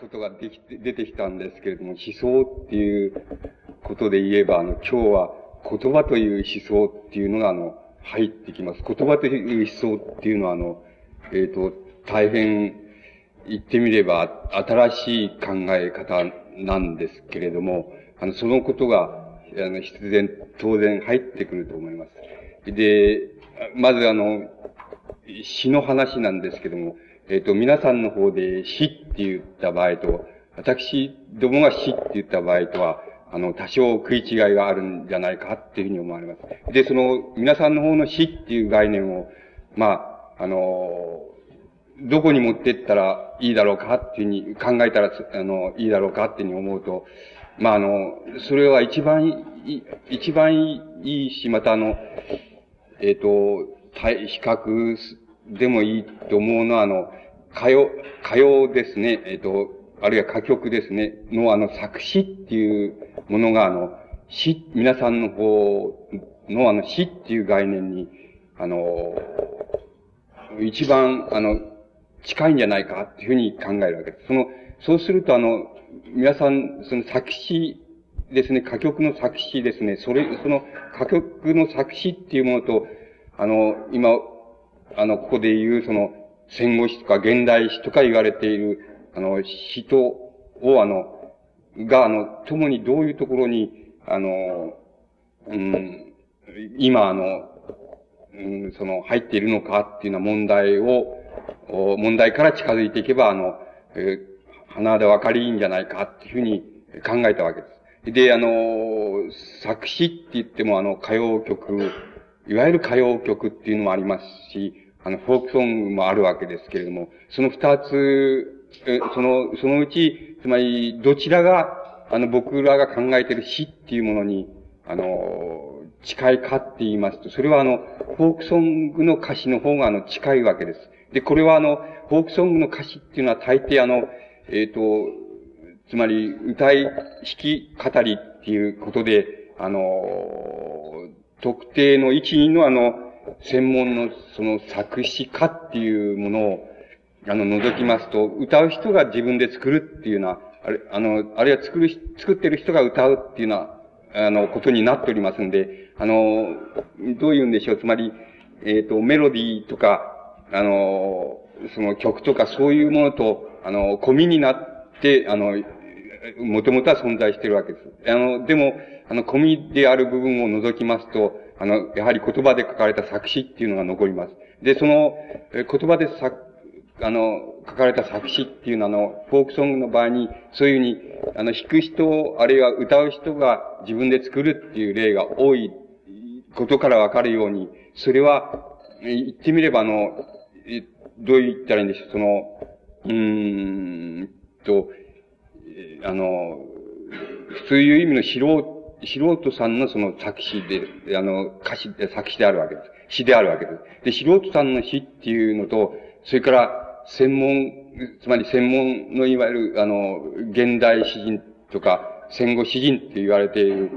ことができて、出てきたんですけれども、思想っていうことで言えば、あの、今日は言葉という思想っていうのが、あの、入ってきます。言葉という思想っていうのは、あの、えっ、ー、と、大変、言ってみれば、新しい考え方なんですけれども、あの、そのことが、あの、必然、当然入ってくると思います。で、まずあの、詩の話なんですけども、えっ、ー、と、皆さんの方で死って言った場合と、私どもが死って言った場合とは、あの、多少食い違いがあるんじゃないかっていうふうに思われます。で、その、皆さんの方の死っていう概念を、まあ、あの、どこに持ってったらいいだろうかっていうふうに考えたら、あの、いいだろうかっていうふうに思うと、まあ、あの、それは一番、一番いいし、またあの、えっ、ー、と、比較でもいいと思うのは、あの、歌謡、歌謡ですね、えっ、ー、と、あるいは歌曲ですね、のあの作詞っていうものが、あの、詩、皆さんの方のあの詩っていう概念に、あの、一番、あの、近いんじゃないかっていうふうに考えるわけです。その、そうするとあの、皆さん、その作詞ですね、歌曲の作詞ですね、それ、その歌曲の作詞っていうものと、あの、今、あの、ここで言う、その、戦後史とか現代史とか言われている、あの、人を、あの、が、あの、共にどういうところに、あの、うん、今、あの、うん、その、入っているのかっていうような問題を、問題から近づいていけば、あの、えー、鼻で分かりいいんじゃないかっていうふうに考えたわけです。で、あの、作詞って言っても、あの、歌謡曲、いわゆる歌謡曲っていうのもありますし、あの、フォークソングもあるわけですけれども、その二つ、その、そのうち、つまり、どちらが、あの、僕らが考えている詩っていうものに、あの、近いかって言いますと、それはあの、フォークソングの歌詞の方があの、近いわけです。で、これはあの、フォークソングの歌詞っていうのは大抵あの、えっ、ー、と、つまり、歌い、弾き語りっていうことで、あの、特定の一人のあの、専門のその作詞家っていうものを、あの、覗きますと、歌う人が自分で作るっていうような、あれ、あの、あるいは作る、作ってる人が歌うっていうような、あの、ことになっておりますんで、あの、どう言うんでしょう。つまり、えっ、ー、と、メロディーとか、あの、その曲とかそういうものと、あの、込みになって、あの、もともとは存在しているわけです。あの、でも、あの、込みである部分を除きますと、あの、やはり言葉で書かれた作詞っていうのが残ります。で、その、言葉で作、あの、書かれた作詞っていうのは、あの、フォークソングの場合に、そういうふうに、あの、弾く人、あるいは歌う人が自分で作るっていう例が多いことからわかるように、それは、言ってみれば、あの、どう言ったらいいんでしょう、その、うーんと、あの、普通いう意味の素人、素人さんのその作詞で、あの、歌詞で、作詞であるわけです。詩であるわけです。で、素人さんの詩っていうのと、それから、専門、つまり専門のいわゆる、あの、現代詩人とか、戦後詩人って言われている、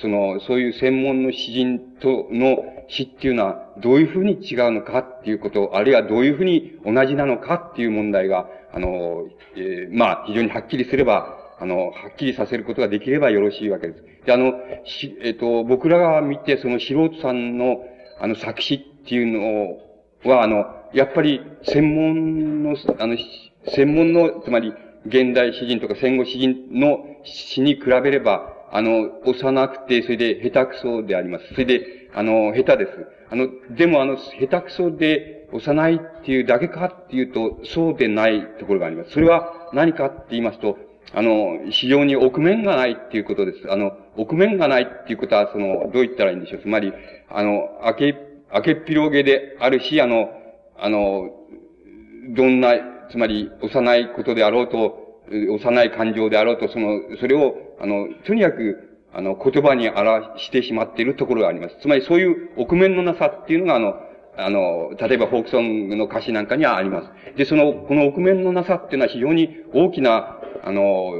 その、そういう専門の詩人との詩っていうのは、どういうふうに違うのかっていうこと、あるいはどういうふうに同じなのかっていう問題が、あの、えー、まあ、非常にはっきりすれば、あの、はっきりさせることができればよろしいわけです。で、あの、し、えっ、ー、と、僕らが見て、その素人さんの、あの、作詞っていうのは、あの、やっぱり、専門の、あの、専門の、つまり、現代詩人とか戦後詩人の詩に比べれば、あの、幼くて、それで下手くそであります。それで、あの、下手です。あの、でもあの、下手くそで幼いっていうだけかっていうと、そうでないところがあります。それは何かって言いますと、あの、非常に奥面がないっていうことです。あの、奥面がないっていうことは、その、どう言ったらいいんでしょう。つまり、あの、明け、明けっぴろげであるし、あの、あの、どんな、つまり、幼いことであろうと、幼い感情であろうと、その、それを、あの、とにかく、あの、言葉に表してしまっているところがあります。つまり、そういう奥面のなさっていうのが、あの、あの、例えばフォークソングの歌詞なんかにはあります。で、その、この奥面のなさっていうのは非常に大きな、あの、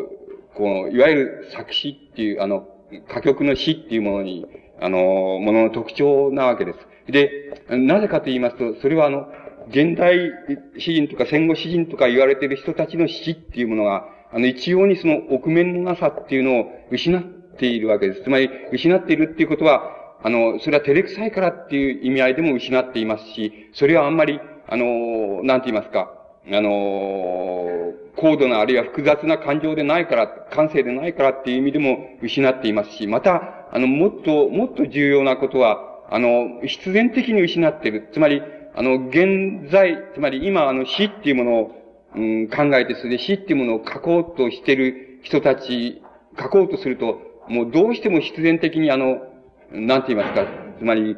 この、いわゆる作詞っていう、あの、歌曲の詩っていうものに、あの、ものの特徴なわけです。で、なぜかと言いますと、それはあの、現代詩人とか戦後詩人とか言われている人たちの詩っていうものが、あの、一様にその奥面のなさっていうのを失っているわけです。つまり、失っているっていうことは、あの、それは照れくさいからっていう意味合いでも失っていますし、それはあんまり、あの、なんて言いますか、あの、高度なあるいは複雑な感情でないから、感性でないからっていう意味でも失っていますし、また、あの、もっと、もっと重要なことは、あの、必然的に失っている。つまり、あの、現在、つまり今、あの、死っていうものを、うん、考えて、それで死っていうものを書こうとしている人たち、書こうとすると、もうどうしても必然的にあの、なんて言いますか、つまり、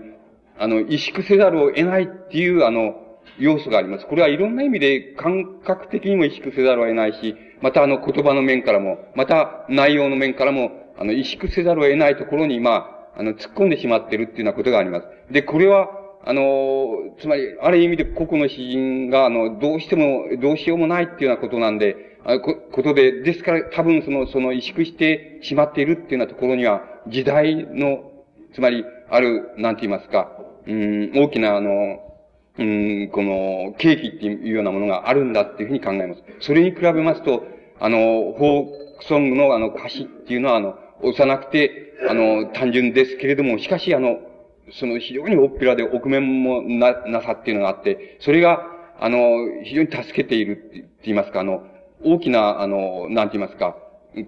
あの、萎縮せざるを得ないっていう、あの、要素があります。これはいろんな意味で感覚的にも萎縮せざるを得ないし、またあの言葉の面からも、また内容の面からも、あの、萎縮せざるを得ないところに、まあ、あの、突っ込んでしまってるっていうようなことがあります。で、これは、あの、つまり、ある意味で個々の詩人が、あの、どうしても、どうしようもないっていうようなことなんで、あこことで、ですから多分その、その萎縮してしまっているっていうようなところには、時代の、つまり、ある、なんて言いますか、うん、大きなあの、うん、この、契機っていうようなものがあるんだっていうふうに考えます。それに比べますと、あの、フォークソングのあの歌詞っていうのは、あの、幼くて、あの、単純ですけれども、しかし、あの、その非常に大っぴらで奥面もな、なさっていうのがあって、それが、あの、非常に助けているって言いますか、あの、大きな、あの、なんて言いますか、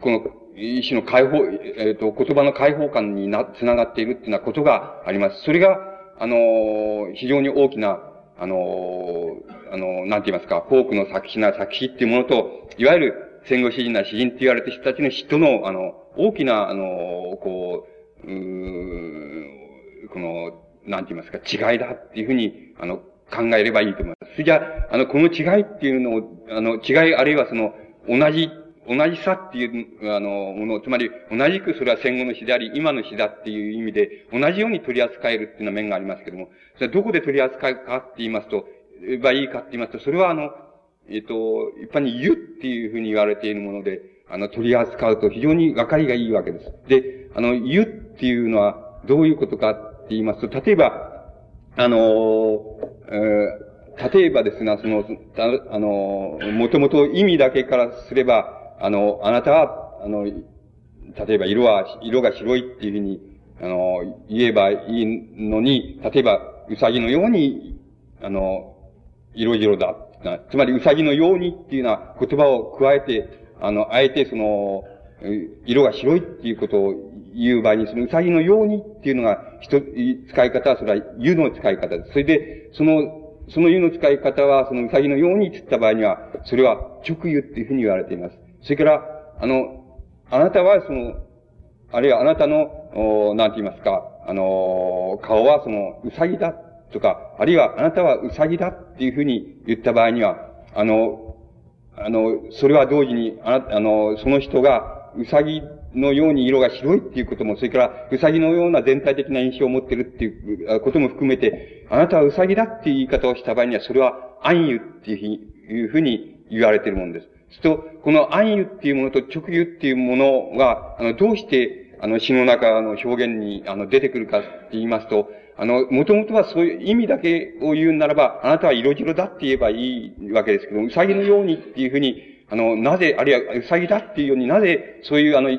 この、一種の解放、えっ、ー、と、言葉の解放感にな、つながっているっていうようなことがあります。それが、あの、非常に大きな、あの、あの、なんて言いますか、フォークの作詞な作詞っていうものと、いわゆる戦後詩人な詩人って言われた人たちの人の、あの、大きな、あの、こう、うこの、なんて言いますか、違いだっていうふうに、あの、考えればいいと思います。それじゃあ、あの、この違いっていうのを、あの、違いあるいはその、同じ、同じさっていう、あの、もの、つまり、同じくそれは戦後の詩であり、今の詩だっていう意味で、同じように取り扱えるっていうような面がありますけども、それはどこで取り扱うかって言いますと、言えばいいかって言いますと、それはあの、えっ、と、一般に湯っていうふうに言われているもので、あの、取り扱うと非常に分かりがいいわけです。で、あの、湯っていうのはどういうことかって言いますと、例えば、あの、えー、例えばですが、その、あの、もともと意味だけからすれば、あの、あなたは、あの、例えば色は、色が白いっていうふうに、あの、言えばいいのに、例えば、うさぎのように、あの、色白だ。つまり、うさぎのようにっていうような言葉を加えて、あの、あえてその、色が白いっていうことを言う場合に、そのうさぎのようにっていうのが、一、使い方はそれは湯の使い方です。それで、その、その湯の使い方は、そのうさぎのようにって言った場合には、それは直湯っていうふうに言われています。それから、あの、あなたはその、あるいはあなたの、おなんて言いますか、あの、顔はその、うさぎだとか、あるいはあなたはうさぎだっていうふうに言った場合には、あの、あの、それは同時に、あ、あの、その人が、うさぎのように色が白いっていうことも、それから、うさぎのような全体的な印象を持ってるっていうことも含めて、あなたはうさぎだっていう言い方をした場合には、それは暗喩っていうふうに言われているものです。すると、この暗喩っていうものと直喩っていうものが、あの、どうして、あの、詩の中の表現に、あの、出てくるかって言いますと、あの、もともとはそういう意味だけを言うならば、あなたは色白だって言えばいいわけですけど、うさぎのようにっていうふうに、あの、なぜ、あるいはうさぎだっていうようになぜ、そういうあの、言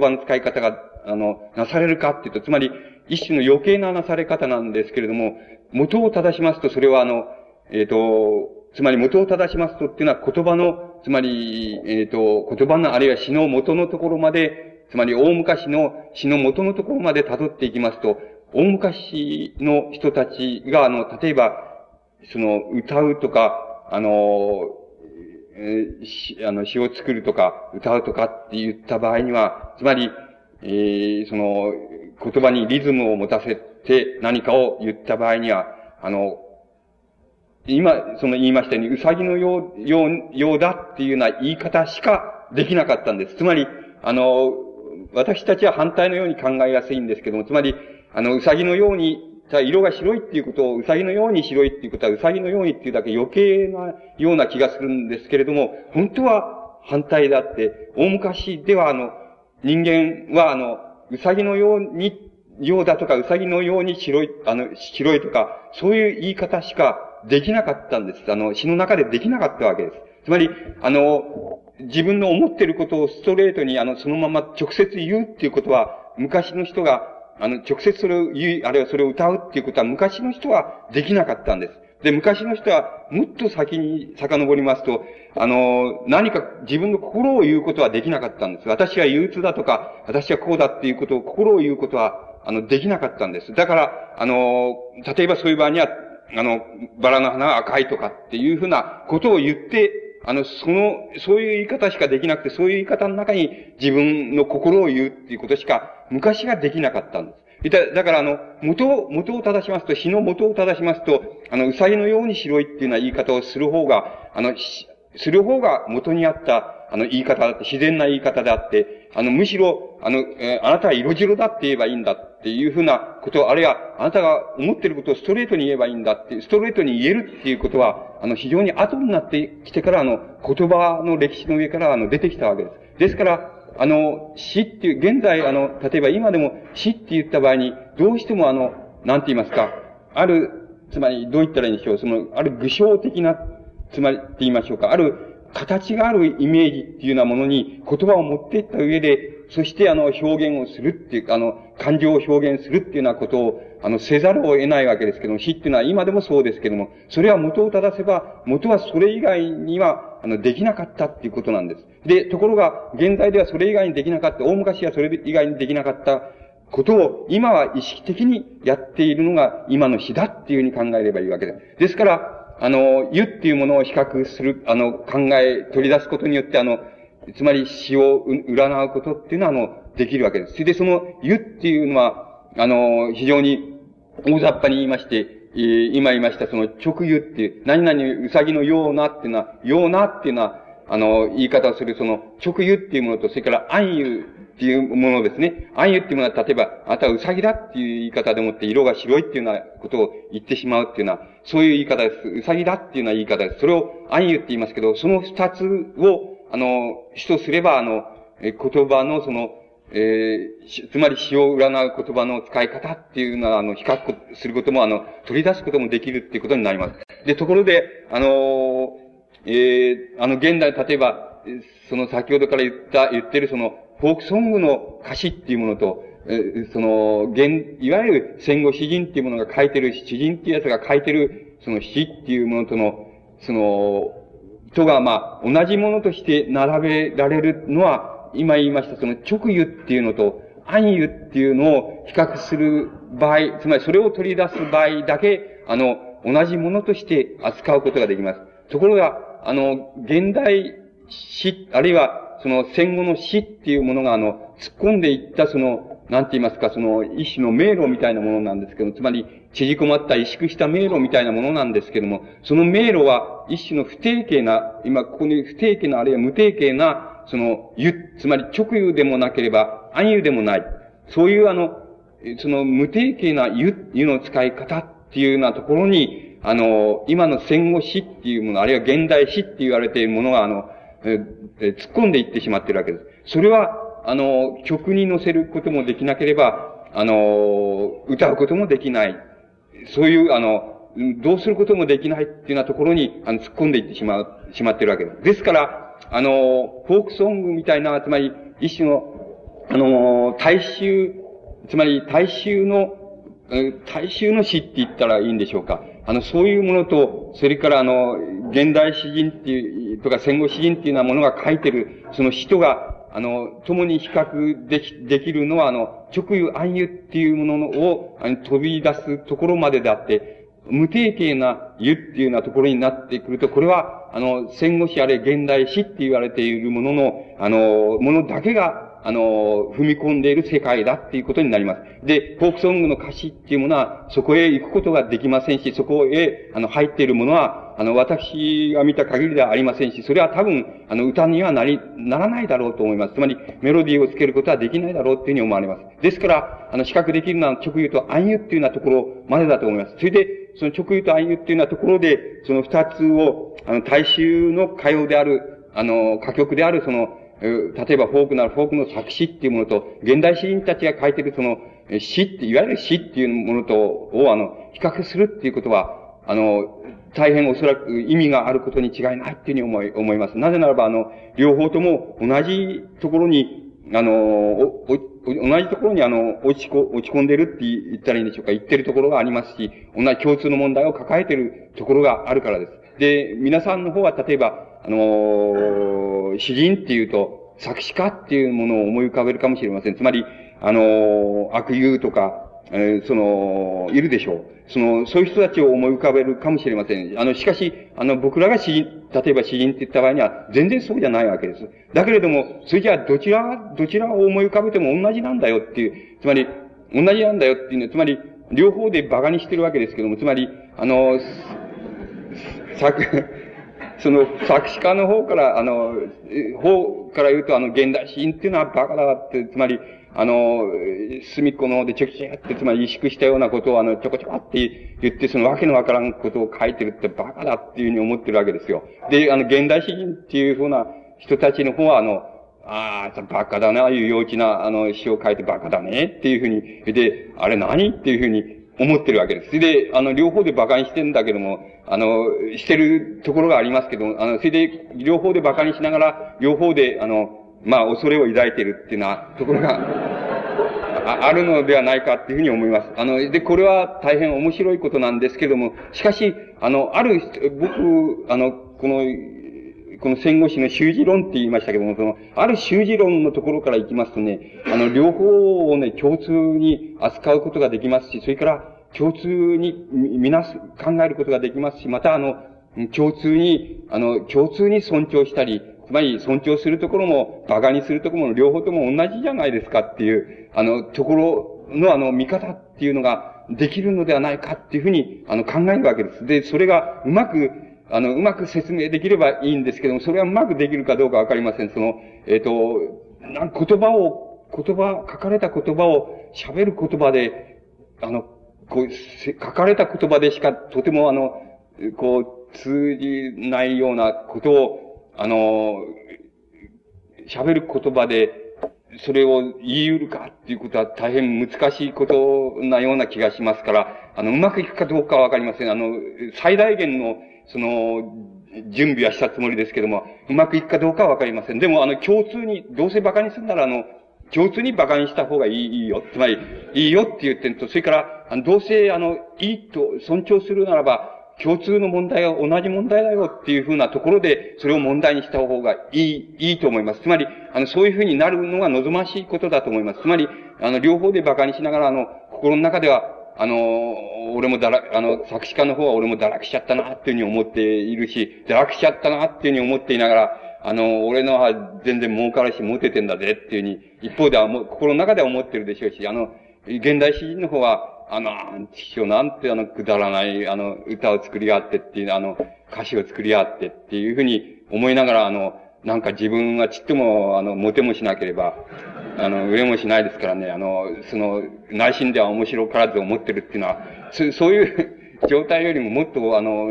葉の使い方が、あの、なされるかっていうと、つまり、一種の余計ななされ方なんですけれども、元を正しますと、それはあの、えっ、ー、と、つまり元を正しますとっていうのは言葉の、つまり、えっ、ー、と、言葉のあるいは詩の元のところまで、つまり大昔の詩の元のところまで辿っていきますと、大昔の人たちが、あの、例えば、その、歌うとか、あの、えー、あの、詩を作るとか、歌うとかって言った場合には、つまり、えー、その、言葉にリズムを持たせて何かを言った場合には、あの、今、その言いましたように、うさぎのよう、よう、ようだっていうような言い方しかできなかったんです。つまり、あの、私たちは反対のように考えやすいんですけども、つまり、あの、うさぎのようにじゃ、色が白いっていうことを、うさぎのように白いっていうことは、うさぎのようにっていうだけ余計なような気がするんですけれども、本当は反対だって、大昔ではあの、人間はあの、うさぎのように、ようだとか、うさぎのように白い、あの、白いとか、そういう言い方しかできなかったんです。あの、詩の中でできなかったわけです。つまり、あの、自分の思っていることをストレートに、あの、そのまま直接言うっていうことは、昔の人が、あの、直接それを言う、あるいはそれを歌うっていうことは、昔の人はできなかったんです。で、昔の人は、もっと先に遡りますと、あの、何か自分の心を言うことはできなかったんです。私は憂鬱だとか、私はこうだっていうことを、心を言うことは、あの、できなかったんです。だから、あの、例えばそういう場合には、あの、バラの花が赤いとかっていうふうなことを言って、あの、その、そういう言い方しかできなくて、そういう言い方の中に自分の心を言うっていうことしか、昔ができなかったんです。だから、あの、元を、元を正しますと、詩の元を正しますと、あの、うさぎのように白いっていうような言い方をする方が、あの、する方が元にあった、あの、言い方だって、自然な言い方であって、あの、むしろ、あの、えー、あなたは色白だって言えばいいんだっていうふうなこと、あるいは、あなたが思ってることをストレートに言えばいいんだって、ストレートに言えるっていうことは、あの、非常に後になってきてから、あの、言葉の歴史の上から、あの、出てきたわけです。ですから、あの、死っていう、現在、あの、例えば今でも死って言った場合に、どうしてもあの、なんて言いますか、ある、つまり、どう言ったらいいんでしょう、その、ある具象的な、つまり、って言いましょうか、ある、形があるイメージっていうようなものに言葉を持っていった上で、そしてあの表現をするっていうか、あの、感情を表現するっていうようなことを、あの、せざるを得ないわけですけども、死っていうのは今でもそうですけども、それは元を正せば、元はそれ以外には、あの、できなかったっていうことなんです。で、ところが、現在ではそれ以外にできなかった、大昔はそれ以外にできなかったことを、今は意識的にやっているのが今の死だっていうふうに考えればいいわけです。ですから、あの、湯っていうものを比較する、あの、考え、取り出すことによって、あの、つまり死を占うことっていうのは、あの、できるわけです。それでその湯っていうのは、あの、非常に大雑把に言いまして、今言いましたその直湯っていう、何々うさぎのようなっていうのは、ようなっていうのは、あの、言い方をするその直湯っていうものと、それから暗湯っていうものですね。暗湯っていうものは、例えば、あなたはうさぎだっていう言い方でもって、色が白いっていうようなことを言ってしまうっていうのは、そういう言い方です。うさぎだっていうような言い方です。それを暗湯って言いますけど、その二つを、あの、主とすれば、あの、え言葉のその、えー、つまり詩を占う言葉の使い方っていうのは、あの、比較することも、あの、取り出すこともできるっていうことになります。で、ところで、あのえー、あの、現代、例えば、その先ほどから言った、言ってるその、フォークソングの歌詞っていうものと、えその、現、いわゆる戦後詩人っていうものが書いてる、詩人っていうやつが書いてる、その詩っていうものとの、その、とが、まあ、同じものとして並べられるのは、今言いました、その直輸っていうのと、暗輸っていうのを比較する場合、つまりそれを取り出す場合だけ、あの、同じものとして扱うことができます。ところが、あの、現代詩、あるいはその戦後の死っていうものが、あの、突っ込んでいったその、なんて言いますか、その一種の迷路みたいなものなんですけどつまり、縮こまった萎縮した迷路みたいなものなんですけども、その迷路は一種の不定形な、今ここに不定形な、あるいは無定形な、その、ゆ、つまり直湯でもなければ暗湯でもない。そういうあの、その無定形な湯、湯の使い方っていうようなところに、あの、今の戦後死っていうもの、あるいは現代死って言われているものが、あの、え突っ込んでいってしまっているわけです。それは、あの、曲に乗せることもできなければ、あの、歌うこともできない。そういう、あの、どうすることもできないっていうようなところに、あの、突っ込んでいってしまう、しまってるわけです。ですから、あの、フォークソングみたいな、つまり、一種の、あの、大衆、つまり大衆の、大衆の詩って言ったらいいんでしょうか。あの、そういうものと、それからあの、現代詩人っていう、とか戦後詩人っていうようなものが書いてる、その人が、あの、共に比較でき、できるのは、あの、直輸暗輸っていうものを、あの、飛び出すところまでであって、無定型な湯っていうようなところになってくると、これは、あの、戦後史あれ現代史って言われているものの、あの、ものだけがあの、踏み込んでいる世界だっていうことになります。で、フォークソングの歌詞っていうものは、そこへ行くことができませんし、そこへ、あの、入っているものは、あの、私が見た限りではありませんし、それは多分、あの、歌にはなり、ならないだろうと思います。つまり、メロディーをつけることはできないだろうっていうふうに思われます。ですから、あの、比較できるのは直言うと暗湯っていうようなところまでだと思います。それで、その直言と暗湯っていうようなところで、その二つを、あの、大衆の歌謡である、あの、歌曲である、その、例えばフォークならフォークの作詞っていうものと、現代詩人たちが書いてるその詩って、いわゆる詩っていうものと、をあの、比較するっていうことは、あの、大変おそらく意味があることに違いないっていうふうに思い、思います。なぜならば、あの、両方とも同じところに、あの、お、お、同じところにあの、落ちこ、落ち込んでるって言ったらいいんでしょうか。言ってるところがありますし、同じ共通の問題を抱えてるところがあるからです。で、皆さんの方は例えば、あの、詩人っていうと、作詞家っていうものを思い浮かべるかもしれません。つまり、あの、悪友とか、えー、その、いるでしょう。その、そういう人たちを思い浮かべるかもしれません。あの、しかし、あの、僕らが詩人、例えば詩人って言った場合には、全然そうじゃないわけです。だけれども、それじゃあ、どちら、どちらを思い浮かべても同じなんだよっていう、つまり、同じなんだよっていうのは、つまり、両方で馬鹿にしてるわけですけども、つまり、あの、作、その、作詞家の方から、あの、方から言うと、あの、現代詩人っていうのは馬鹿だって、つまり、あの、隅っこの方でちょきちょって、つまり萎縮したようなことをあの、ちょこちょこって言って、そのわけのわからんことを書いてるってバカだっていうふうに思ってるわけですよ。で、あの、現代詩人っていうふうな人たちの方は、あの、ああ、バカだな、ああいう幼稚な、あの、詩を書いてバカだねっていうふうに、で、あれ何っていうふうに思ってるわけです。それで、あの、両方で馬鹿にしてんだけども、あの、してるところがありますけど、あの、それで、両方で馬鹿にしながら、両方で、あの、まあ、恐れを抱いているっていうようなところが、あるのではないかっていうふうに思います。あの、で、これは大変面白いことなんですけども、しかし、あの、ある、僕、あの、この、この戦後史の習字論って言いましたけども、その、ある習字論のところから行きますとね、あの、両方をね、共通に扱うことができますし、それから、共通に、みなす、考えることができますし、またあの、共通に、あの、共通に尊重したり、つまり尊重するところも、馬鹿にするところも両方とも同じじゃないですかっていう、あの、ところのあの、見方っていうのができるのではないかっていうふうに、あの、考えるわけです。で、それがうまく、あの、うまく説明できればいいんですけども、それはうまくできるかどうかわかりません。その、えっ、ー、と、な言葉を、言葉、書かれた言葉を喋る言葉で、あの、こう、書かれた言葉でしかとてもあの、こう、通じないようなことをあの、喋る言葉で、それを言い得るかっていうことは大変難しいことなような気がしますから、あの、うまくいくかどうかはわかりません。あの、最大限の、その、準備はしたつもりですけども、うまくいくかどうかはわかりません。でも、あの、共通に、どうせ馬鹿にするなら、あの、共通に馬鹿にした方がいいよ。つまり、いいよっていう点と、それから、あのどうせ、あの、いいと尊重するならば、共通の問題は同じ問題だよっていうふうなところで、それを問題にした方がいい、いいと思います。つまり、あの、そういうふうになるのが望ましいことだと思います。つまり、あの、両方で馬鹿にしながら、あの、心の中では、あの、俺もだら、あの、作詞家の方は俺も堕落しちゃったなっていうふうに思っているし、堕落しちゃったなっていうふうに思っていながら、あの、俺のは全然儲かるし、モテてんだぜっていうふうに、一方ではも、心の中では思ってるでしょうし、あの、現代詩人の方は、あの、師匠なんてあの、くだらない、あの、歌を作り合ってっていう、あの、歌詞を作り合ってっていうふうに思いながら、あの、なんか自分はちっとも、あの、モテもしなければ、あの、売れもしないですからね、あの、その、内心では面白からず思ってるっていうのは、そそういう状態よりももっと、あの、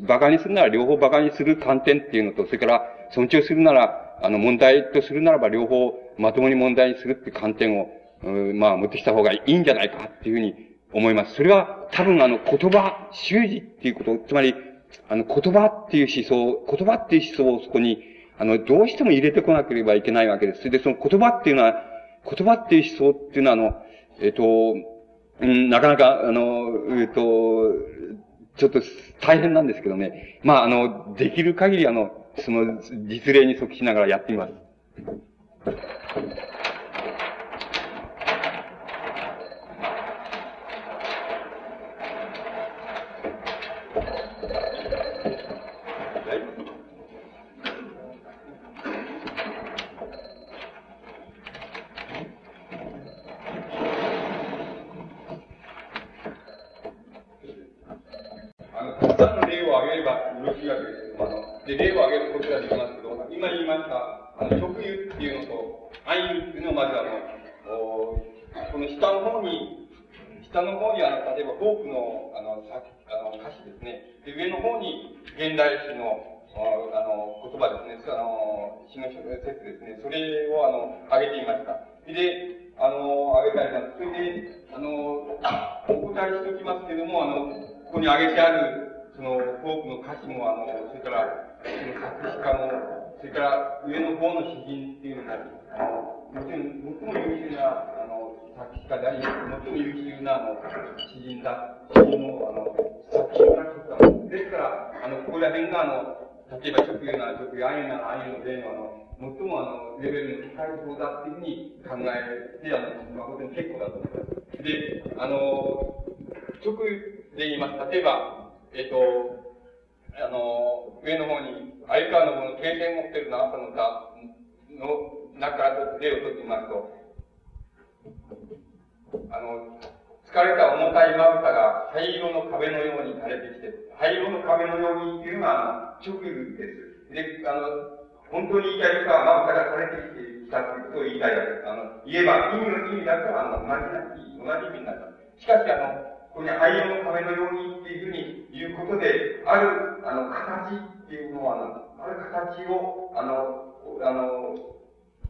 馬鹿にするなら両方馬鹿にする観点っていうのと、それから尊重するなら、あの、問題とするならば両方まともに問題にするっていう観点を、まあ、持ってきた方がいいんじゃないかっていうふうに思います。それは多分あの言葉、習字っていうこと、つまり、あの言葉っていう思想、言葉っていう思想をそこに、あの、どうしても入れてこなければいけないわけです。それでその言葉っていうのは、言葉っていう思想っていうのはあの、えっ、と、なかなか、あの、えっ、と、ちょっと大変なんですけどね。まあ、あの、できる限りあの、その実例に即しながらやってみます。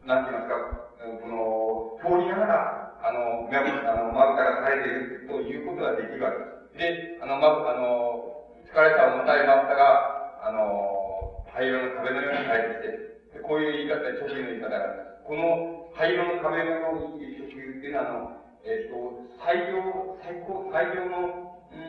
なんて言いますか、この、通りながら、あの、目あの、まぶたが垂れているということができるわけです。で、あの、まぶ、あの、疲れた重たいまぶたが、あの、灰色の壁のように垂れてきて、こういう言い方で、直球の言い方があります。この灰色の壁のように直球っていうのは、あの、えっ、ー、と、最良、最高、最良の、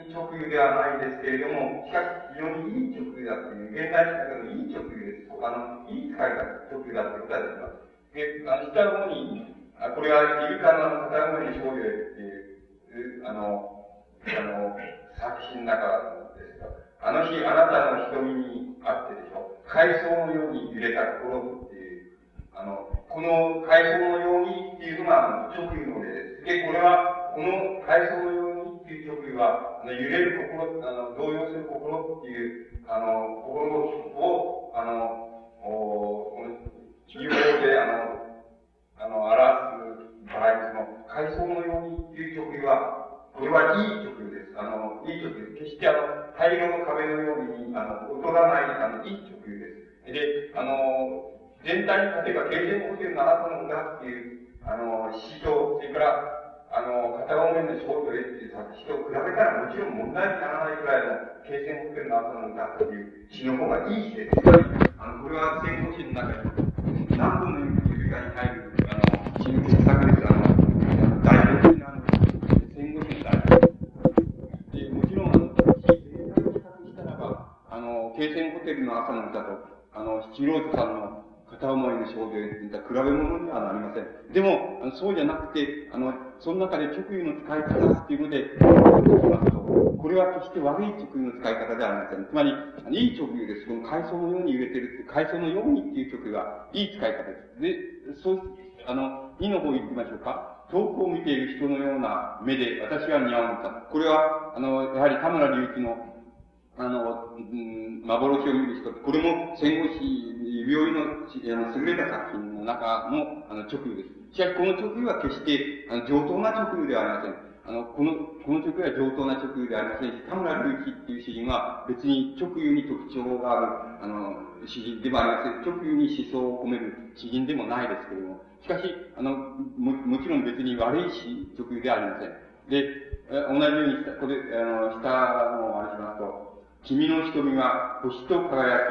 直流ではないんですけれども、しかし非常にいい直流だという、現代史だけのいい直流です。あの、いい使い方、直流だということができます。で、あの、下の方に、あこれはイルカの片思いに少女っていう、あの、あの、作品だからですが、あの日あなたの瞳にあってでしょ、海藻のように揺れた心っていう、あの、この海藻のようにっていうのが直流の例です。で、これは、この体操のようにっていう曲は、あの揺れる心、あの動揺する心っていう、あの、心を、あの、お有効で、あの、あの、表す場合、その、階層のようにっていう曲は、これはいい曲です。あの、いい曲です。決してあの、大量の壁のように、あの、劣らない、あの、いい曲です。で、あの、全体に例えば、経験ホテルのあなたの歌っていう、あの、詩と、それから、あの、片方面で少女へっていう作詞と比べたらもちろん問題にならないくらいの経線ホテルの後の歌っていう詩の方がいい詩です。あの、これは戦後詩の中に何分の指輪に入る、あの、詩の傑作です。あの、代表的な、あの、戦後詩の代で、もちろん、あの、詩全体を比較したらば、あの、京戦ホテルの朝の歌と、あの、七郎さんの片思いの少女に比べ物にはなりません。でも、そうじゃなくて、あの、その中で直輸の使い方っていうので、これは決して悪い直輸の使い方ではありません。つまり、いい直輸です。この海藻のように揺れてるって、海藻のようにっていう直輸はいい使い方です。で、そう、あの、2の方行きましょうか。遠くを見ている人のような目で、私は似合うんだ。これは、あの、やはり田村隆一のあの、うん、幻を見る人、これも戦後史、病院のあの優れた作品の中のあの直輸です。しかし、この直輸は決して、あの上等な直輸ではありません。あの、この、この直輸は上等な直輸ではありませんし、田村隆一っていう詩人は別に直輸に特徴がある、あの、詩人でもありません。直輸に思想を込める詩人でもないですけれども、しかし、あの、も、もちろん別に悪い詩、直輸ではありません。で、同じようにした、これ、あの、下のあれしますと、君の瞳は星と輝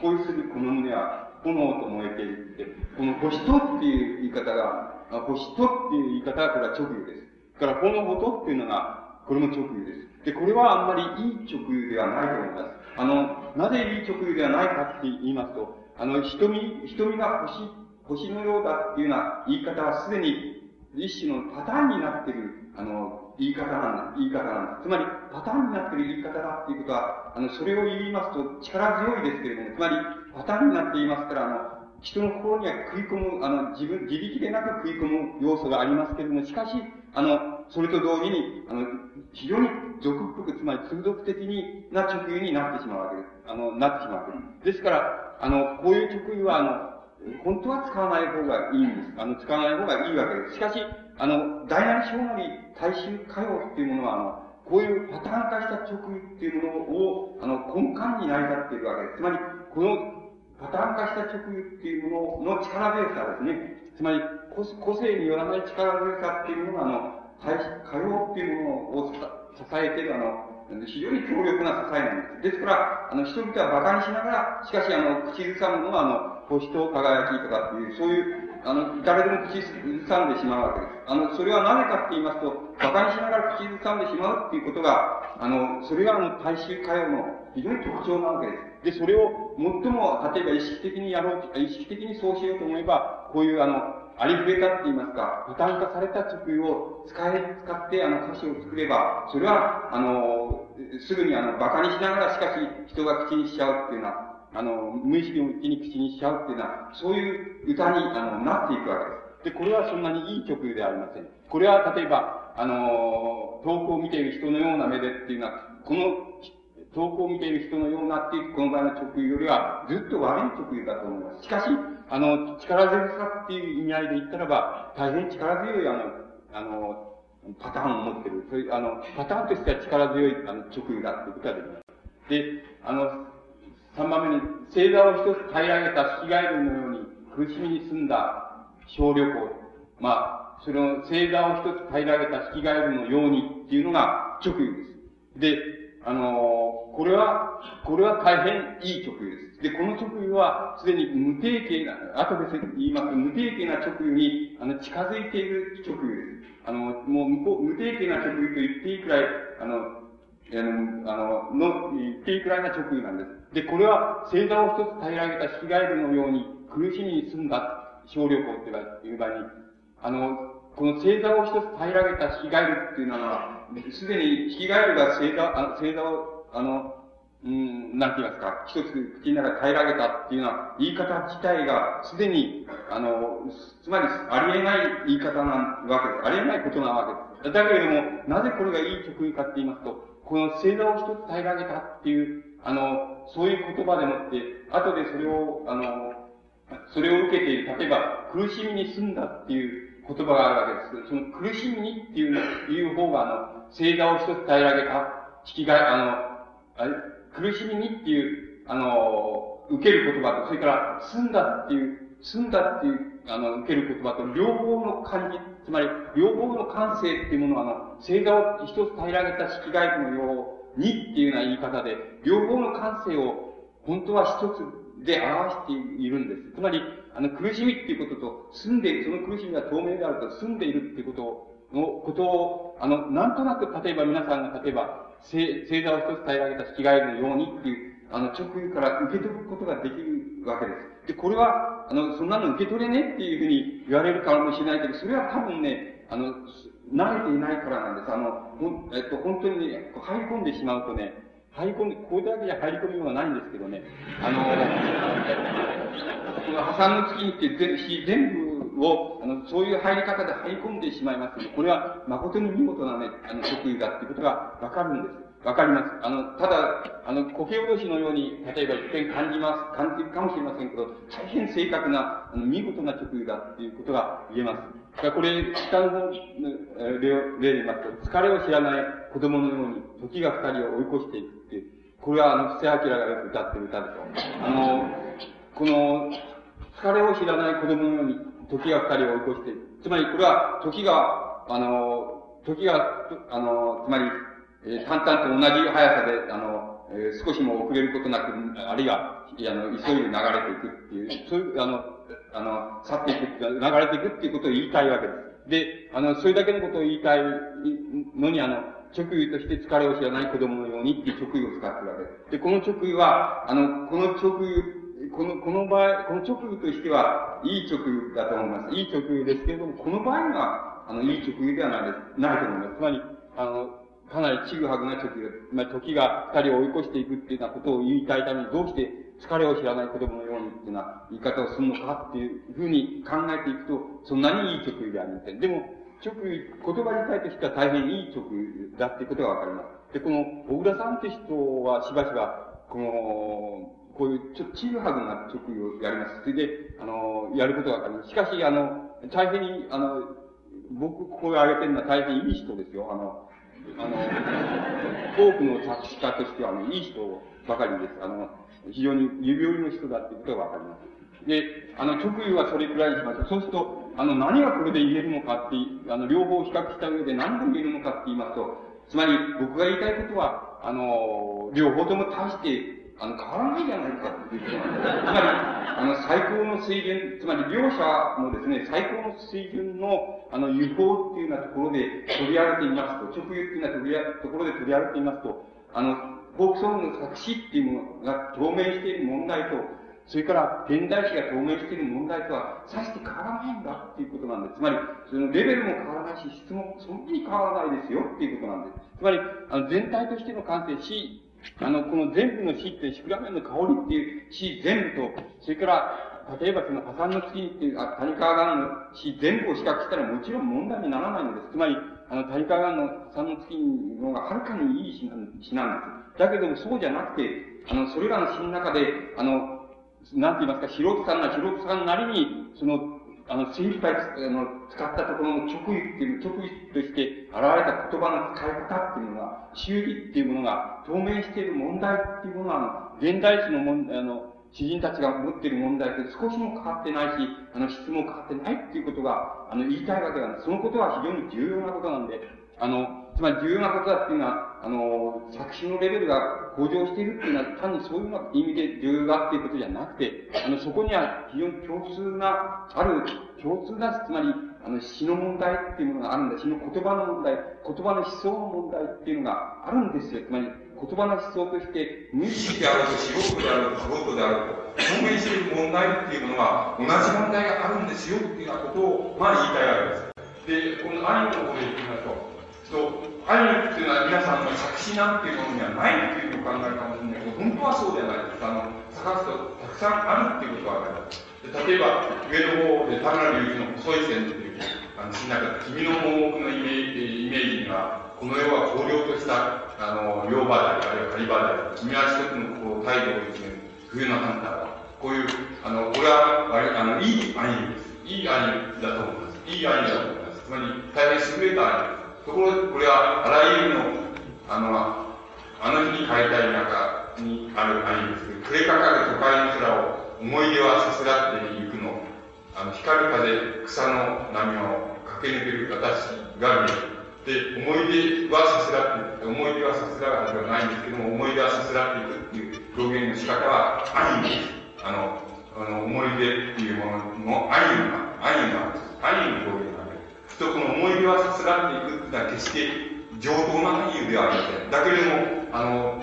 き、恋するこの胸は炎と燃えているって、この星とっていう言い方が、星とっていう言い方はこれは直流です。だから、炎とっていうのが、これも直流です。で、これはあんまりいい直流ではないと思います。あの、なぜいい直流ではないかって言いますと、あの、瞳、瞳が星、星のようだっていうような言い方はすでに一種のパターンになっている、あの、言い方なんだ、言い方なんだ。つまり、パターンになっている言い方だっていうことは、あの、それを言いますと力強いですけれども、つまり、パターンになっていますから、あの、人の心には食い込む、あの、自分、自力でなく食い込む要素がありますけれども、しかし、あの、それと同時に、あの、非常に俗っぽく、つまり通俗的にな直輸になってしまうわけです。あの、なってしまうわけです。ですから、あの、こういう直輸は、あの、本当は使わない方がいいんです。あの、使わない方がいいわけです。しかし、あの、大なり小なり大衆歌謡っていうものは、あの、こういうパターン化した直輸っていうものを、あの、根幹に成り立っているわけです。つまり、このパターン化した直輸っていうものの力強さですね。つまり、個性によらない力強さっていうものが、あの、大衆歌謡っていうものを支えている、あの、非常に強力な支えなんです。ですから、あの、人々は馬鹿にしながら、しかし、あの、口ずさむのは、あの、星と輝きとかっていう、そういう、あの、誰でも口ずさんでしまうわけです。あの、それはなぜかって言いますと、馬鹿にしながら口ずさんでしまうっていうことが、あの、それがあの、大衆歌謡の非常に特徴なわけです。で、それを最も、例えば意識的にやろう、意識的にそうしようと思えば、こういうあの、ありふれたって言いますか、パターン化された直を使え、使ってあの歌詞を作れば、それは、あの、すぐにあの、馬鹿にしながらしかし人が口にしちゃうっていうのは、あの、無意識のうちに口にしちゃうっていうのは、そういう歌に、あの、なっていくわけです。で、これはそんなにいい曲ではありません。これは例えば、あの、遠くを見ている人のような目でっていうのは、この遠くを見ている人のようなっていう、この場合の直位よりは、ずっと悪い直位だと思います。しかし、あの、力強さっていう意味合いで言ったらば、大変力強い、あの、あの、パターンを持ってる。そういう、あの、パターンとしては力強い、あの、直位だっていうことができます。で、あの、三番目に、星座を一つ平らげたヒキガエルのように苦しみに住んだ小旅行。まあ、その星座を一つ平らげたヒキガエルのようにっていうのが直位です。で、あのこれは、これは大変いい直位です。で、この直位は、すでに無定型な、後で言います、無定型な直位に、あの、近づいている直位です。あの、もう、向こう、無定型な直位と言っていいくらい、あの、あの、の、言っていいくらいな直位なんです。で、これは、星座を一つ平らげたヒガエルのように苦しみに住んだ小旅行っていう場合に、あの、この星座を一つ平らげたヒガエルっていうのは、すでにヒキガエルが星座、あの星座を、あの、うん、なんて言いますか、一つ口の中で平らげたっていうような言い方自体が、すでに、あの、つまり、ありえない言い方なわけです。ありえないことなわけです。だけれども、なぜこれがいい直位かって言いますと、この星座を一つ平らげたっていう、あの、そういう言葉でもって、後でそれを、あの、それを受けている、例えば、苦しみに住んだっていう言葉があるわけです、その苦しみにっていう、いう方が、あの、星座を一つ平らげた、引きが、あの、あれ苦しみにっていう、あの、受ける言葉と、それから、住んだっていう、住んだっていう、あの、受ける言葉と、両方の感じ、つまり、両方の感性っていうものは、あの、星座を一つ平らげた式外部のようにっていうような言い方で、両方の感性を、本当は一つで表しているんです。つまり、あの、苦しみっていうことと、住んでいる、その苦しみが透明であると、住んでいるっていうことを、のことを、あの、なんとなく、例えば皆さんが、例えば、星座を一つ平らげた式外部のようにっていう、あの、直位から受け取ることができるわけです。で、これは、あの、そんなの受け取れねっていうふうに言われるかもしれないけど、それは多分ね、あの、慣れていないからなんです。あの、ほ、えっと、本当にね、入り込んでしまうとね、入り込んで、これだけじゃ入り込みようがないんですけどね、あの、この破産の月にって全部を、あの、そういう入り方で入り込んでしまいますので、これは誠に見事なね、あの、得意だっていうことがわかるんです。わかります。あの、ただ、あの、苔おろしのように、例えば一見感じます、感じるかもしれませんけど、大変正確な、あの、見事な直位だっていうことが言えます。だこれ、下の方、例を、例で言いますと、疲れを知らない子供のように、時が二人を追い越していくっていう、これはあの、布施明がよく歌ってる歌でしょう。あの、この、疲れを知らない子供のように、時が二人を追い越していく。つまり、これは、時が、あの、時が、あの、つまり、えー、淡々と同じ速さで、あの、えー、少しも遅れることなく、あるいは、あの、急いで流れていくっていう、そういう、あの、あの、去っていく、流れていくっていうことを言いたいわけです。で、あの、それだけのことを言いたいのに、あの、直位として疲れを知らない子供のようにっていう直位を使ってるわけです。で、この直位は、あの、この直位、この、この場合、この直位としては、いい直位だと思います。いい直位ですけれども、この場合は、あの、いい直位ではないです、ないと思います。つまり、あの、かなりちぐはぐな時が、まあ、時が二人を追い越していくっていうようなことを言いたいために、どうして疲れを知らない子供のようにっていうような言い方をするのかっていうふうに考えていくと、そんなにいい直位ではありません。でも、直位、言葉自体としては大変いい直位だっていうことがわかります。で、この、小倉さんって人はしばしば、この、こういうちょっとちぐはぐな直位をやります。それで、あの、やることがわかります。しかし、あの、大変に、あの、僕、ここで挙げてるのは大変いい人ですよ。あの、あの、多くの作詞家としては、あの、いい人ばかりです。あの、非常に指折りの人だっていうことがわかります。で、あの、直位はそれくらいにしましょう。そうすると、あの、何がこれで言えるのかって、あの、両方比較した上で何が言えるのかって言いますと、つまり、僕が言いたいことは、あの、両方とも大して、あの、変わらないじゃないかっていうことなんです。つまり、あの、最高の水準、つまり両者のですね、最高の水準の、あの、輸法っていうようなところで取り上げてみますと、直輸っていうようなところで取り上げてみますと、あの、フォークソングの作詞っていうものが透明している問題と、それから現代史が透明している問題とは、さして変わらないんだっていうことなんです。つまり、そのレベルも変わらないし、質もそんなに変わらないですよっていうことなんです。つまり、あの、全体としての感性、あの、この全部の死って、シクラメンの香りっていう死全部と、それから、例えばその破産の月っていう、あ谷川川の死全部を比較したらもちろん問題にならないのです。つまり、あの、谷川川の破産の月の方がはるかにいい死なんです。だけどもそうじゃなくて、あの、それらの死の中で、あの、なんて言いますか、素人さんが素人さんなりに、その、あの、精一杯、あの、使ったところの直意っていう、直意として現れた言葉の使い方っていうのが、修理っていうものが、透明している問題っていうものは、あの、現代史のもん、あの、詩人たちが持っている問題と少しも変わってないし、あの、質も変わってないっていうことが、あの、言いたいわけなんです。そのことは非常に重要なことなんで、あの、つまり重要なことだっていうのは、あの、作詞のレベルが向上しているっていうのは、単にそういう意味で重要だっていうことじゃなくて、あの、そこには非常に共通な、ある、共通な、つまり、あの、詩の問題っていうものがあるんだ。詩の言葉の問題、言葉の思想の問題っていうのがあるんですよ。つまり、言葉の思想として、無意識であると、仕事であると、仕事であると、表明している問題っていうものは、同じ問題があるんですよっていうようなことを、まあ言いたいわけです。で、このアニメの方で言ってみますと、と、アニメっていうのは皆さんの作詞なんていうものにはないっていうお考えかもしれないけど、本当はそうではないです。あの、探すとたくさんあるっていうことはわかります。例えば、上の方で田村隆一の細い線っていう、あの、なんか、君の盲目のイメージイメージには、この世は荒涼とした、あの、両場であるいは狩場である。君は一つのこう態度をですね、冬のハンターだ。こういう、あの、これは、あの、いいアニメです。いいアニメだと思います。いいアニメだと思います。つまり、大変優れたアニメです。ところで、これは、あらゆるの、あの、あの日に帰りたい中にある範囲ですけど、暮れかかる都会の空を思い出はさすらっていくの。あの、光る風、草の波を駆け抜ける私が見える。で、思い出はさすらって、思い出はさすらではないんですけども、思い出はさすらっていくっていう表現の仕方は、アニメです。あの、あの、思い出っていうもののアニメが、アニメなんです。アニメの表現とこの思い出はさすがっていくってのは決して上等な理由ではありません。だけれども、あの、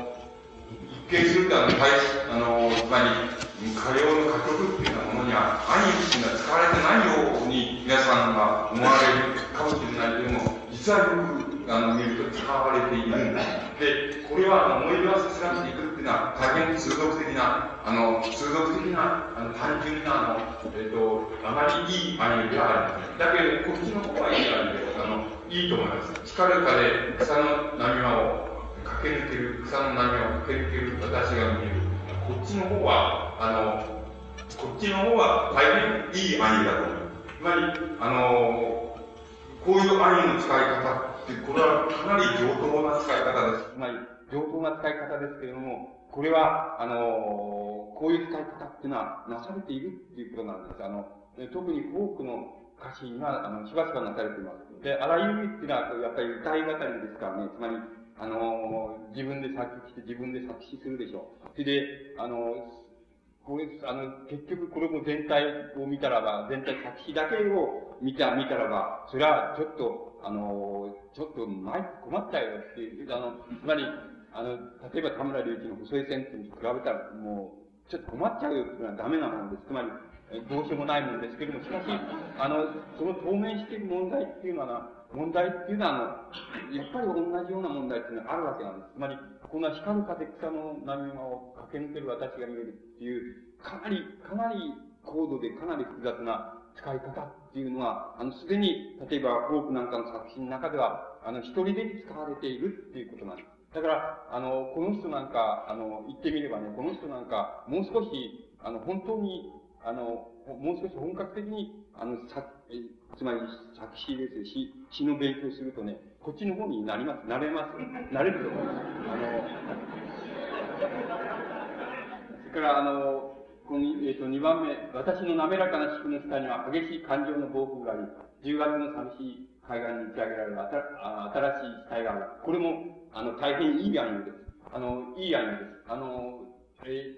一見するとあの大、あの、つまり、歌謡の歌曲っていうようなものには、アニメが使われてないように皆さんが思われるかもしれないけれども、実はよく、あの、見ると使われているで。これは、思い出はさすらっていくっていうのは、大変通俗的な、あの、通俗的な、あの、単純な、あの、えっ、ー、と、あまりいいアニメではありません。だけど、こっちの方はいいアニメで、あの、いいと思います。力かで草の波間を駆け抜ける、草の波を駆け抜ける私が見える。こっちの方は、あの、こっちの方は大変いいアニメだと思います。つまり、あの、こういうアニメの使い方って、これはかなり上等な使い方です。つまり、上等な使い方ですけれども、これは、あの、こういう使い方っていうのはなされているっていうことなんです。あの、特に多くの歌詞が、あの、しばしばなされています。で、あらゆるっていうのは、やっぱり歌い語りですからね、つまり、あの、自分で作詞して自分で作詞するでしょう。それで、あの、これ、あの、結局これも全体を見たらば、全体作詞だけを見た、見たらば、それはちょっと、あの、ちょっと前困っちゃうよっていう、あの、つまり、あの、例えば田村隆一の細い線に比べたら、もう、ちょっと困っちゃうよっていうのはダメなものです。つまり、どうしようもないものですけれども、しかし、あの、その透明している問題っていうのは、問題っていうのは、あの、やっぱり同じような問題っていうのはあるわけなんです。つまり、こんな光る風草の波間を駆け抜ける私が見えるっていう、かなり、かなり高度でかなり複雑な使い方っていうのは、あの、すでに、例えば、フォークなんかの作品の中では、あの、一人で使われているっていうことなんです。だから、あの、この人なんか、あの、言ってみればね、この人なんか、もう少し、あの、本当に、あの、もう少し本格的に、あの、作、つまり作詞ですし、詩の勉強するとね、こっちの方になります。なれます。なれると思います。あの、それから、あの、この、え、ー、と、2番目、私の滑らかな祝の下には激しい感情の暴風があり、10月の寂しい海岸に打ち上げられる新しい死体がある。これも、あの、大変いいアニメです。あの、いい案です。あの、え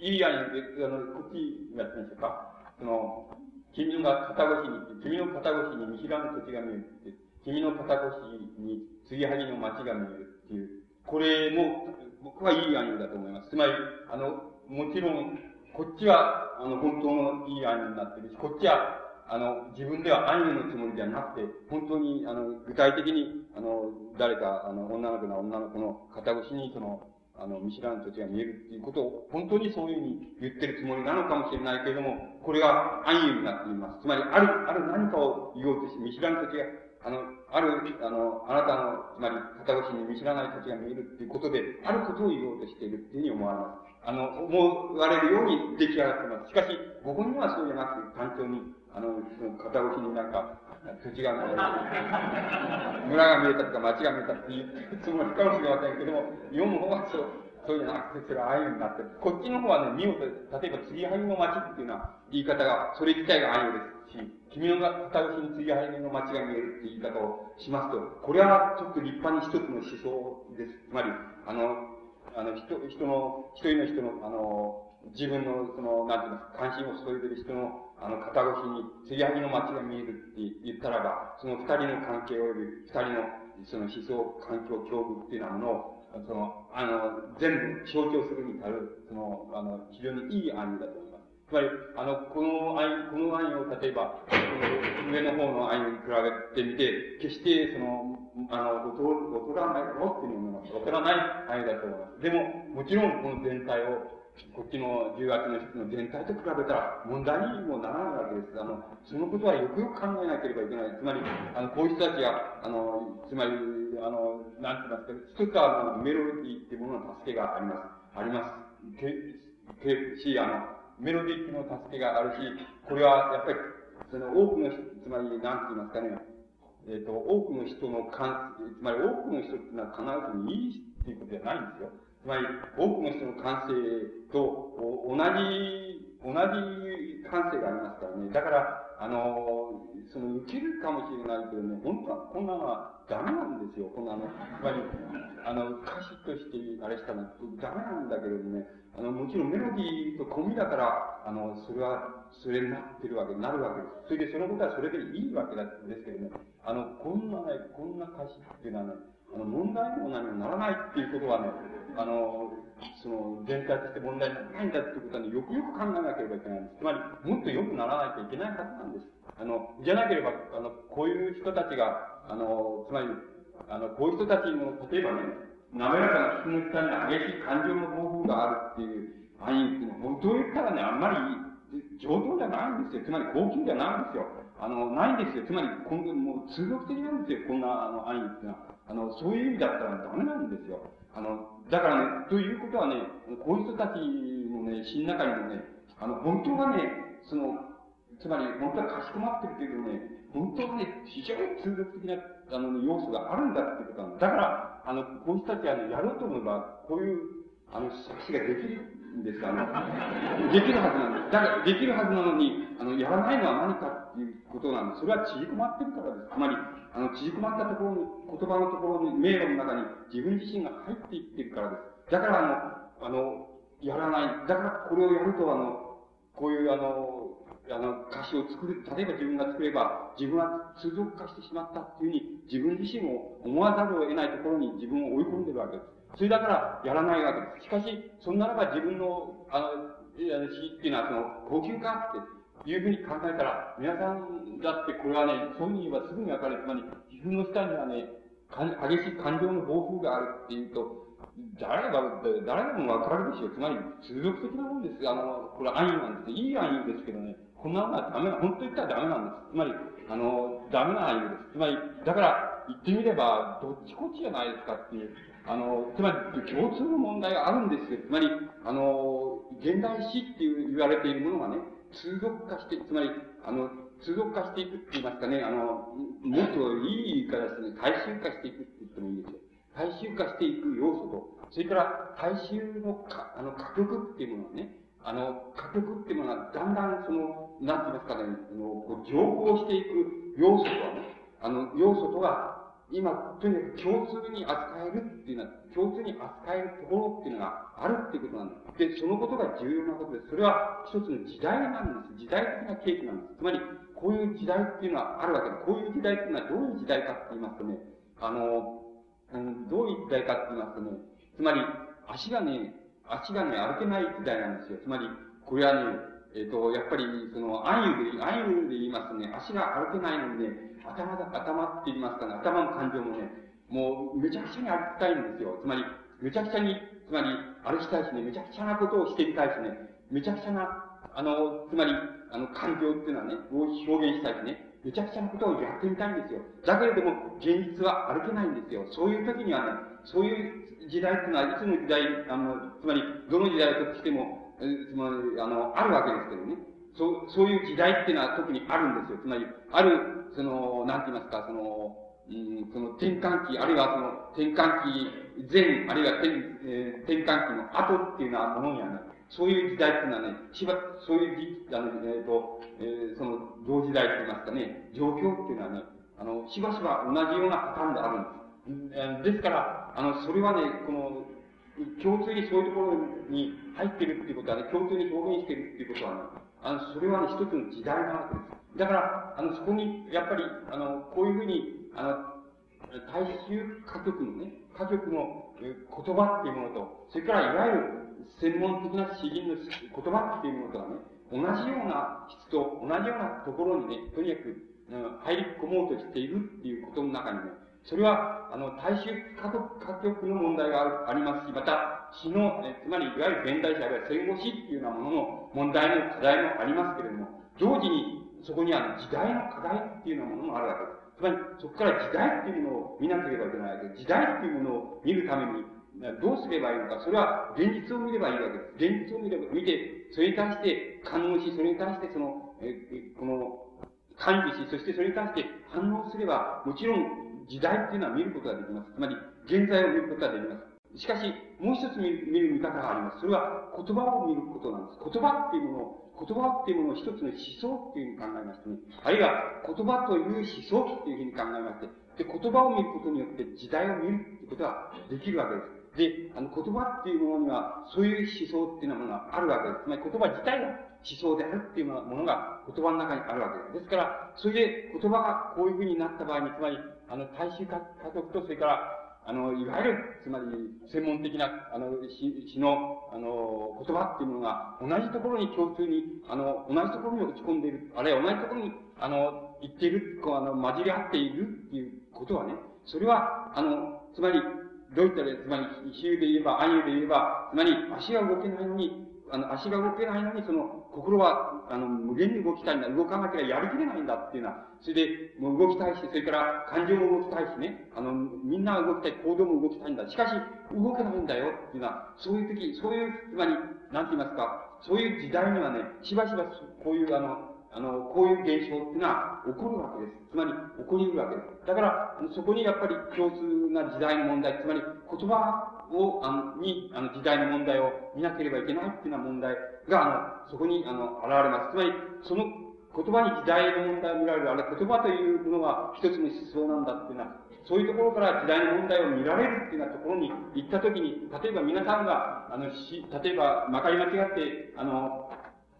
いい案で、あの、こっちやってみましょうか？その、君の肩越しに、君の肩越しに見知らぬ土地が見える、君の肩越しに継ぎはぎの町が見えるっていう、これも、僕はいい案だと思います。つまり、あの、もちろん、こっちは、あの、本当のいい案になってるし、こっちは、あの、自分ではアニメのつもりではなくて、本当に、あの、具体的に、あの、誰か、あの、女の子の女の子の肩越しに、その、あの、見知らぬ土地が見えるっていうことを、本当にそういうふうに言ってるつもりなのかもしれないけれども、これが暗喩になっています。つまり、ある、ある何かを言おうとして、見知らぬ土地が、あの、ある、あの、あなたの、つまり、肩越しに見知らない土地が見えるっていうことで、あることを言おうとしているっていうふうに思われます。あの、思われるように出来上がってます。しかし、ご本人はそうじゃなくて、単調に、あの、その肩越しになんか、土地が、村が見えたとか町が見えたっていうつもりかもしれませんけども、読む方はそう、そうじゃなくて、それはああいうになってる。こっちの方はね、見事、例えば、継ぎはぎの町っていうような言い方が、それ自体がああいうですし、君の肩越しに継ぎはぎの町が見えるっていう言い方をしますと、これはちょっと立派に一つの思想です。つまり、あの、あの、人、人の、一人の人の、あの、自分の、その、なんていうの、関心を注いでる人の、あの、肩越しに、継ぎはぎの街が見えるって言ったらば、その二人の関係及び二人の、その思想、環境、境遇っていうようなものを、その、あの、全部象徴するに足る、その、あの、非常にいい案だと思います。つまり、あの、この案、この案を例えば、の上の方の案に比べてみて、決して、その、あの、劣らないだろうっていうふうに思います。劣らない案だと思います。でも、もちろんこの全体を、こっちの重圧の質の全体と比べたら問題にもならないわけです。あの、そのことはよくよく考えなければいけない。つまり、あの、こういう人たちが、あの、つまり、あの、なんて言いますか、一つは、あの、メロディーっていうものの助けがあります。あります。け、け、し、あの、メロディックの助けがあるし、これはやっぱり、その多くの人、つまり、なんて言いますかね、えっ、ー、と、多くの人の感、つまり多くの人ってのは必ずいいっていうことじゃないんですよ。つまり、多くの人の感性と同じ、同じ感性がありますからね。だから、あの、その、受けるかもしれないけどね、本当はこんなのはダメなんですよ。こんなの、つまり、あの、歌詞としてあれしたのダメなんだけれどね、あの、もちろんメロディーと込みだから、あの、それは、それになってるわけ、なるわけです。それでそのことはそれでいいわけなんですけどね、あの、こんなね、こんな歌詞っていうのはね、あの、問題にも何もならないっていうことはね、あの、その、全体として問題にならないんだっていうことはね、よくよく考えなければいけないんです。つまり、もっと良くならないといけないはずなんです。あの、じゃなければ、あの、こういう人たちが、あの、つまり、あの、こういう人たちの、例えばね、滑らかな質の下に激しい感情の暴風があるっていう範囲っていうのは、本当言ったらね、あんまり上等じゃないんですよ。つまり高級じゃないんですよ。あの、ないんですよ。つまり、今後もう通俗的なんですよ。こんな、あの、範囲っていうのは。あの、そういう意味だったらダメなんですよ。あの、だからね、ということはね、こういう人たちのね、死の中にもね、あの、本当はね、その、つまり、本当はかしこまってるけどね、本当はね、非常に通俗的な、あの、要素があるんだってことなんだ。だから、あの、こういう人たちはね、やろうと思えば、こういう、あの、作詞ができるですか？ら、できるはずなんです。だから、できるはずなのに、あの、やらないのは何かっていうことなんです。それは縮こまってるからです。つまり、あの、縮こまったところに、言葉のところに、迷路の中に自分自身が入っていってるからです。だから、あの、あの、やらない。だから、これをやると、あの、こういう、あの、あの、歌詞を作る、例えば自分が作れば、自分は通俗化してしまったっていうふうに、自分自身を思わざるを得ないところに自分を追い込んでるわけです。それだからやらないわけです。しかし、そんならば自分の、あの、詩っていうのはその、高級化っていうふうに考えたら、皆さんだってこれはね、そういうにはすぐにわかる。つまり、自分の下にはね、激しい感情の暴風があるっていうと、誰が、誰でもわかるでしょう。つまり、通俗的なもんです。あの、これ暗喩なんです。いい暗喩ですけどね、こんなのはダメな、本当言ったらダメなんです。つまり、あの、ダメな暗喩です。つまり、だから、言ってみれば、どっちこっちじゃないですかっていう。あの、つまり、共通の問題があるんですよ。つまり、あの、現代史っていう言われているものがね、通俗化して、つまり、あの、通俗化していくって言いますかね、あの、もっといい言い方ですね、大衆化していくって言ってもいいですよ。大衆化していく要素と、それから大衆のか、あの、歌曲っていうものはね、あの、歌曲っていうものはだんだんその、なんて言いますかね、あの、こう、情報していく要素とはね、あの、要素とは、今、とにかく共通に扱えるっていうのは、共通に扱えるところっていうのがあるっていうことなんです。で、そのことが重要なことです。それは一つの時代なんです。時代的な契機なんです。つまり、こういう時代っていうのはあるわけです。こういう時代っていうのはどういう時代かって言いますとね、あの、うん、どういう時代かって言いますとね、つまり、足がね、足がね、歩けない時代なんですよ。つまり、これはね、えっ、ー、と、やっぱり、その、暗喩で、暗喩で言いますとね、足が歩けないのにね、頭だ、頭って言いますかね、頭の感情もね、もう、めちゃくちゃに歩きたいんですよ。つまり、めちゃくちゃに、つまり、歩きたいしね、めちゃくちゃなことをしてみたいしね、めちゃくちゃな、あの、つまり、あの、感情っていうのはね、を表現したいしね、めちゃくちゃなことをやってみたいんですよ。だけれども、現実は歩けないんですよ。そういう時にはね、そういう時代っていうのは、いつの時代、あの、つまり、どの時代としても、つまり、あの、あるわけですけどね。そう、そういう時代っていうのは特にあるんですよ。つまり、ある、その、なんて言いますか、その、うん、その転換期、あるいはその転換期前、あるいは転,、えー、転換期の後っていうようなものにはね、そういう時代っていうのはね、しば、そういう時、あの、えっ、ー、と、えー、その、同時代って言いますかね、状況っていうのはね、あの、しばしば同じようなパターンであるんです。えー、ですから、あの、それはね、この、共通にそういうところに入ってるっていうことはね、共通に表現してるっていうことはね、あの、それはね、一つの時代なわけです。だから、あの、そこに、やっぱり、あの、こういうふうに、あの、大衆歌曲のね、歌曲の言葉っていうものと、それからいわゆる専門的な詩人の言葉っていうものとはね、同じような質と同じようなところにね、とにかく、うん、入り込もうとしているっていうことの中にね、それは、あの、大衆歌曲の問題がありますし、また、詩の、えつまり、いわゆる現代詩あるいは戦後詩っていうようなものの問題の課題もありますけれども、同時に、そこには時代の課題っていうようなものもあるわけです。つまり、そこから時代っていうものを見なければいけないわけです。時代っていうものを見るために、どうすればいいのか。それは現実を見ればいいわけです。現実を見れば、見て、それに対して感応し、それに対してその、え、この、感知し、そしてそれに対して反応すれば、もちろん時代っていうのは見ることができます。つまり、現在を見ることができます。しかし、もう一つ見る見方があります。それは言葉を見ることなんです。言葉っていうものを、言葉っていうものを一つの思想っていうふうに考えましてね。あるいは、言葉という思想っていうふうに考えまして、で、言葉を見ることによって時代を見るってことができるわけです。で、あの、言葉っていうものには、そういう思想っていうものがあるわけです。つまり言葉自体が思想であるっていうものが言葉の中にあるわけです。ですから、それで言葉がこういうふうになった場合に、つまり、あの、大衆家族と、それから、あの、いわゆる、つまり、専門的な、あの、詩の、あの、言葉っていうものが、同じところに共通に、あの、同じところに落ち込んでいる、あるいは同じところに、あの、言っている、こう、あの、混じり合っているっていうことはね、それは、あの、つまり、どういったら、つまり、比喩で言えば、暗喩で言えば、つまり、足が動けないのに、あの、足が動けないのに、その、心は、あの、無限に動きたいんだ。動かなきゃやりきれないんだっていうのは、それで、もう動きたいし、それから感情も動きたいしね、あの、みんな動きたい、行動も動きたいんだ。しかし、動けないんだよっていうのは、そういう時、そういう、つまり、なんて言いますか、そういう時代にはね、しばしばこういう、あの、あの、こういう現象っていうのは起こるわけです。つまり、起こり得るわけです。だから、そこにやっぱり共通な時代の問題、つまり言葉を、あの、に、あの、時代の問題を見なければいけないっていうような問題が、あの、そこに、あの、現れます。つまり、その言葉に時代の問題を見られる、あれ言葉というものが一つの思想なんだっていうのは、そういうところから時代の問題を見られるっていうようなところに行ったときに、例えば皆さんが、あの、し、例えば、まかり間違って、あの、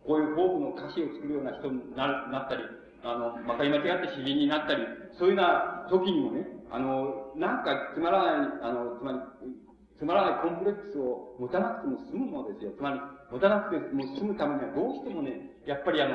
こういうフォークの歌詞を作るような人にななったり、あの、まかり間違って詩人になったり、そういうような時にもね、あの、なんかつまらない、あの、つまり、つまらないコンプレックスを持たなくても済むのですよ。つまり、持たなくても済むためにはどうしてもね、やっぱりあの、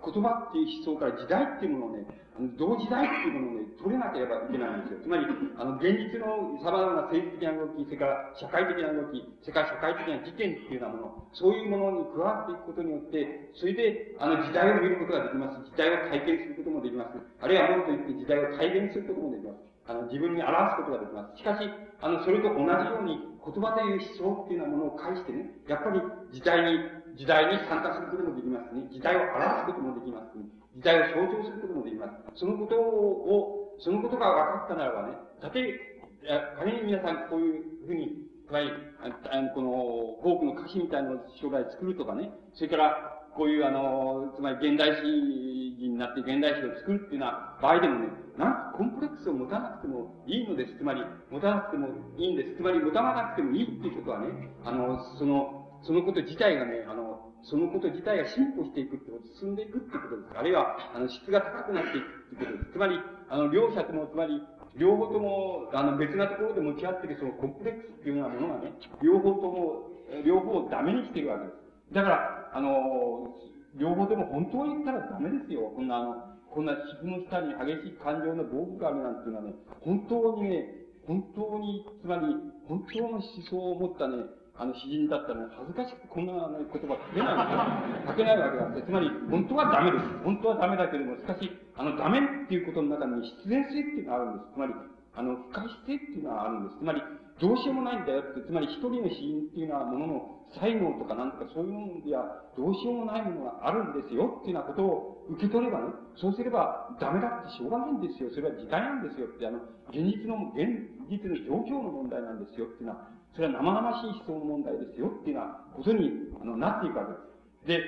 言葉っていう思想から時代っていうものをね、同時代っていうものをね、取れなければいけないんですよ。つまり、あの、現実の様々な政治的な動き、それから社会的な動き、それから社会的な事件っていうようなもの、そういうものに加わっていくことによって、それで、あの、時代を見ることができます。時代を体験することもできます。あるいはもっと言って時代を体現することもできます。あの、自分に表すことができます。しかし、あの、それと同じように、言葉という思想っていうようなものを介してね、やっぱり時代に、時代に参加することもできますね。時代を表すこともできますね。時代を象徴することもできます。そのことを、そのことが分かったならばね、たとえ、仮に皆さんこういうふうに、つまり、あこの、フォークの歌詞みたいなのを将来作るとかね、それから、こういうあの、つまり現代史になって現代史を作るっていうような場合でもね、なんコンプレックスを持たなくてもいいのです。つまり、持たなくてもいいんです。つまり、持たなくてもいいっていうことはね、あの、その、そのこと自体がね、あの、そのこと自体が進歩していくってこと、進んでいくってことです。あるいは、あの、質が高くなっていくってことです。つまり、あの、両者とも、つまり、両方とも、あの、別なところで持ち合ってるそのコンプレックスっていうようなものがね、両方とも、両方をダメにしてるわけです。だから、あの、両方とも本当に言ったらダメですよ。こんな、あの、こんな皮膚の下に激しい感情の防具があるなんていうのはね、本当にね、本当に、つまり、本当の思想を持ったね、あの詩人だったら、恥ずかしくこんな、ね、言葉書けないわけ書 けないわけだって。つまり、本当はダメです。本当はダメだけれども、しかし、あの、ダメっていうことの中に必然性っていうのがあるんです。つまり、あの、不可避性っていうのはあるんです。つまり、どうしようもないんだよって、つまり一人の死因っていうのはものの才能とかなんかそういうものや、どうしようもないものがあるんですよっていうようなことを受け取ればね、そうすればダメだってしょうがないんですよ。それは時代なんですよって、あの、現実の、現実の状況の問題なんですよっていうのは、それは生々しい思想の問題ですよっていうようなことにあのなっていくわけです。で、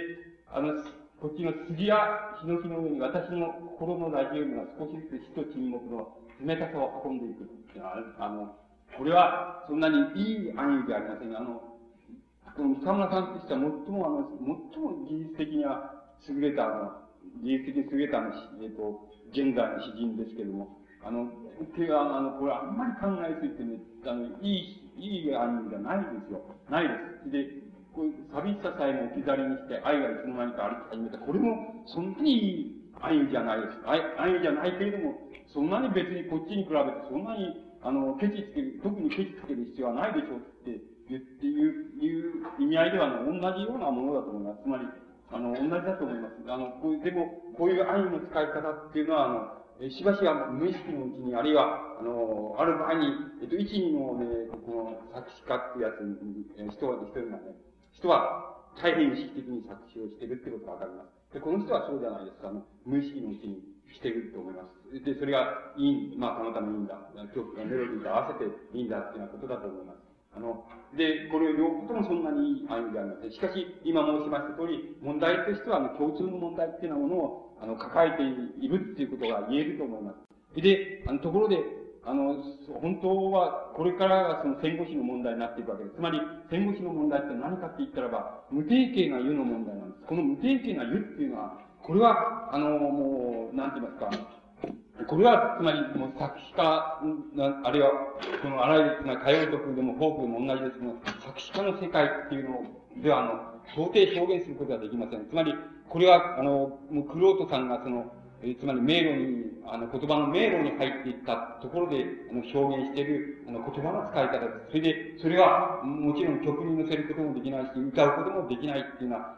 あの、こっちの杉やヒノキの上に私の心のラジオムが少しずつ死と沈黙の冷たさを運んでいくっていうのは、あの、これはそんなにいい暗喩ではありませんが、あの、この北村さんとしては最もあの、最も技術的には優れた、あの、技術的に優れたあの、えっ、ー、と、現在の詩人ですけれども、あの、手は、あの、これあんまり考えすぎてね、あの、いい、いい暗喩じゃないですよ。ないです。で、こう寂しささえも置き去りにして愛がいつの間にか歩き始めた。これも、そんなにいい暗喩じゃないです。愛、暗喩じゃないけれども、そんなに別にこっちに比べて、そんなにあの、ケチつける、特にケチつける必要はないでしょうって言っていう、いう意味合いではね、同じようなものだと思います。つまり、あの、同じだと思います。あの、こういう、でも、こういう愛の使い方っていうのは、あの、しばしば無意識のうちに、あるいは、あの、ある場合に、えっと、一二のね、この作詞家っていうやつに、え人は、一人がね、人は大変意識的に作詞をしてるってことがわかります。で、この人はそうじゃないですか。あの、無意識のうちにしてると思います。で、それがいい、まあ、たまたまいいんだ。曲、メロディーと合わせていいんだっていうようなことだと思います。あの、で、これ両方ともそんなにいい案でありません。しかし、今申しました通り、問題としては、あの、共通の問題っていうようなものを、あの、抱えているっていうことが言えると思います。で、あの、ところで、あの、本当は、これからがその戦後史の問題になっていくわけです。つまり、戦後史の問題って何かって言ったらば、無定型な湯の問題なんです。この無定型な湯っていうのは、これは、あの、もう、なんて言いますか、これは、つまり、もう作詞家、あるいは、このあらゆる、つまり歌謡曲でもフォークでも同じですけど、作詞家の世界っていうのでは、あの、到底表現することはできません。つまり、これは、あの、もう、クロートさんがその、えつまり迷路に、あの、言葉の迷路に入っていったところで、あの、表現している、あの、言葉の使い方です。それで、それは、もちろん曲に乗せることもできないし、歌うこともできないっていうのは、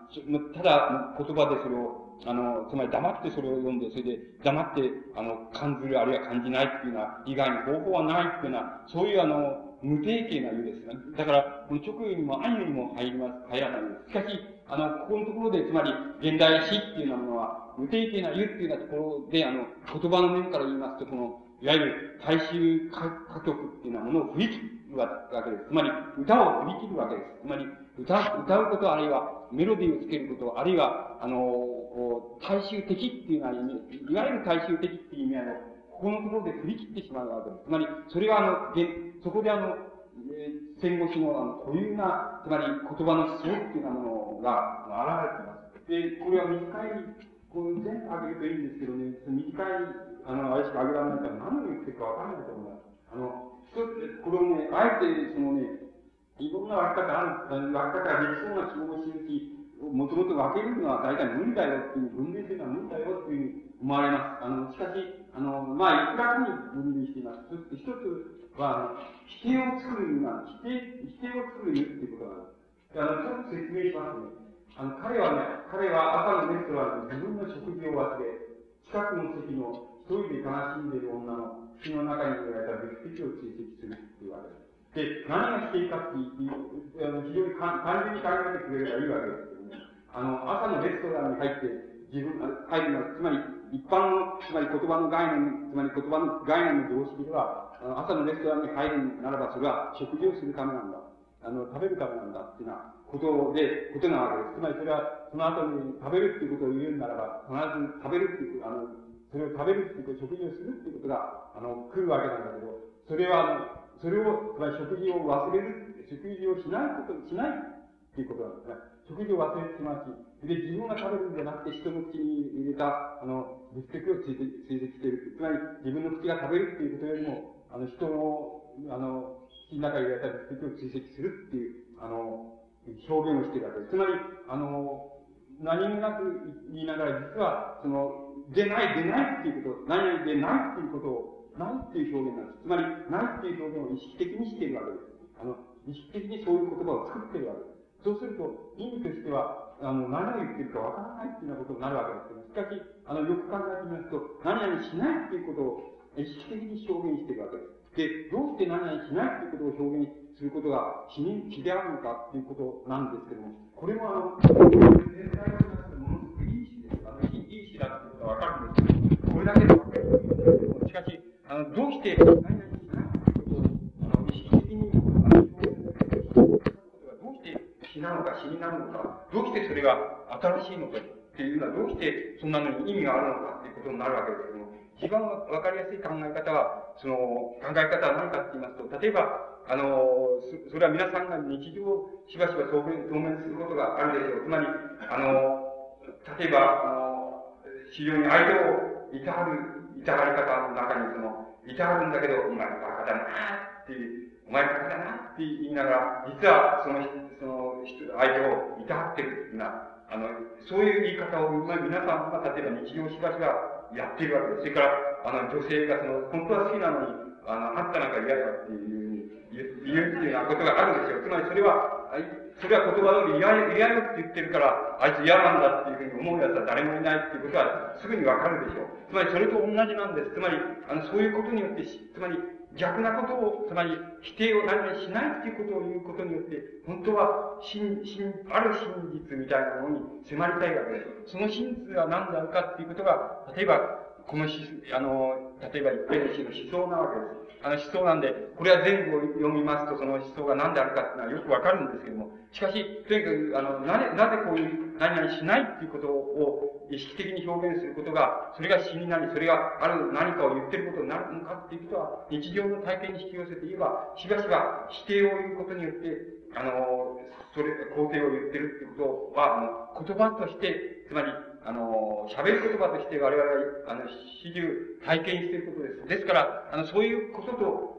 ただ、言葉でそれを、あの、つまり黙ってそれを読んで、それで黙って、あの、感じるあるいは感じないっていうのは、以外に方法はないっていうのは、そういうあの、無定型な言うですね。だから、この直にも愛にも入ります、入らないしかし、あの、ここのところで、つまり、現代詩っていうようなものは、無定型な言うっていうようなところで、あの、言葉の面から言いますと、この、いわゆる大衆歌曲っていうようなものを振り切るわけです。つまり、歌を振り切るわけです。つまり、歌、歌うこと、あるいはメロディーをつけること、あるいは、あの、大衆的っていうような意味、いわゆる大衆的っていう意味合いの、ここのところで振り切ってしまうわけです。つまり、それはあの、そこであの、えー、戦後史のあの固有な、つまり言葉の思想っていうようなものが現れています。で、これは短い、こう全部挙げるといいんですけどね、短い、あの、あれしか挙げられないから何を言ってるかわからないと思います。あの、一つ、これをね、あえて、そのね、いろんな分け方ある、分け方ができそうな気もするし、もともと分けるのは大体無理だよっていう、分類するのは無理だよっていうふうに思われます。あの、しかし、あの、まあ、いくらかに分類しています。一つ、は、否定を作るには、否定、否定を作るにっていうことがある。あの、ちょっと説明しますね。あの、彼はね、彼は朝のレストランで自分の食事を忘れ、近くの席の一人で悲しんでいる女の口の中に入れられた物的を追跡するっていうわけです。で、何が否定かっていう、あの非常に単純に考えてくれればいいわけですけどね。あの、朝のレストランに入って、自分、入るのは、つまり、一般の、つまり言葉の概念、つまり言葉の概念の常識では、あの朝のレストランに入るならば、それは食事をするためなんだ。あの、食べるためなんだっていうなことで、ことなわけです。つまりそれは、その後に食べるっていうことを言うならば、必ず食べるっていう、あの、それを食べるっていうこと、食事をするっていうことが、あの、来るわけなんだけど、それは、それを、つまり食事を忘れる、食事をしないこと、しないっていうことなんですね。食事を忘れてしまうし、で、自分が食べるんじゃなくて人の口に入れた、あの、物的を追跡追跡している。つまり、自分の口が食べるっていうことよりも、あの、人の、あの、口の中に入れた物的を追跡するっていう、あの、表現をしてるわけです。つまり、あの、何気なく言いながら、実は、その、出ない、出ないっていうこと、何々出ないっていうことを、ないっていう表現なんです。つまり、ないっていう表現を意識的にしているわけです。あの、意識的にそういう言葉を作っているわけです。そうすると、意味としては、あの、何を言ってるかわからないっていうようなことになるわけです、しかし、あの、よく考えてみますと、何々しないっていうことを意識的に表現しているわけです。で、どうして何々しないっていうことを表現することが死に、死であるのかっていうことなんですけども、これもあの、全体を見ますとものすごくいい詩です。あの、いい詩だっていうことはわかるんですけど、これだけでわかる。しかし、あの、どうして何々しないっていうことを、あの、意識的に、あの、どうして死なのか死になるのか、どうしてそれが新しいのかっていうのは、どうしてそんなのに意味があるのかっていうことになるわけですけども、一番わかりやすい考え方は、その、考え方は何かって言いますと、例えば、あの、それは皆さんが日常しばしば当面、当面することがあるでしょう。つまり、あの、例えば、あの、非常に相手をいたわる、いたわり方の中に、その、いたわるんだけど、お前バカだなっていう、お前バカだなって言いながら、実はその、その、相手をいたわってるような、あの、そういう言い方を、まあ、皆さんが例えば日常しばしばやっているわけです。それから、あの、女性がその、本当は好きなのに、あの、あったなんか嫌だっていう言うっていうようなことがあるんですよ。つまりそれは、それは言葉通り嫌嫌よって言ってるから、あいつ嫌なんだっていうふうに思う奴は誰もいないっていうことはすぐにわかるでしょう。つまりそれと同じなんです。つまり、あの、そういうことによって、つまり逆なことを、つまり否定を何々しないっていうことを言うことによって、本当は真、真、ある真実みたいなものに迫りたいわけです。その真実は何であるかっていうことが、例えば、このし、あの、例えば一辺の詩の思想なわけです。あの思想なんで、これは全部を読みますと、その思想が何であるかっていうのはよくわかるんですけども、しかし、とにかく、あの、なぜ、なぜこういう何々しないっていうことを意識的に表現することが、それが詩になり、それがある何かを言ってることになるのかっていうことは、日常の体験に引き寄せて言えば、しばしば否定を言うことによって、あの、それ、肯定を言ってるってことは、あの、言葉として、つまり、あの、喋る言葉として我々は、あの、始終体験していることです。ですから、あの、そういうことと、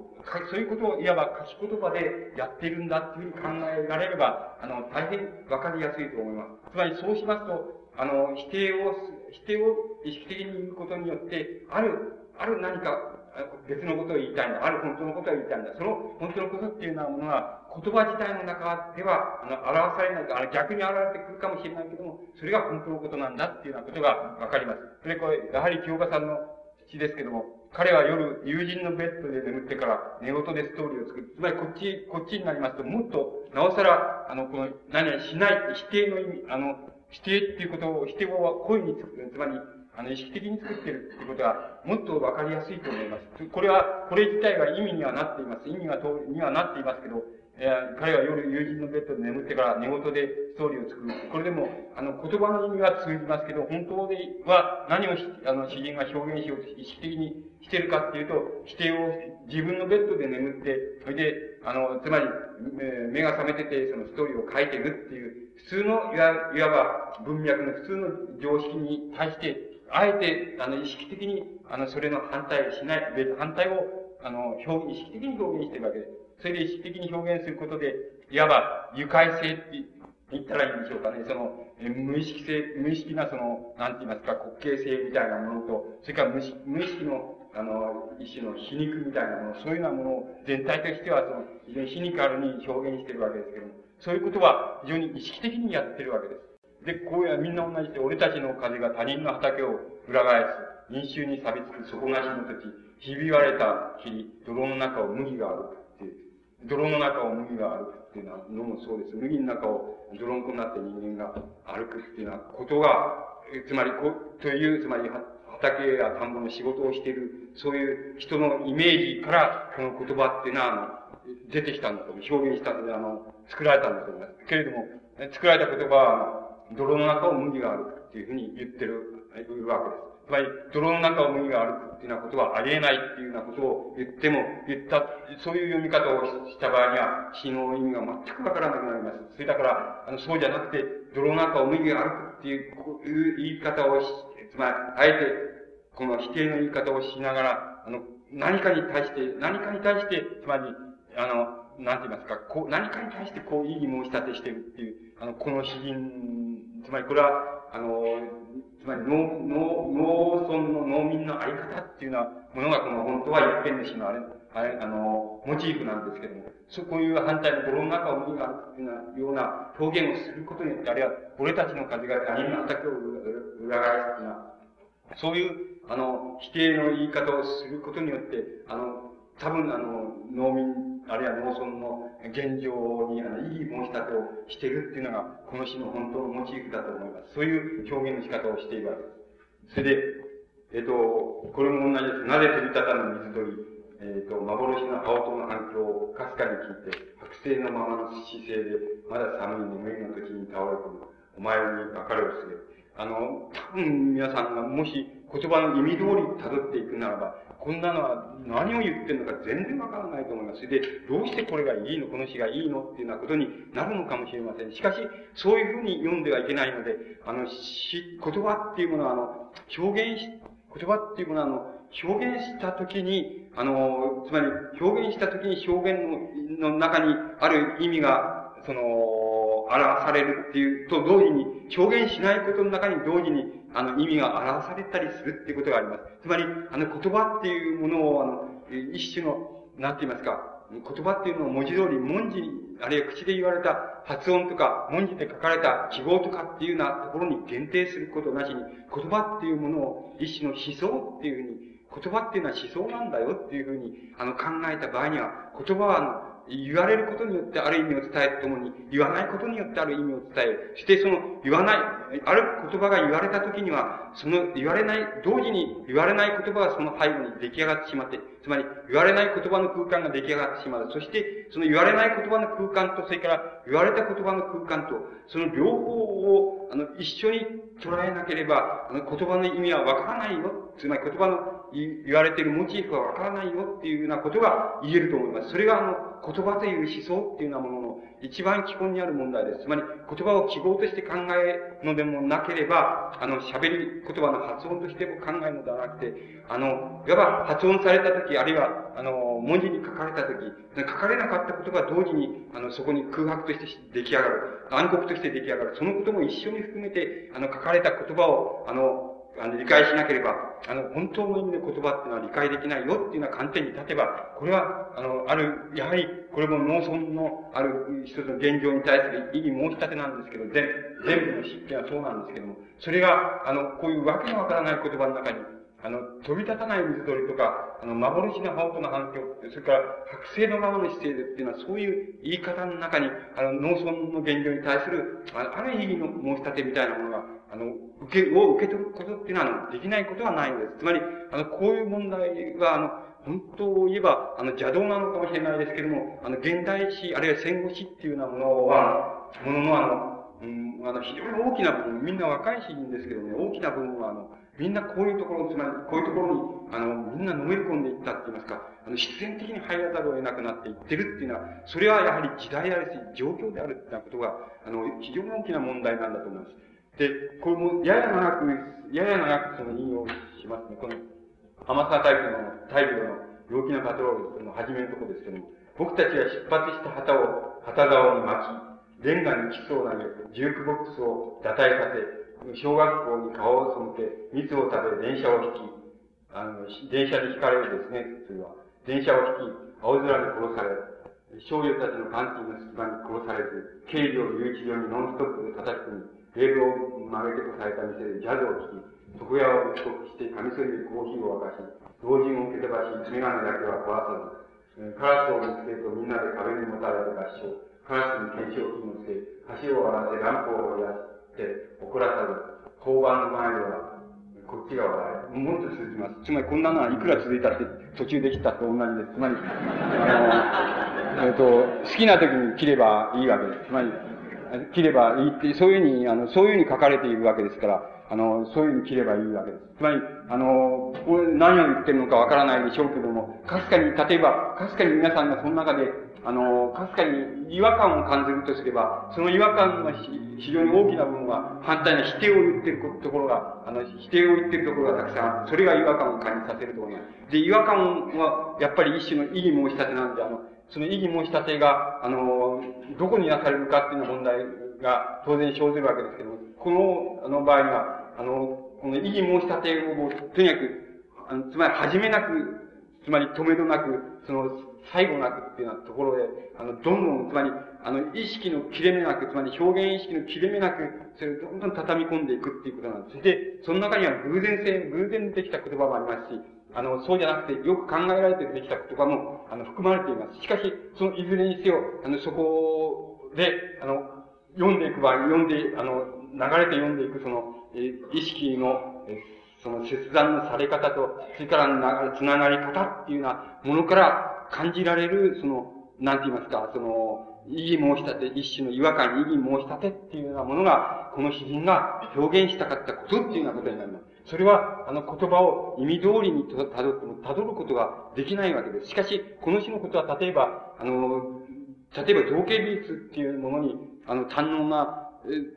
そういうことをいわば書き言葉でやっているんだっていうふうに考えられれば、あの、大変わかりやすいと思います。つまりそうしますと、あの、否定を、否定を意識的に言うことによって、ある、ある何か別のことを言いたいんだ。ある本当のことを言いたいんだ。その本当のことっていうようなものは、言葉自体の中では、あの、表されない、あの、逆に現れてくるかもしれないけども、それが本当のことなんだっていうようなことがわかります。それこれ、やはり京香さんの父ですけども、彼は夜、友人のベッドで眠ってから寝言でストーリーを作る。つまり、こっち、こっちになりますと、もっと、なおさら、あの、この、何々しない、否定の意味、あの、否定っていうことを、否定を声につく、つまり、あの、意識的に作ってるってことが、もっとわかりやすいと思います。これは、これ自体は意味にはなっています。意味が通りにはなっていますけど、彼は夜友人のベッドで眠ってから寝言でストーリーを作る。これでも、あの、言葉の意味は通じますけど、本当では何をあの、詩人が表現しようと意識的にしてるかっていうと、否定を自分のベッドで眠って、それで、あの、つまり、目が覚めてて、そのストーリーを書いてるっていう、普通の、いわいわば文脈の普通の常識に対して、あえて、あの、意識的に、あの、それの反対しない、反対を、あの、表、意識的に表現してるわけです。それで意識的に表現することで、いわば、愉快性って言ったらいいんでしょうかね。その、無意識性、無意識なその、なんて言いますか、滑稽性みたいなものと、それから無無意識の、あの、一種の皮肉みたいなもの、そういうようなものを全体としては、その、非常に皮肉あるに表現しているわけですけども、そういうことは非常に意識的にやってるわけです。で、こうやみんな同じで、俺たちの風が他人の畑を裏返す。飲酒に錆びつく底なしの時、ひび割れた霧、泥の中を麦が歩く。泥の中を麦が歩くっていうのは、のもそうです。麦の中を泥んこになって人間が歩くっていうようなことが、つまり、こ、という、つまり、畑や田んぼの仕事をしている、そういう人のイメージから、この言葉っていうのは、出てきたんだと、表現したので、あの、作られたんだと思います。けれども、作られた言葉は、泥の中を麦があるっていうふうに言ってる、いうわけです。つまり、泥の中を麦が歩くっていうようなことはありえないっていうようなことを言っても、言った、そういう読み方をした場合には、死の意味が全くわからなくなります。それだから、あの、そうじゃなくて、泥の中を麦が歩くっていう、言い方をし、つまり、あえて、この否定の言い方をしながら、あの、何かに対して、何かに対して、つまり、あの、なんて言いますか、こう、何かに対してこう、異議申し立てしてるっていう、あの、この詩人、つまりこれは、あの、つまり農、農、農村の農民のあり方っていうようなものが、この本当は一辺主のあれ、あれ、あの、モチーフなんですけども、そう、こういう反対の泥の中を見があるっていうような表現をすることによって、あるいは、俺たちの風が他人の畑を裏返すっていうような、そういう、あの、否定の言い方をすることによって、あの、多分あの、農民、あるいは農村の現状に、あの、いい申し立てをしているっていうのが、この詩の本当のモチーフだと思います。そういう表現の仕方をしているわけです。それで、えっ、と、これも同じです。なぜ飛び立たぬ水鳥、えっ、と、幻の青鳥の反響をかすかに聞いて、白星のままの姿勢で、まだ寒い眠りの時に倒れ込む。お前に別れをすれ。あの、多分皆さんがもし言葉の意味通り辿っていくならば、こんなのは何を言ってるのか全然わからないと思います。で、どうしてこれがいいの、この詩がいいのっていうようなことになるのかもしれません。しかし、そういうふうに読んではいけないので、あの、詩、言葉っていうものは、あの、表現し、言葉っていうものは、あの、表現したときに、あの、つまり、表現したときに表現のの中にある意味が、その、表されるっていうと同時に、表現しないことの中に同時に、あの、意味が表されたりするっていうことがあります。つまり、あの、言葉っていうものを、あの、一種の、なんて言いますか、言葉っていうのを文字通り、文字、あるいは口で言われた発音とか、文字で書かれた記号とかっていうようなところに限定することなしに、言葉っていうものを一種の思想っていうふうに、言葉っていうのは思想なんだよっていうふうに、あの、考えた場合には、言葉は、あの、言われることによってある意味を伝えるともに、言わないことによってある意味を伝える。そしてその言わない、ある言葉が言われたときには、その言われない、同時に言われない言葉がその背後に出来上がってしまって、つまり言われない言葉の空間が出来上がってしまう。そして、その言われない言葉の空間と、それから言われた言葉の空間と、その両方を、あの、一緒に捉えなければ、あの、言葉の意味はわからないよ。つまり言葉の言われているモチーフはわからないよっていうようなことが言えると思います。それがあの、言葉という思想っていうようなものの一番基本にある問題です。つまり、言葉を記号として考えるのでもなければ、あの、喋り言葉の発音としても考えるのではなくて、あの、いわば発音されたとき、あるいは、あの、文字に書かれたとき、書かれなかったことが同時に、あの、そこに空白として出来上がる。暗黒として出来上がる。そのことも一緒に含めて、あの、書かれた言葉を、あの、あの、理解しなければ、あの、本当の意味の言葉っていうのは理解できないよっていうような観点に立てば、これは、あの、ある、やはり、これも農村のある一つの現状に対する意義申し立てなんですけど、全全部の湿気はそうなんですけども、それが、あの、こういうわけのわからない言葉の中に、あの、飛び立たない水鳥とか、あの、幻の羽音の反響、それから、白星のままの姿勢でっていうのは、そういう言い方の中に、あの、農村の現状に対する、あある意味の申し立てみたいなものが、あの、受け、を受け取ることっていうのは、できないことはないのです。つまり、あの、こういう問題が、あの、本当を言えば、あの、邪道なのかもしれないですけども、あの、現代史、あるいは戦後史っていうようなものは、ものの、あの、うん、あの、非常に大きな部分、みんな若い詩人ですけどね、大きな部分は、あの、みんなこういうところ、つまり、こういうところに、あの、みんなのめり込んでいったって言いますか、あの、必然的に入らざるを得なくなっていってるっていうのは、それはやはり時代あるし、状況であるっていうことが、あの、非常に大きな問題なんだと思います。で、これも、やや長く、やや長くその引用しますね。この、天沢大陸の、大陸の陽気なパトロールの始めるところですけども、僕たちは出発した旗を、旗側に巻き、レンガに基礎を投げ、ジュークボックスを打退させ、小学校に顔を背け、蜜を食べ、電車を引き、あの、電車に引かれるですね、それは。電車を引き、青空に殺され、少女たちのパンティの隙間に殺されず、軽量留置場にノンストップで叩き込み、テーブルを曲げてとされた店でジャズを聴き、床屋を帰国してカミソリでコーヒーを沸かし、老人を蹴飛ばし、メガネだけは壊さず、カラスを見つけるとみんなで壁にもたれて合唱、カラスに検証金をつけ、橋を割らせ、ランプを燃やして怒らさず、交番の前では、こっちが話題。もっと続きます。つまりこんなのはいくら続いたって途中で切ったと同じです。つまり、あの、えっ、ー、と、好きな時に切ればいいわけです。つまり、切ればいいって、そういうふうに、あの、そういうふうに書かれているわけですから、あの、そういうふうに切ればいいわけです。つまり、あの、何を言ってるのかわからないでしょうけども、かすかに、例えば、かすかに皆さんがその中で、あの、かすかに違和感を感じるとすれば、その違和感の非常に大きな部分は、反対の否定を言ってるところが、あの、否定を言ってるところがたくさんあって、それが違和感を感じさせるところが。で、違和感は、やっぱり一種の異議申し立てなんで、あの、その異議申し立てが、あの、どこになされるかっていう問題が当然生ずるわけですけども、この、あの場合には、あの、この異議申し立てを、とにかく、あの、つまり始めなく、つまり止めどなく、その、最後なくっていうようなところで、あの、どんどん、つまり、あの、意識の切れ目なく、つまり表現意識の切れ目なく、それをどんどん畳み込んでいくっていうことなんです。で、その中には偶然性、偶然できた言葉もありますし、あの、そうじゃなくて、よく考えられてできた言葉も、あの、含まれています。しかし、そのいずれにせよ、あの、そこで、あの、読んでいく場合、読んで、あの、流れて読んでいく、その、え意識の、えその切断のされ方と、それからな、つながり方っていうようなものから感じられる、その、なんて言いますか、その、異議申し立て、一種の違和感に、異議申し立てっていうようなものが、この詩人が表現したかったことっていうようなことになります。それは、あの言葉を意味通りにたどっても、たどることができないわけです。しかし、この詩のことは、例えば、あの、例えば造形美術っていうものに、あの、堪能な、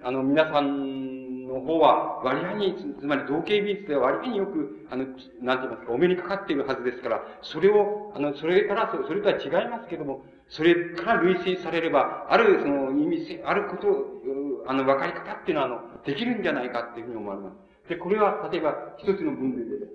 あの、皆さんの方は、割合に、つまり造形美術では割合によく、あの、なんて言いますか、お目にかかっているはずですから、それを、あの、それから、それとは違いますけども、それから類推されれば、ある、その、意味、あること、あの、分かり方っていうのは、あの、できるんじゃないかっていうふうに思われます。で、これは、例えば、一つの分類で、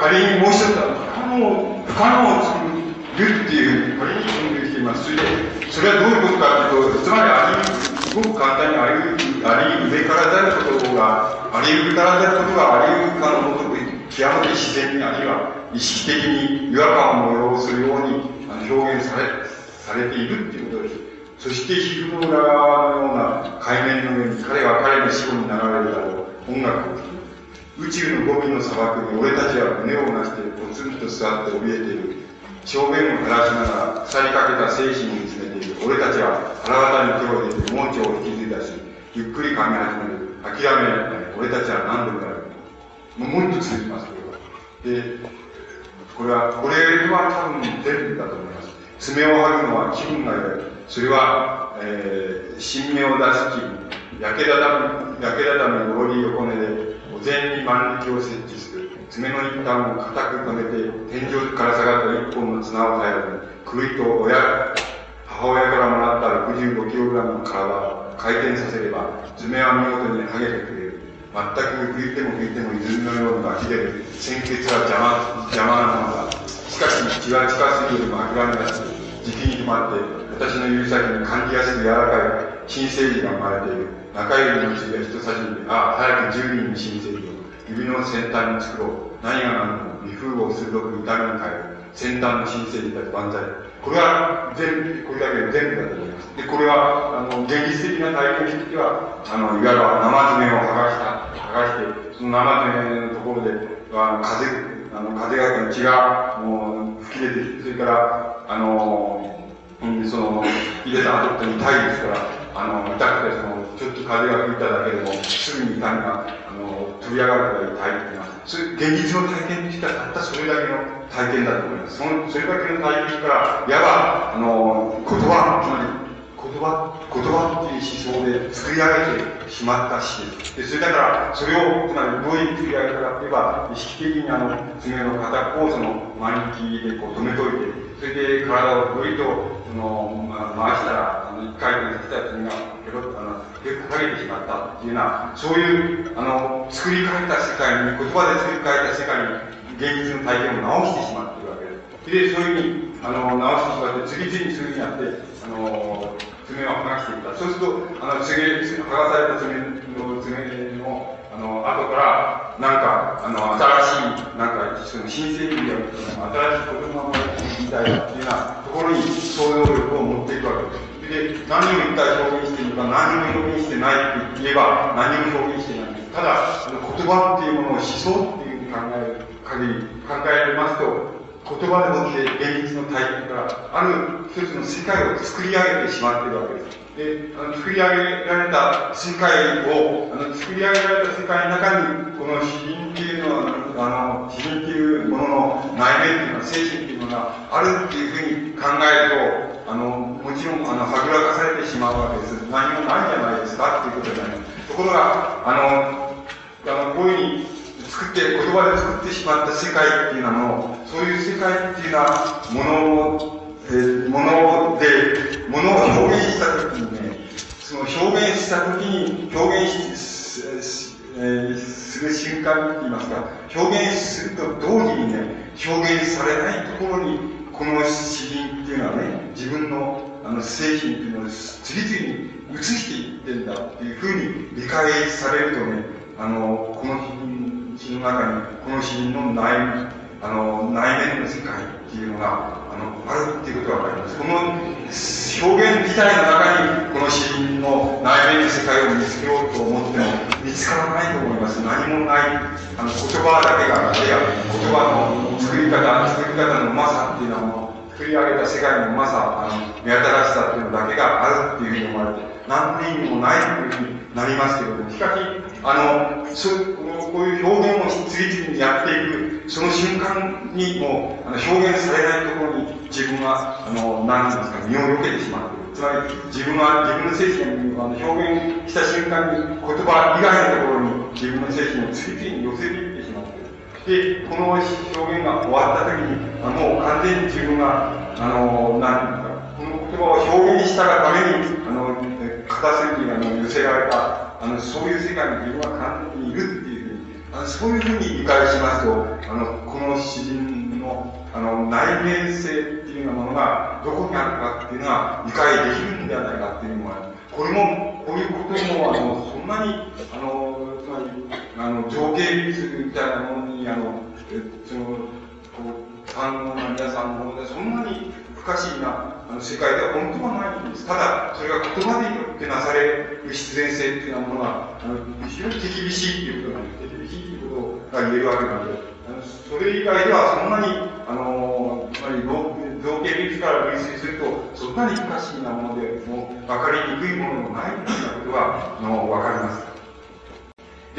仮にもう一つは不可能、不可能を作るっていう仮に分類しています。それで、それはどういうことかというと、つまりあり、すごく簡単にあり、あり、上からであることが、あり上からであることがあり得るかのごとく、極めて自然にあるいは意識的に違和感を催すように表現され、されているっていうことです。そして皮膚の裏側のような海面の上に彼は彼の死後に流れるだろう音楽を。宇宙のゴミの砂漠に俺たちは胸をなしてポツンと座って怯えている。正面を照らしながら腐りかけた精神を見つめている。俺たちは腹渡に手を入れて盲腸を引き継いだし、ゆっくり噛み始める。諦めない。俺たちは何度もやる。もうもっと続きます、これは。で、これは、これは多分全部だと思います。爪を剥ぐのは気分が良い。それは、えー、新芽を出す気分。焼けだだみ、焼けだだみおろり横根で、前に万力を設置する。爪の一端を固く止めて、天井から下がった一本の綱を耐える。くいと親、母親からもらった 65kg の体を回転させれば、爪は見事に剥げてくれる。全く拭いても拭いても泉のような火で、鮮血は邪魔、邪魔なものだ。しかし、血は近すぎるも諦めなし、時期に決まって、私の指先に感じやすく柔らかい新生児が生まれている。中指の指が人差し指、ああ、早く10人に新生児を。指の先端に作ろう。何が何でも、微風を鋭く痛みに変える。先端の新生児たち万歳。これは全部、これだけで全部だと思います。で、これは、あの、現実的な体験にしては、あの、いわゆる生爪を剥がした、剥がして、その生爪のところで、あの、風、あの、風が、血が、もう、吹き出てきて、それから、あの、うん、その、入れた後って痛いですから、あの、痛くて、その、ちょっと風が吹いただけでも、すぐに痛みが、あの、飛び上がるから痛いっていうのは、それ、現実の体験としては、たったそれだけの体験だと思います。その、それだけの体験から、いわば、あの、言葉、つまり、言葉、言葉っていう思想で作り上げてしまった詩でそれだから、それを、つまりどういう作り上げかといえば、意識的にあの、爪の片っぽをその、マニキでこう止めといて、それで体をぐいとその、まあ、回したら、あの、一回で来た君が、ペロッと、あの、結構かけてしまったっていうような、そういう、あの、作り変えた世界に、言葉で作り変えた世界に、現実の体験を直してしまっているわけです。で、そういうふうに、あの、直してしまって、次々にそういうふうにやって、あの、爪を剥がしていた。そうすると、あの、爪、剥がされた爪の、爪の、あの、後から、なんか、あの、新しい、なんか、その新製品であるとか、新しい子供がみたいなっていうようなところに想像力を持っていくわけです。で、何を一体表現しているのか、何も表現してないって言えば、何も表現してないんです。ただ、言葉っていうものを思想っていうふうに考える限り、考えますと、言葉でもって現実の体験からある一つの世界を作り上げてしまっているわけです。で、あの作り上げられた世界を、あの作り上げられた世界の中に、この詩人っていうのは、あの、詩人っていうものの内面っていうのは、精神っていうものがあるっていうふうに考えると、あの、もちろん、あの、はぐらかされてしまうわけです。何もないじゃないですかっていうことじゃない。ところが、あの、あのこういうふうに作って、言葉で作ってしまった。世界っていうのはそういう世界っていうのは、ものを、えー、もので、ものを表現したときにね、その表現したときに、表現し、えー、する瞬間って言いますか、表現すると同時にね、表現されないところに、この詩人っていうのはね、自分のあの精神っていうのを次々に移していってんだっていうふうに理解されるとね、あの、この詩人詩の中に、この詩の内、あの、内面の世界っていうのが、あの、あるっていうことがわかります。この表現自体の中に、この詩人の内面の世界を見つけようと思っても、見つからないと思います。何もない、あの、言葉だけが、あるいは言葉の作り方、作り方のうまさっていうのは、作り上げた世界のうまさ、あの、目新しさっていうのだけがあるっていうふうに思われて、何の意味もないというふうになりますけども、しかし、あの、そこういう表現を次々にやっていく、その瞬間にもあの表現されないところに自分は、あの、何ですか、身を避けてしまっている。つまり、自分は自分の精神をあの表現した瞬間に言葉以外のところに自分の精神を次々に寄せていってしまっている。で、この表現が終わった時に、あもう完全に自分が、あの、何ですか、この言葉を表現したがために、あの、片隅にあの寄せられた、あの、そういう世界に自分は完全にいるっていうふうにあのそういうふうに理解しますと、あの、この詩人の、あの、内面性っていうようなものがどこにあるかっていうのは理解できるんではないかっていうのは、これも、こういうことも、あの、そんなに、あの、つまり、あの、情景美術みたいなものに、あの、えその、こう、堪能な皆さんのもので、そんなに不可思議なあの世界では本当はないんです。ただ、それが言葉でよってなされる必然性っていうようなものが、あの非常に手厳しいっていうことなんです。手厳しいっていうことが言えるわけなので、あのそれ以外ではそんなに、あの、つまり造形美術から類推すると、そんなに不可思議なもので、もう分かりにくいものもないということが、あの、分かります。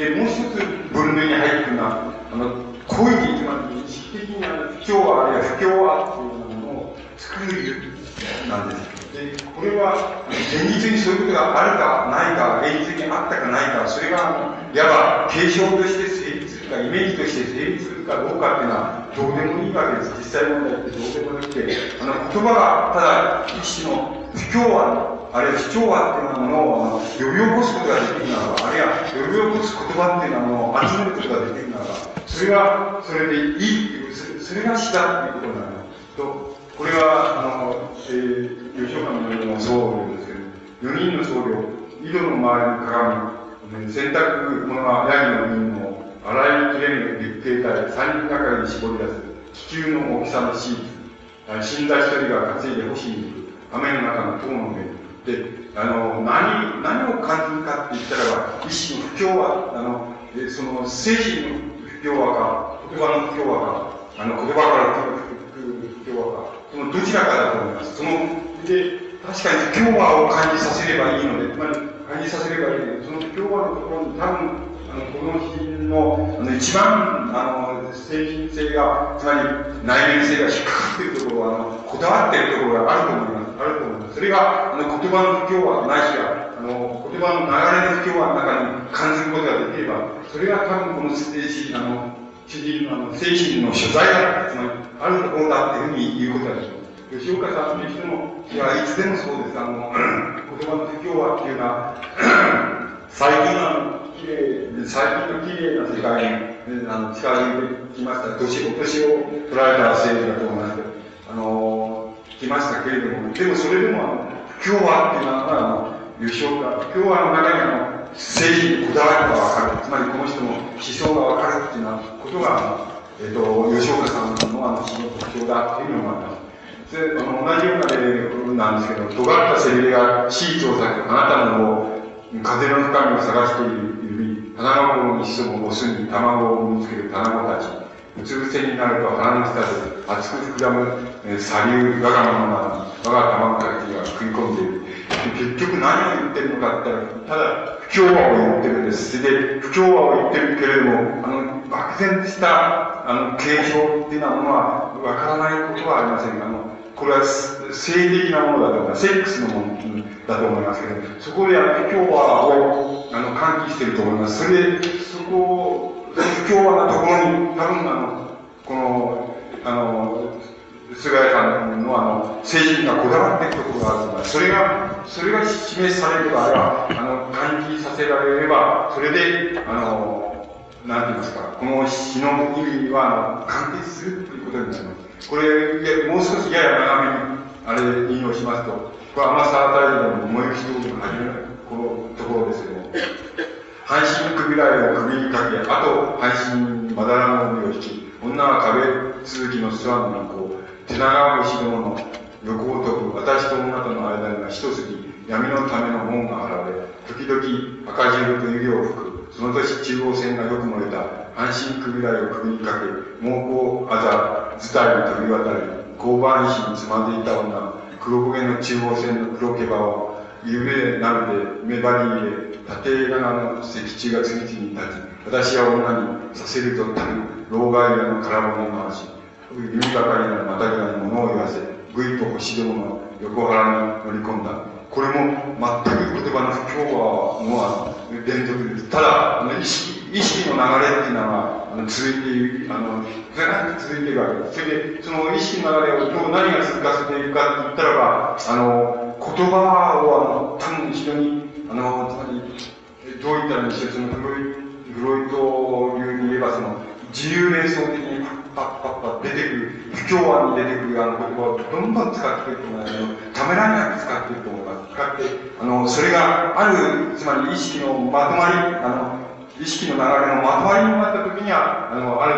で、もう一つ分類に入っているのは、あの、故意に、つまり意識的に不協和あるいは不協和っていう作るなんです。で、これは、現実にそういうことがあるかないか、現実にあったかないか、それが、いわば、継承として成立するか、イメージとして成立するかどうかっていうのは、どうでもいいわけです。実際問題ってどうでもなくて、あの、言葉が、ただ、一種の不協和、あるいは不調和っていうものを、あの、呼び起こすことができるならば、あるいは呼び起こす言葉っていうものを集めることができるならば、それは、それでいいっていう、それが死だっていうことになると、これは、あの、えー、吉岡のの僧侶ですけど、4人の僧侶、井戸の周りに鏡、洗濯物がヤギの人の洗いきれぬ月経体、3人がかりに絞り出す、気球の大きさのシーツ、死んだ一人が担いで干しに行く、雨の中の塔の上で、あの、何、何を感じるかって言ったらば、意識の不協和、あの、えその精神の不協和か、言葉の不協和か、あの、言葉から来る不協和か、そのどちらかだと思います。その、で、確かに不協和を感じさせればいいので、つまり感じさせればいいので、その不協和のところに多分、あの、この人の、あの、一番、あの、精神性が、つまり内面性が引っかかっているところは、あの、こだわっているところがあると思います。あると思います。それが、あの、言葉の不協和ないしは、あの、言葉の流れの不協和の中に感じることができれば、それが多分この精神、あの、主人のあの精神の所在だ、つまり、あるところだっていうふうに言うことがで。吉岡さんという人も、いや、いつでもそうです。あの、言葉の不協和っていうのは、最近の綺麗、最近の綺麗な世界に、あの、近づいてきました。年、お年を取られたせいだと思います、あの、来ましたけれども、でもそれでも、あの、不協和っていうのは、あの、吉岡、不協和の中にあの、政治にこだわりがわかる。つまりこの人の思想がわかるっていうようなことが、えっ、と、吉岡さんのあの詩の特徴だっていうのがあります。で、あの、同じような例なんですけど、尖った背びれがシーツをさあなたの風の深みを探している指、花心に潜むオスに卵を産みつける卵たち、うつ伏せになると鼻の下で熱く膨らむ、え、砂流、我がまま我が卵たちが食い込んでいる。結局何を言ってるのかって言ったら、ただ、不協和を言ってるんです。で、不協和を言ってるけれども、あの、漠然とした、あの、継承っていうのは、わからないことはありませんが、あの、これは性的なものだと思います。セックスのものだと思いますけど、そこで不協和をあの喚起してると思います。それで、そこを、不協和なところに、多分あの、この、あの、菅谷さんのあの、政治がこだわっているところがあると思います。それが、それが示されれば、あるいは、あの、喚起させられれば、それで、あの、なんて言いますか、この詩の意味は、あの、完結するということになります。これ、もう少しやや長めに、あれ、引用しますと、これ、天沢大臣の燃え口道具の始める、このところですけども、半身首らいを首にかけ、あと半身まだらの帯を引き、女は壁続きの諏訪の向こう、手長虫どもの横を飛ぶ私と女との間には一筋闇のための門が現れ、時々赤汁と湯気を吹く、その年中央線がよく漏れた阪神区ぐらいを首にかけ、猛攻あざ、図体に飛び渡り、交番石につまんでいた女、黒焦げの中央線の黒毛羽を、夢なるで目張り入れ、縦長の石柱が次々に立ち、私は女にさせるとたる、老害屋の空骨の足、指ばかりのまたぎに物を言わせ、ぐいと星どもの横腹に乗り込ん。だ。これも全く言葉の不協和の連続です。ただ、あの意識意識の流れっていうのは、あの続いてい、あの、ずっと続いているわけです。それで、その意識の流れをどう何が通過しているかって言ったらば、あの、言葉を、あの、多分非常に、あの、つまり、どういったらいいでしょう、そのフロイフロイト流に言えば、その、自由連想的にパッパッパッパ出てくる、不協和に出てくるあの言葉をどんどん使っていくと思います。ためらいなく使っていくと思います。使って、あの、それがある、つまり意識のまとまり、あの、意識の流れのまとまりになった時には、あの、ある、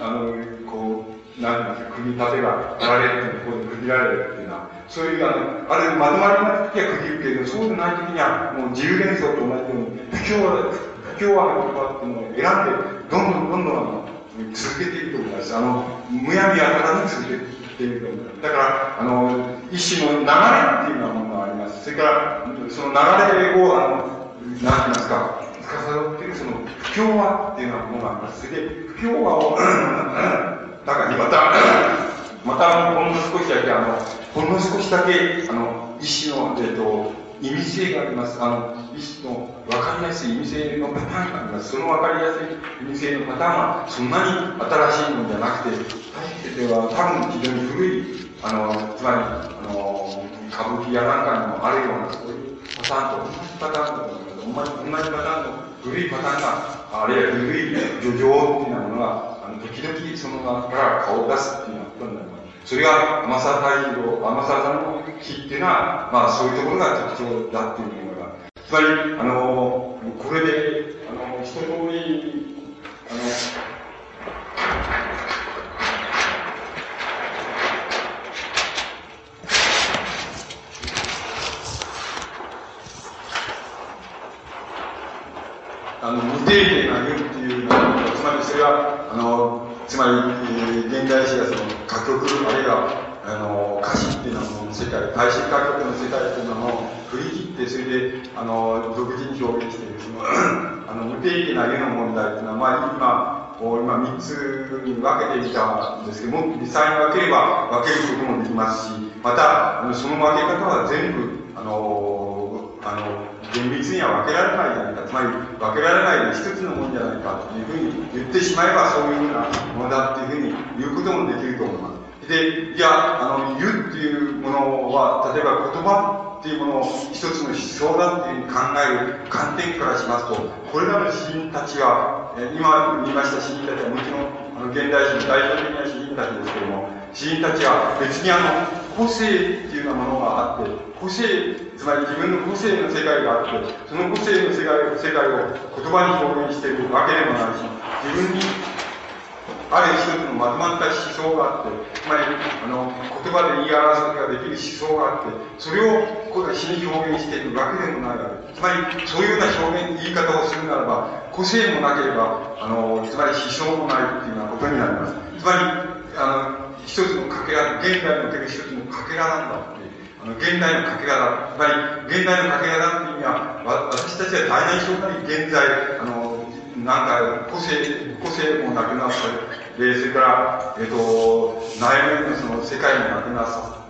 あの、こう、なんて言いますか、組み立てがパラレルにここで区切られるっていうのは、そういう、あの、あるまとまりになった時は区切るけど、そうでない時には、もう自由連想と同じように、不協和、不協和な言葉っていうのを選んで、どんどんどんどん、続けていくと思います。あの、むやみやたらに続けていくと思います。だから、あの、一種の流れっていうようなものがあります。それから、その流れを、あの、なんて言いますか、司っているその不協和っていうようなものがあります。それで、不協和を中にまた、またほんの少しだけ、あの、ほんの少しだけ、あの、意志の、えっ、と、意味性があります。あの、意志の分かりやすい意味性のパターンがあります。その分かりやすい意味性のパターンは、そんなに新しいものじゃなくて、大抵では多分非常に古い、あの、つまり、あの、歌舞伎やなんかにもあるような、そういうパターンと同じパターンだと思います。同じパターンの古いパターンが、あるいは古い叙情っていうようなものが、あの時々その中から顔を出すっていうようなことになります。それが天沢大二郎、天沢さの木っていうのは、まあそういうところが特徴だっていうのが。つまり、あの、これで、あの、一通り、あの、あの、無定義な言うっていうのは、つまりそれは、あの、つまり、えー、現代史やその歌曲、あるいは、あの、歌詞っていうのの世界、大衆歌曲の世界っていうのを振り切って、それで、あの、独自に表現している、その、あの、無定義な絵の問題っていうのは、まあ、今、今3つに分けてみたんですけども、実際に分ければ分けることもできますし、またあの、その分け方は全部、あの、あの、厳密には分けられないじゃないか、つまり分けられないで一つのもんじゃないかというふうに言ってしまえばそういうふうなものだっていうふうに言うこともできると思います。で、じゃあ、の、言うっていうものは、例えば言葉っていうものを一つの思想だっていうふうに考える観点からしますと、これらの詩人たちは、え今言いました詩人たちはもちろん、あの、現代詩、代表的な詩人たちですけども、詩人たちは別にあの、個性いうようなものがあって、個性、つまり自分の個性の世界があって、その個性の世界世界を言葉に表現しているわけでもないし、自分にある一つのまとまった思想があって、つまり、あの、言葉で言い表すことができる思想があって、それをここで詩に表現しているわけでもないわけ。つまり、そういうような表現、言い方をするならば、個性もなければ、あの、つまり思想もないっていうようなことになります。つまり、あの、一つのかけら、現代における一つのかけらなんだって。あの、現代のかけらだ。つまり、現代のかけらだっていう意味は、私たちは大なり小なり現在、あの、なんか、個性、個性もなくなった。で、それから、えっ、ー、と、内面のその世界もなくなさ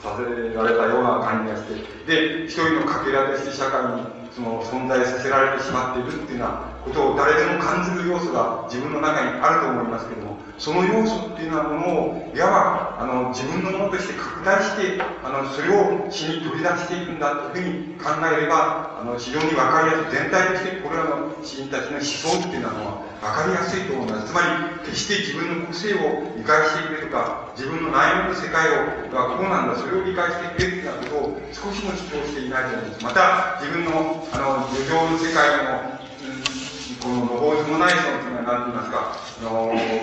させられたような感じがして、で、一人のかけらとして社会にその存在させられてしまっているっていうようなことを誰でも感じる要素が自分の中にあると思いますけども、その要素っていうようなものを、いわば、あの、自分のものとして拡大して、あの、それを詩に取り出していくんだというふうに考えれば、あの、非常にわかりやすい。全体としてこれらの詩人たちの思想っていうのは、わかりやすいと思います。つまり、決して自分の個性を理解していくとか、自分の内面の世界を、こうなんだ、それを理解していくっていうようなことを少しも主張していないじゃないです。また、自分の、あの、余剰の世界のこの法図もないそのは、何て言いますか、あの、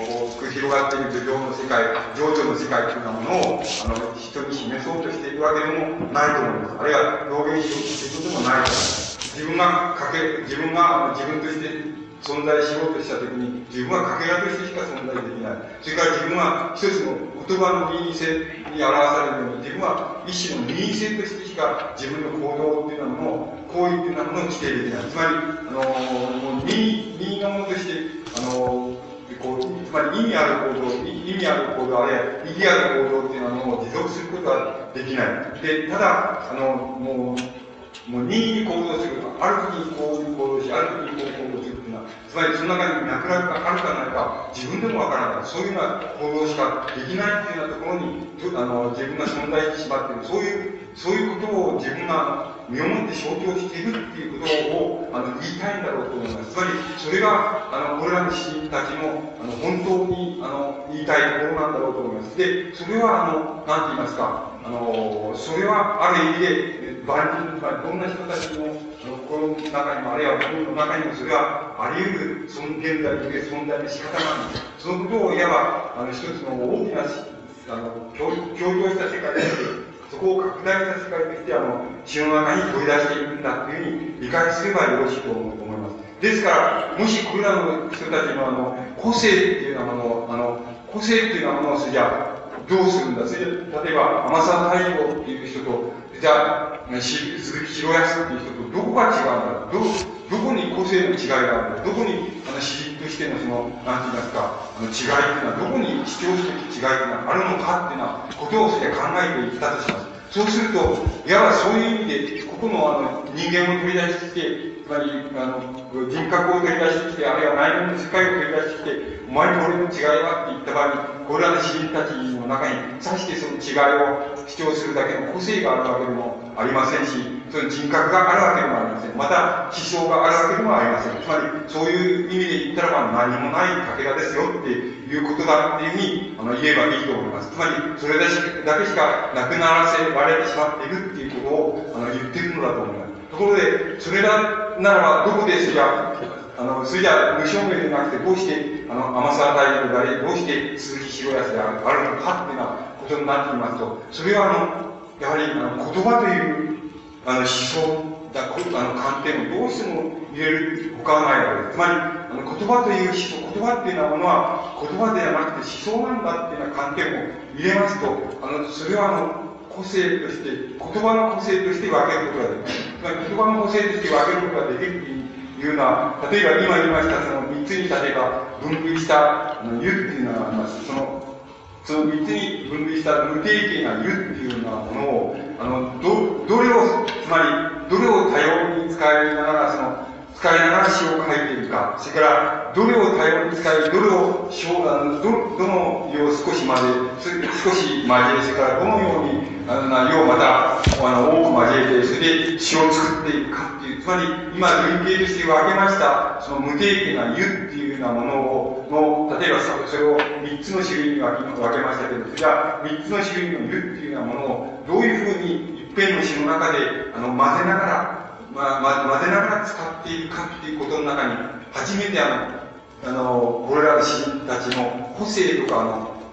こう、広がっている漁業の世界、情緒の世界というものを、あの、人に示そうとしているわけでもないと思います。あるいは表現しようとしていることもないと思います。自分がかけ、自分が自分として存在しようとしたときに、自分はかけらとしてしか存在できない。それから自分は一つの言葉の任意性に表されるように、自分は一種の任意性としてしか自分の行動っていうようなものを行為っていうようなものを規定できない。つまり、あのー、任意のものとして、あのー、こう、つまり意味ある行動、意味ある行動、あるいは意義ある行動っていうのはものを持続することはできない。で、ただ、あの、もう、もう任意に行動する。ある時にこういう行動し、ある時にこういう行動するつまりその中に脈絡があるかないか、自分でもわからない。そういうような行動しかできないっていうようなところに、あの、自分が存在してしまっている。そういう、そういうことを自分が身をもって象徴しているっていうことをあの言いたいんだろうと思います。つまり、それが、あの、これらの詩人たちの、あの、本当に、あの、言いたいところなんだろうと思います。で、それは、あの、なんて言いますか、あの、それはある意味で、万人、どんな人たちの、心の中にも、あるいは心の中にも、それはあり得る、その現在的存在の仕方なんです。そのことをいわば、あの、一つの大きな、あの、強調した世界でそこを拡大した世界として、あの、血の中に取り出していくんだというふうに理解すればよろしいと思います。ですから、もしこれらの人たちのあの、個性っていうようなものを、あの、個性っていうようなものをじゃどうするんだそれ、例えば、天沢太陽っていう人と、じゃ、鈴木博康っていう人と、どこが違うんだど、どこに個性の違いがあるんだどこに、あの、詩人としてのその、なんて言いますか、あの、違いっていうのは、どこに主張すべき違いっていうのはあるのかっていうようなことをそれ考えていったとします。そうすると、いわばそういう意味で、ここのあの人間を取り出してきて、つまりあの人格を取り出してきて、あるいは内面の世界を取り出してきて、お前と俺の違いはって言った場合に、これらの詩人たちの中に、さしてその違いを主張するだけの個性があるわけでもありませんし、その人格があるわけでもありません。また、思想があるわけでもありません。つまり、そういう意味で言ったらば何もないかけらですよっていうことだっていうふうにあの言えばいいと思います。つまり、それだけしかなくならせられてしまっているっていうことをあの言ってるのだと思います。ところで、それらならばどこでそれゃ、あの、それじゃ無証明でなくて、どうして、あの、天沢大王であれ、どうして鈴木白安であるのかっていうようなことになっていますと、それはあの、やはりあの言葉というあの思想だ、あの観点をどうしても入れる他はないわけです。つまり、あの言葉という思想、言葉っていうものは言葉ではなくて思想なんだっていうような観点を入れますと、あの、それはあの、個性として、言葉の個性として分けることができる。つまり言葉の個性として分けることができるというような、例えば今言いましたその三つに例えば分類したあの湯っていうのがあります。そのその三つに分類した無定型な湯っていうようなものを、あの、ど、どれを、つまり、どれを多様に使いながら、その、使いながら詩を書いているか、それからどれを多様に使い、どれをあのどどのよう少しまで、少し交え、それからどのように、あのなようまたあの多く交えて、それで詩を作っていくか、つまり今類型として分けました、その無定期な湯っていうようなものを、の、例えばそれを3つの種類に分けましたけど、じゃあ3つの種類の湯っていうようなものをどういうふうに一遍の詩の中であの混ぜながらまあ、ま、混ぜながら使っているかっていうことの中に、初めてあの、あの、これらの詩たちの個性とか、あの、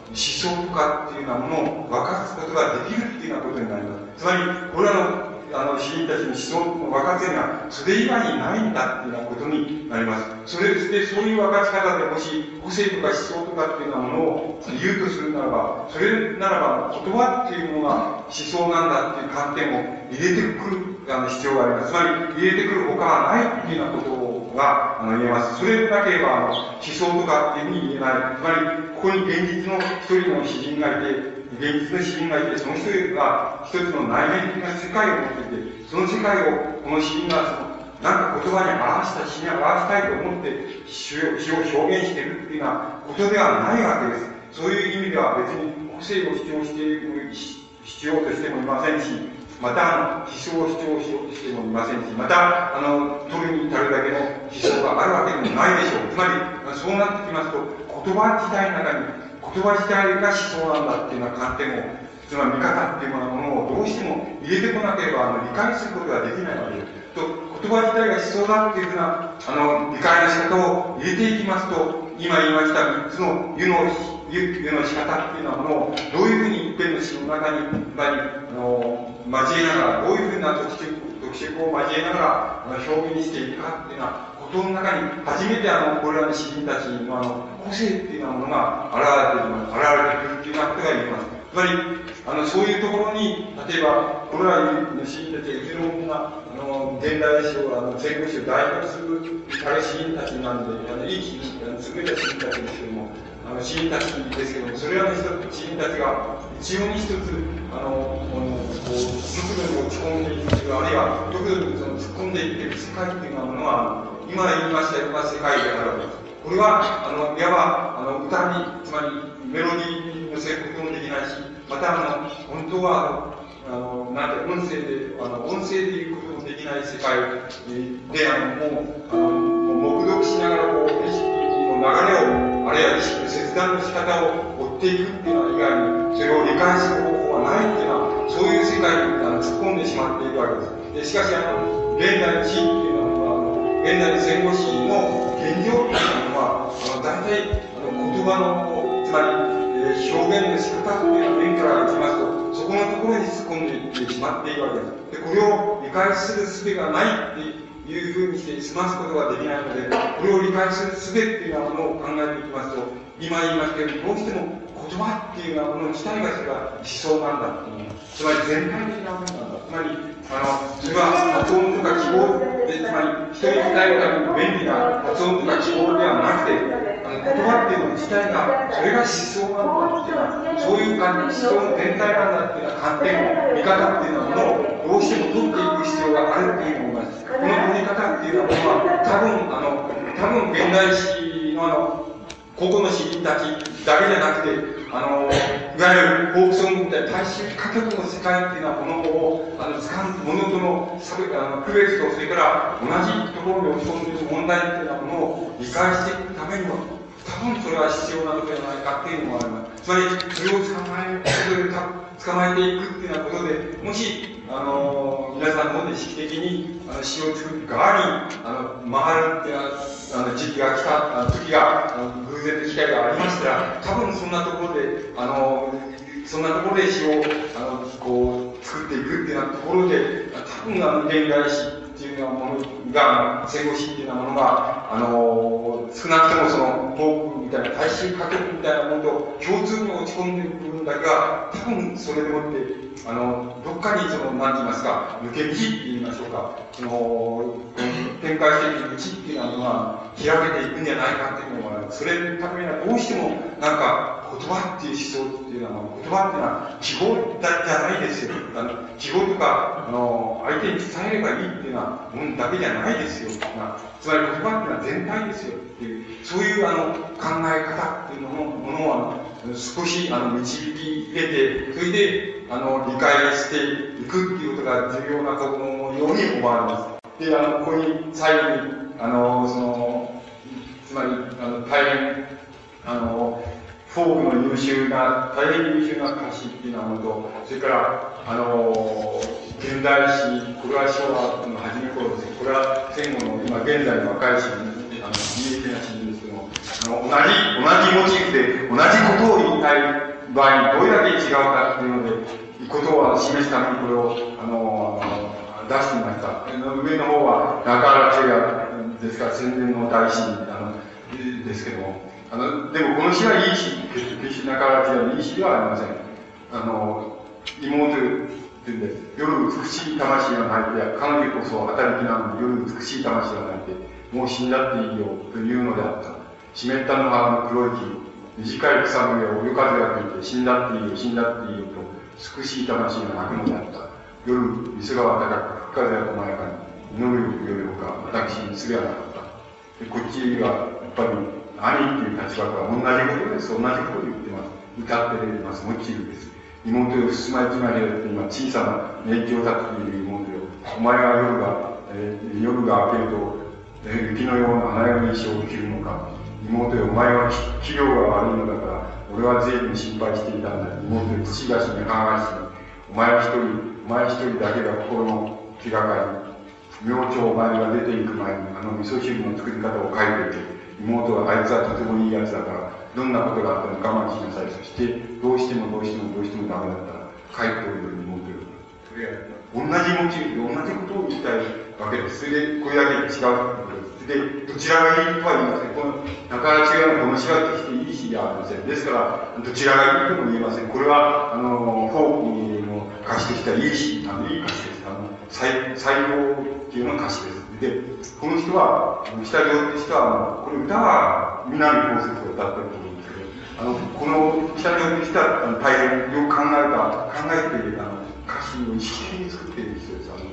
思想とかっていうようなものを分かつことができるっていうようなことになります。つまり、これらのあの、詩人たちの思想の分かつには、それ以外にないんだっていうようなことになります。それで、そういう分かち方でもし、個性とか思想とかっていうようなものを言うとするならば、それならば、言葉っていうものが思想なんだっていう観点を入れてくるあの必要があります。つまり、入れてくる他はないっていうようなことがあの言えます。それなければ、あの思想とかっていうふうに言えない。つまり、ここに現実の一人の詩人がいて、現実の詩人がいて、その一人が一つの内面的な世界を持っていて、その世界をこの詩人がそのなんか言葉に表した、詩に表したいと思って詩を表現しているっていうようなことではないわけです。そういう意味では別に個性を主張している必要としてもいませんし、また、思想を主張しようとしてもいませんし、また、あの、取るに至るだけの思想があるわけでもないでしょう。つまり、そうなってきますと、言葉自体の中に、言葉自体が思想なんだっていうような観点を、つまり見方っていうようなものをどうしても入れてこなければ、あの、理解することができないわけです。と、言葉自体が思想だっていうふうな、あの、理解の仕方を入れていきますと、今言いました三つの湯の湯の仕方っていうようなものを、どういうふうに一遍の詩の中に、まあの、交えながら、どういうふうな特色特色を交えながら、表現にしていくかっていうようなことの中に、初めてあの、これらの詩人たちのあの、個性っていうようなものが現れてきます。現れてくるっていうようなことが言えます。つまり、あの、そういうところに、例えば、これらの詩人たちがいずれもな、あの、現代史を、あの、戦後史を代表する、ある詩人たちなんで、あの、いい詩人、優れた詩人たちですけども、あの、詩人たちですけども、それらの人詩人たちが、一様に一つ、あの、この、こう、極度に落ち込んでいく、あるいは、極度にその突っ込んでいってる世界っていうようなものは、今言いましたような世界であるわけです。これは、あの、いわば、あの、歌に、つまり、メロディーに乗せることもできないし、また、あの、本当は、あの、なんて、音声で、あの、音声で言うこともできない世界で、あの、もう、あの、黙読しながら、こう、意識の流れを、あるいは意識の切断の仕方を追っていくっていうのは以外に、それを理解する方法はないっていうのは、そういう世界に突っ込んでしまっているわけです。でしかし、あの、現代の地っていうのは、現代の戦後史の原料というのは、あの、大体、あの、言葉の、つまり、えー、表現の仕方という面からいきますと、そこのところに突っ込んでいってしまっているわけです。で、これを理解する術がないっていういうふうにして済ますことができないので、これを理解する術っていうようなものを考えていきますと、今言いましたように、どうしても言葉っていうようなもの自体がそれが思想なんだっていう。つまり全体的なものなんだ。つまり、あの、それは発音とか記号、つまり、人に伝えるために便利な発音とか記号ではなくて、あの、言葉っていうの自体が、それが思想なんだっていうのはそういう感じ、思想の全体なんだっていうような観点、見方っていうようなものを、どうしても取っていく必要があるっていう思います。この取り方っていうのは、多分、あの、多分現代史のあの、個々の詩人たちだけじゃなくて、あの、いわゆるフォークソングみたいな大衆歌曲の世界っていうのは、ものを、あの、つかん、ものとの差別、あの、区別と、それから同じところに落ち込んでいる問題っていうようなものを理解していくためには、多分それは必要なのではないかっていうのもあります。つまり、それを捕まえることで、捕まえていくっていうようなことで、もし、あの、皆さんの意識的に、あの、詩を作る側に、あの、回るっていうあの、時期が来た、あ時が、あの偶然の機会がありましたら、多分そんなところで、あの、そんなところで詩を、あの、こう、作っていくっていうようなところで、多分あの、現代詩っていうようなものが、戦後史っていうようなものが、あの、少なくともその、トークみたいな、大衆歌曲みたいなものと共通に落ち込んでいる部分だけは、多分それでもって、あの、どっかにその、なんて言いますか、抜け道って言いましょうか、その、展開していく道っていうのは、開けていくんじゃないかっていうのは、それのためにはどうしても、なんか、言葉っていう思想っていうのは、言葉っていうのは記号だじゃないですよ。あの、記号とか、あの、相手に伝えればいいっていうのは、もんだけじゃないですよ。つまり言葉っていうのは全体ですよっていう、そういうあの、考え方っていうのも、のを、少しあの、導き入れて、それで、あの、理解していくっていうことが重要なことのように思われます。で、あの、ここに最後に、あの、その、つまり、あの、大変、あの、フォークの優秀な、大変優秀な歌詞っていうようなものと、それから、あの、現代詩、これは昭和の初め頃です。これは戦後の、今現在の若い詩、あの、有益な詩ですけども、あの、同じ、同じモチーフで、同じことを言いたい場合にどれだけ違うかっていうので、ことを示すためにこれを、あの、出してみました。上の方は中原中也ですから戦前の大詩あのですけども、あの、でもこの詩はいい詩、決して中原中也のいい詩ではありません。あの、妹ってんで、夜美しい魂が泣いて、彼女こそ働きなのに夜美しい魂が泣いて、もう死んだっていいよというのであった。湿った野原の黒い木、短い草の上を夜風が吹いて、死んだっていいよ、死んだっていいよと、美しい魂が泣くのであった。夜、水が高く、深風が細やかに、祈るよりほか、私にすれはなかった。でこっちが、やっぱり、兄っていう立場から同じことです。同じことを言ってます。歌ってます。モチーフです。妹よ、進まいきまれよって今、小さな熱狂だっていう妹よ。お前は夜が、えー、夜が明けると、えー、雪のような花嫁衣装を着るのか。妹よ、お前は器量が悪いのだから、俺は随分心配していたんだ。妹よ、土がしに母がしに。お前は一人、お前一人だけが心の気がかり。明朝お前が出ていく前に、あの味噌汁の作り方を書いていて、妹はあいつはとてもいいやつだから、どんなことがあっても我慢しなさい。そして、どうしてもどうしてもどうしてもダメだったら、帰っておるように妹よ。同じモチーフで同じことを言いたいわけです。それで、これだけ違うです、でどちらがいいとは言いません。この、なかなか違うのこの詩は決していい詩ではありません。ですから、どちらがいいとも言えません。これは、あの、フォークの歌詞としてはいい詩、あの、いい歌詞です。あの、採用っていうのが歌詞です。で、この人は、下上って人は、これ歌は南こうせつを歌ってると思うんですけど、あの、この下上って人は、大変よく考えた、考えている、あの、歌詞を意識的に作っている人です。あの、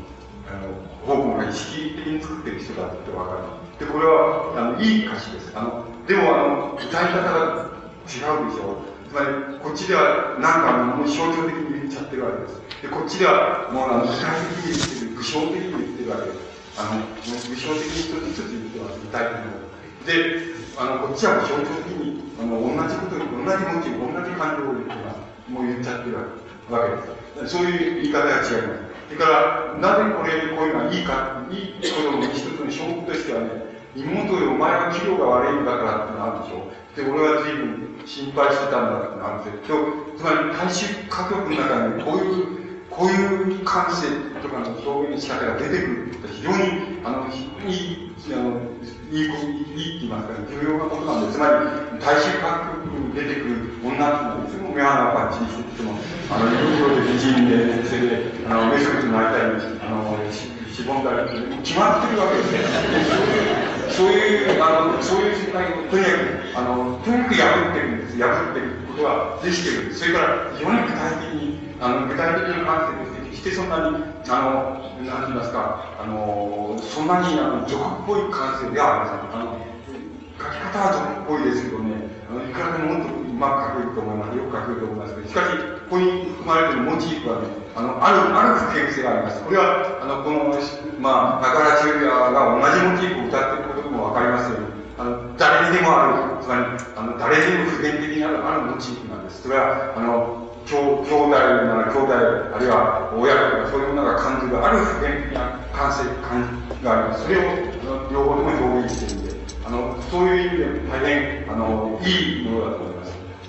あの、フォークが意識的に作っている人だってわかる。で、これは、あの、いい歌詞です。あの、でも、あの、歌い方が違うでしょう。つまり、こっちでは、なんか、もう象徴的に言っちゃってるわけです。で、こっちでは、もう、あの、具体的に言ってる、具象的に言ってるわけです。あの、具象的に一つ一つ言ってます、具体的に。で、あの、こっちは象徴的に、あの、同じことに、同じ文字、同じ感情を言ってます。もう言っちゃってるわけです。そういう言い方が違います。それから、なぜこれ、こういうのはいいか、いいことの一つの証拠としてはね、妹よ、お前は器量が悪いんだからってのあるでしょ。で、俺は随分心配してたんだってのあるですよ。つまり、大衆歌曲の中にこういう、こういう感性とかの表現の仕方が出てくるって非常に、あの、非常に、あの、いい、いいって言いますか、重要なことなんで、つまり、大衆歌曲に出てくる女っていうのは、いつも目鼻をパッチリしてても、あの、色々で美人で、それで、あの、メソッドになりたいあの、しぼんだり決まってるわけですね。そういう、あの、そういう世界をとにかく、あの、とにかく破ってるんです。破ってることはできてる。それから、非常に具体的に、あの、具体的な観点で。決してそんなに、あの、なんて言いますか、あの、そんなに、あの、俗っぽい感性ではありません。あの、書き方は俗っぽいですけどね、あの、いくらでももっとまく書けると思います。よく書けると思いますけど、しかし、ここに含まれているモチーフはね、あの、ある、ある普遍性があります。これは、あの、この、まあ、中原中也が同じモチーフを歌っていることもわかりますように、あの、誰にでもある、つまり、あの、誰にも普遍的にある、あるモチーフなんです。それは、あの、兄兄弟なら兄弟、あるいは親とかそういうものが感じるある普遍的な感性、感があります。それを、両方でも表現しているんで、あの、そういう意味で大変、あの、いいものだと思います。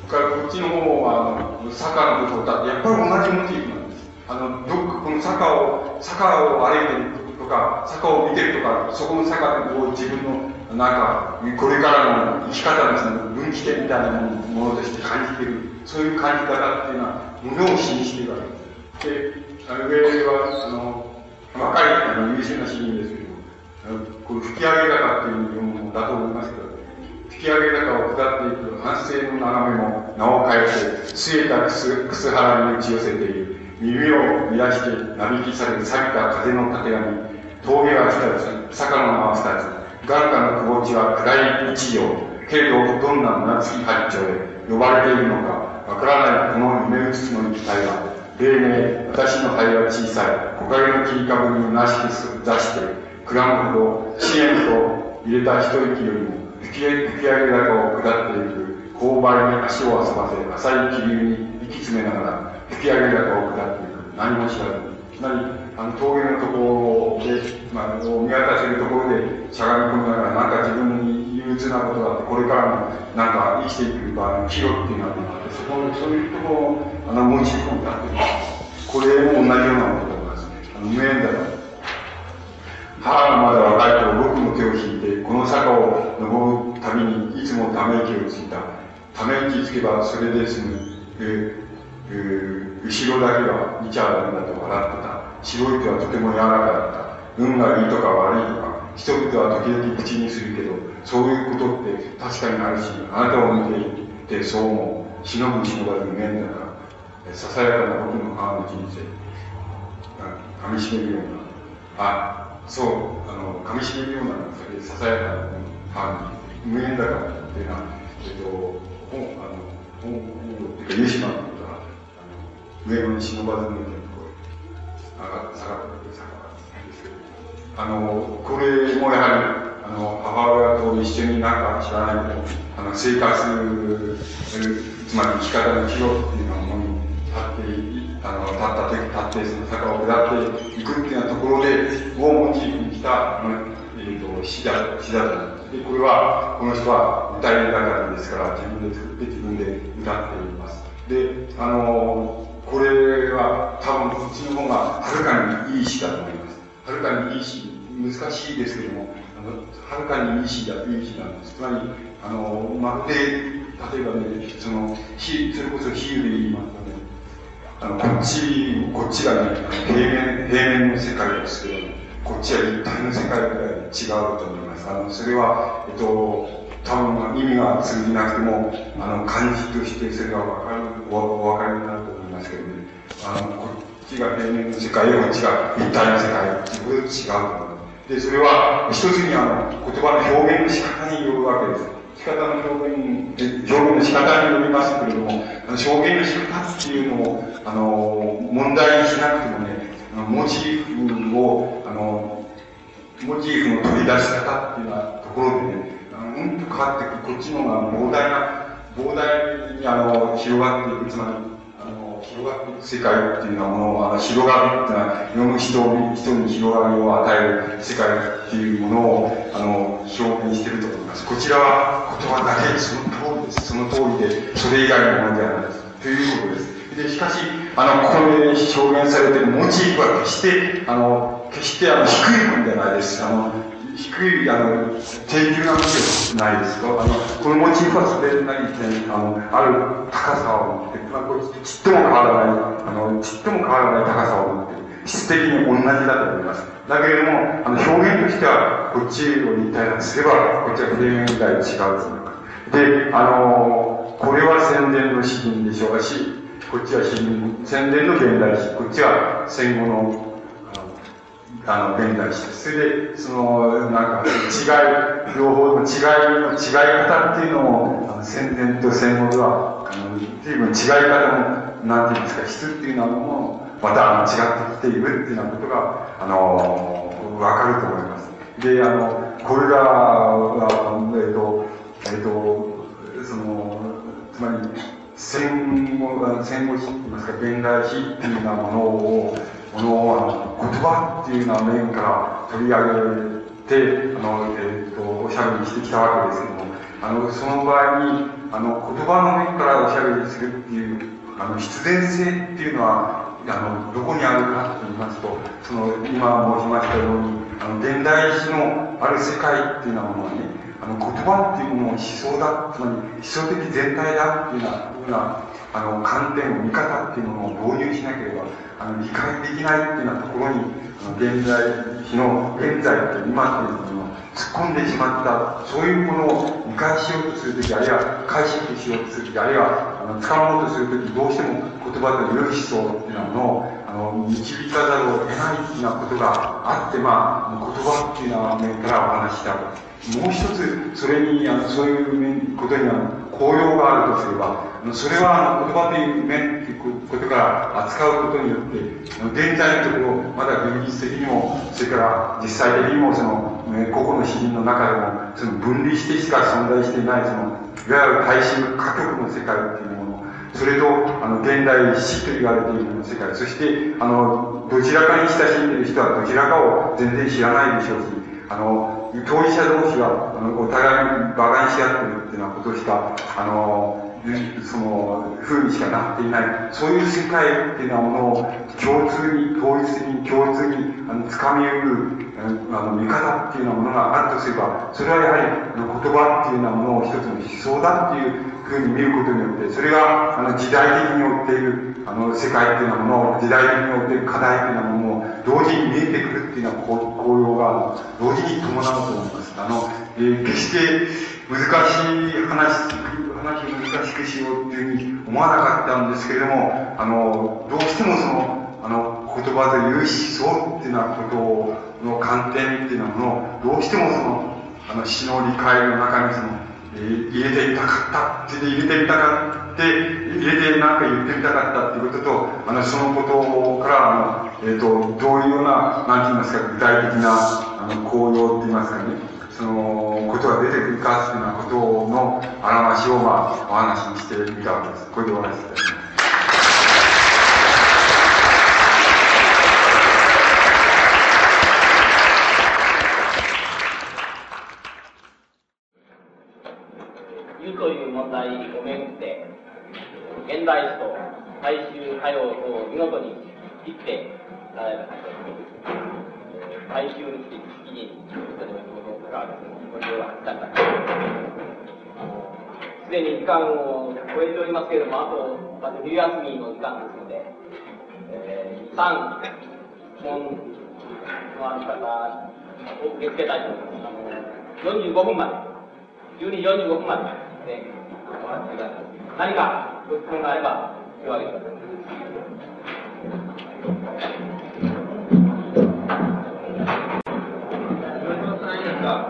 からこっちの方は、あの、サッカーのことを歌って、やっぱり同じモチーフなんです。あの、どっかこの坂を、坂を歩いてるとか、坂を見てるとか、そこの坂でこう自分の、なんか、これからの生き方のその分岐点みたいなものとして感じてる、そういう感じ方っていうのは、ものを示しているわけです。で、あの上は、あの、若い、あの、優秀な市民ですけど、こう、吹き上げ方っていうのだと思いますけど、引き上げ方を下っていく反省の眺めも名を変えて、据えたくす、くす腹に打ち寄せている。耳を乱してなびきされ、錆びた風のたてがみ、峠は二つ、坂の間は二つ、眼下のくぼ地は暗い一条、けれどどんな胸つき八丁で呼ばれているのか、わからないこの夢うつつの肉体は、黎明、私の肺は小さい、木陰の切り株に虚しく出して、くらむほど、支援と入れた一息よりも、吹き上げ高を下っていく、勾配に足を遊ばせ、浅い気流に息詰めながら、吹き上げ高を下っていく、何も知らず、つまり、あの、峠のところで、まあ、見渡せるところでしゃがみ込みながら、なんか自分に憂鬱なことがあって、これからも、なんか生きていく場合の岐路っていうのがあって、そこ、そういうところを、あの、モチーフになっています。これも同じようなことだと思います。あの、無縁だと。母がまだ若い頃、僕の手を引いて、この坂を登るたびに、いつもため息をついた。ため息つけばそれで済む。えーえー、後ろだけは見ちゃダメだと笑ってた。白い手はとても柔らかだった。運がいいとか悪いとか、人々は時々口にするけど、そういうことって確かにあるし、あなたを見ていてそう思う。忍ぶ忍ばず面だから、ささやかな僕の母の人生、噛みしめるような、あ、そう、あの、噛み締めるような、それでささやかな母に、無縁だからっていうのは、えっと、本、あの、本、本っていうか、湯島のことは、あの、上野に忍ばずのみたいなところ、ですけど、あの、これもやはり、あの、母親と一緒になんか知らないけど、あの、生活、つまり生き方の岐路っていうのに立っていあの、立った時立って、その坂を下っていくっていうようなところで、をモチーフにした、え、ー、と、詩だ、詩だと思います。で、これは、この人は歌いだからですから、自分で作って自分で歌っています。で、あの、これは多分こっちの方がはるかにいい詩だと思います。はるかにいい詩、難しいですけども、あの、はるかにいい詩だ、いい詩なんです。つまり、あの、まるで、例えばね、その、それこそ比喩で言いますとね、あの、こっち、こっちがね、平面、平面の世界ですけど、こっちは立体の世界ぐらい違うと思います。あの、それは、えっと、多分意味が通じなくても、あの、漢字としてそれがわかる、おお分かりになると思いますけどね。あの、こっちが平面の世界、こっちが立体の世界、っていうこと違うと思います。で、それは、一つにあの、言葉の表現の仕方によるわけです。仕方の表現、表現の仕方によりますけれども、証言の仕方っていうのを、あの、問題にしなくてもね、モチーフを、あの、モチーフの取り出し方っていうようなところでね、うんと変わっていく、こっちの方が膨大な、膨大にあの、広がっていく、つまり、広がっていく世界っていうようなものを、あの、広がるっていうのは、読む人人に広がりを与える世界っていうものを、あの、表現していると思います。こちらは言葉だけ、その通りです。その通りで、それ以外のものではないです。ということです。で、しかし、あの、ここで表現されているモチーフは決して、あの、決してあの、低いものではないです。あの、低い、あの、低級なものではないですと。あの、このモチーフはそれなりに、あの、ある高さを持って、まあ、これちっとも変わらない、あの、ちっとも変わらない高さを持って。質的に同じだと思います。だけれども、あの、表現としては、こっちを似たようすれば、こっちは平面以外違うと思います。で、あの、これは宣伝の詩人でしょうし、こっちは詩人、宣伝の現代詩、こっちは戦後のあの、現代して、それで、その、なんか、違い、両方の違いの違い方っていうのも、あの戦前と戦後では、あの、随分違い方も、なんていうんですか、質っていうのも、また、あの違ってきているっていうようなことが、あの、わかると思います。で、あの、これらは、えっ、と、えっ、と、その、つまり、戦後、戦後史って言いますか、現代史っていうようなものを、この言葉っていうような面から取り上げて、あの、え、ー、と、おしゃべりしてきたわけですけども、あの、その場合に、あの、言葉の面からおしゃべりするっていう、あの、必然性っていうのは、あの、どこにあるかと言いますと、その、今申しましたように、あの、現代史のある世界っていうようなものはね、あの、言葉っていうものを思想だ、つまり思想的全体だっていうような、なあの、観点を、見方っていうものを導入しなければあの、理解できないっていうようなところに、あの、現在の、現在と今というものを突っ込んでしまった、そういうものを理解しようとするとき、あるいは解釈しようとするとき、あるいは、あの、使おうとするとき、どうしても言葉という思想っていうものを、の、導かざるを得ないようなことがあって、まあ、言葉っていうような面からお話した。もう一つ、それに、あの、そういうことには、効用があるとすれば、それは、言葉という面ということから扱うことによって、現在のところ、まだ現実的にも、それから実際的にも、その、個々の詩人の中でも、その分離してしか存在していない、その、いわゆる大衆歌曲の世界っていうの、それと、あの、現代史と言われている世界、そして、あの、どちらかに親しんでいる人はどちらかを全然知らないでしょうし、あの、当事者同士が、あの、お互いに馬鹿にし合ってるっていうようなことしか、あの、その、風にしかなっていない、そういう世界っていうようなものを共通に、統一に、共通に、あの、掴み得る、あの、見方っていうようなものがあるとすれば、それはやはり、言葉っていうようなものを一つの思想だっていうふうに見ることによって、それが、あの、時代的によっている、あの、世界っていうようなものを、時代的によっている課題っていうようなものを、同時に見えてくるっていうような効用が、同時に伴うと思います。あの、えー、決して難しい話、話を難しくしようっていうふうに思わなかったんですけれども、あの、どうしてもその、あの、言葉という思想っていうようなことの観点っていうようなものを、どうしてもその、あの、詩の理解の中にその、えー、入れてみたかったって入れてみたかって、入れてなんか言ってみたかったっていうことと、あの、そのことから、あの、えっ、ー、と、どういうような、なんて言いますか、具体的な、あの、行動って言いますかね、その、ことが出て。くるかって。いうようなことの表しを、まあ、お話にして。みたわけです。これでお話しいたします。という問題をめぐって、現代史と大衆歌謡を見事に切って。られる大衆にして。一気に人の仕事を関わるご利用がだったすでに時間を超えておりますけれども、あと、まず冬休みの時間ですので、えー、3問のある方を受け付けたいと思います。あの45分まで、12時45分までで、お話しください。何かご質問があれば、手を挙げてください。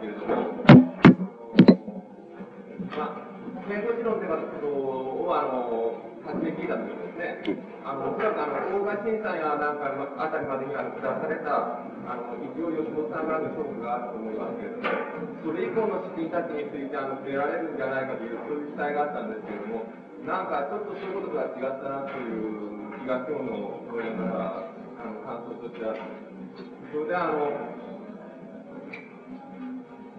けれども、まあ、言理論ではそのをあの初め聞いたときにですね、あのおそらくあの大河震災やなんかあたりまでには出されたあの一応吉本さんからの勝負があると思いますけれども、それ以降の資金たちについてあの触れられるんじゃないかという、そういう期待があったんですけれども、なんかちょっとそういうこととは違ったなという気が今日の講演からあの感想としてあって、それであの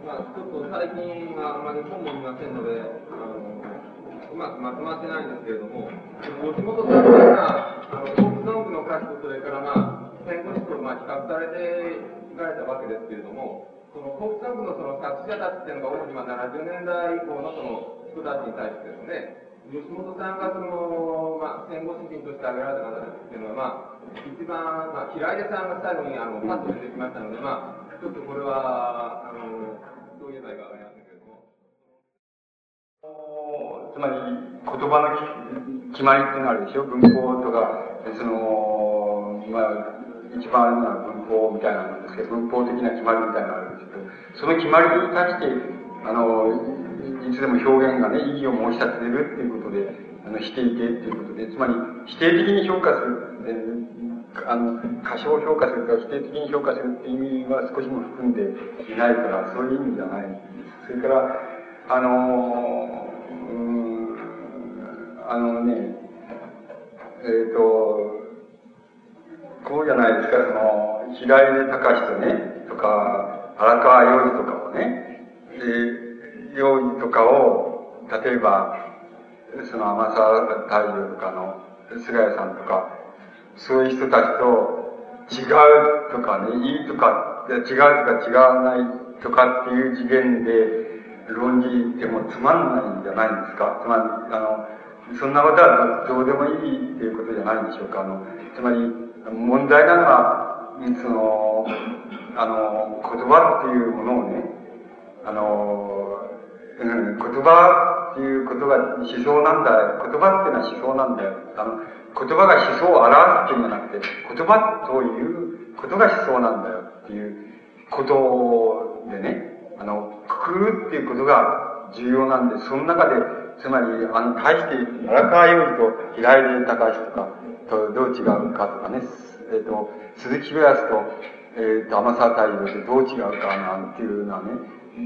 まあ、ちょっと最近はあまり本も見ませんので、あのうまくまとまってないんですけれども、吉本さんがあのフォークソングの歌詞とそれからまあ戦後史とまあ比較されていかれたわけですけれども、そのフォークソングのその作詞者たちっていうのが主に70年代以降のその人たちに対してですね、吉本さんがその、まあ、戦後詩人として挙げられた方たちっていうのは、まあ、一番、まあ、平出さんが最後にあのパッと出てきましたので、まあ、ちょっとこれは、あの、どう言えばいいかわかりませんけれども。つまり、言葉の決まりってのあるでしょ文法とか、その、まあ、一番あるのは文法みたいなものですけど、文法的な決まりみたいなのがあるんですけど、その決まりに対して、あの、いつでも表現がね、意義を申し立てるっていうことで、あの、していけっていうことで、つまり、否定的に評価する、あの、過小評価するか否定的に評価するっていう意味は少しも含んでいないから、そういう意味じゃない。それから、あの、うん、あのね、えっ、と、こうじゃないですか、その、平出隆とね、とか、荒川洋二とかをね、で、洋二とかを、例えば、その天沢太陽とかの菅谷さんとか、そういう人たちと違うとかね、いいとか、違うとか違わないとかっていう次元で論じてもつまんないんじゃないですかつまり、あの、そんなことはどうでもいいっていうことじゃないでしょうかあの、つまり、問題なのは、その、あの、言葉っていうものをね、あの、うん、言葉っていうことが思想なんだ。言葉っていうのは思想なんだよ。あの、言葉が思想を表すっていうんじゃなくて、言葉ということが思想なんだよっていうことでね、あの、くくるっていうことが重要なんで、その中で、つまり、あの、対して、荒川洋二と平井隆とかとどう違うかとかね、えっ、ー、と、鈴木ベアスと、えっ、ー、と、天沢太陽とどう違うかなんていうのはね、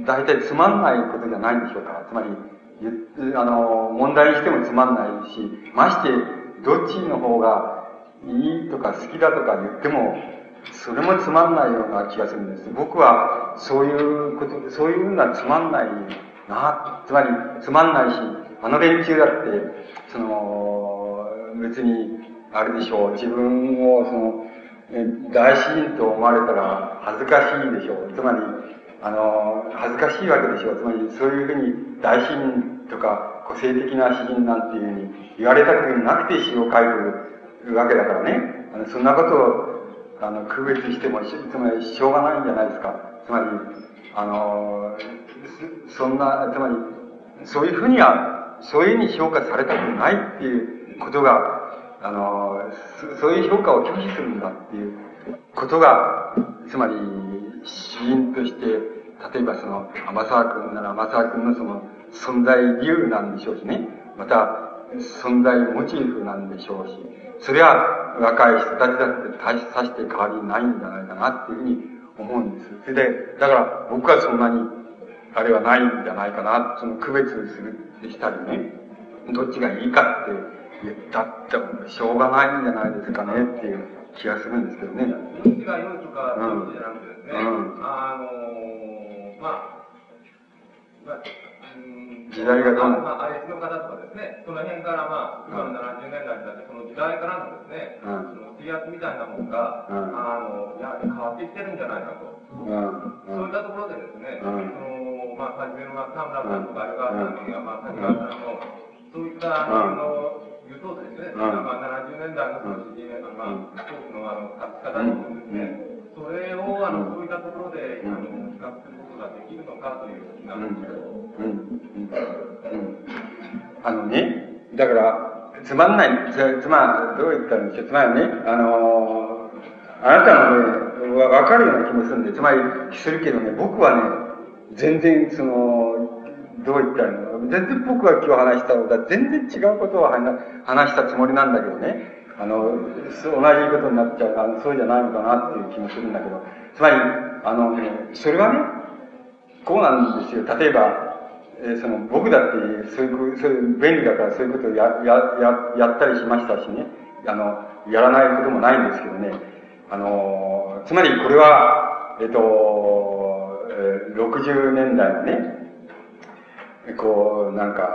大体つまんないことじゃないんでしょうか。つまり、あの、問題にしてもつまんないし、まして、どっちの方がいいとか好きだとか言っても、それもつまんないような気がするんです。僕は、そういうこと、そういうのはつまんないな、つまり、つまんないし、あの連中だって、その、別に、あれでしょう、自分を、その、大詩人と思われたら恥ずかしいでしょう。つまり、あの、恥ずかしいわけでしょう。つまり、そういうふうに大詩人とか個性的な詩人なんていうふうに言われたくなくて詩を書いてるわけだからね。あのそんなことを、あの、区別しても、つまり、しょうがないんじゃないですか。つまり、あの、そんな、つまり、そういうふうには、そういうふうに評価されたくないっていうことが、あの、そういう評価を拒否するんだっていうことが、つまり、詩人として、例えばその、天沢君なら天沢君のその、存在理由なんでしょうしね。また、存在モチーフなんでしょうし、それは若い人たちだって大しさして変わりないんじゃないかなっていうふうに思うんです。それで、だから僕はそんなに、あれはないんじゃないかな、その区別するってしたりね、どっちがいいかって言ったってしょうがないんじゃないですかねっていう気がするんですけどね。どっちが良いとか、そういうことじゃなくてですね、うん、あのー、まあ、まあ時代がどんまあ、愛知の方とかですね、その辺からまあ、今の70年代になって、その時代からのですね、うん、その水圧みたいなものが、うん、あの、やはり変わってきてるんじゃないかと。うん、そういったところでですね、その、まあ、はじめの田村さんとか、江川さんや、まあ、谷川さんの、そういった、あの、言うとですね、まあ、70年代のその詩人、まあ、スポーツのあの、書き方にもですね、それを、あの、そういったところで、あの、比較することができるのかという気がするん、うん、うん、あのね、だから、つまんない、つ、つま、どう言ったらいいんでしょう。つまりね、あのー、あなたのね、わかるような気もするんで、つまり、するけどね、僕はね、全然、その、どう言ったらいいの全然僕が今日話したのと全然違うことを話したつもりなんだけどね。あの、同じことになっちゃう、あのそうじゃないのかなっていう気もするんだけど。つまり、あのね、それはね、こうなんですよ。例えば、えー、その僕だってそういうそういう便利だからそういうことをややややったりしましたしね。あのやらないこともないんですけどね。あのつまりこれはえっ、ー、と、えー、60年代のねこうなんか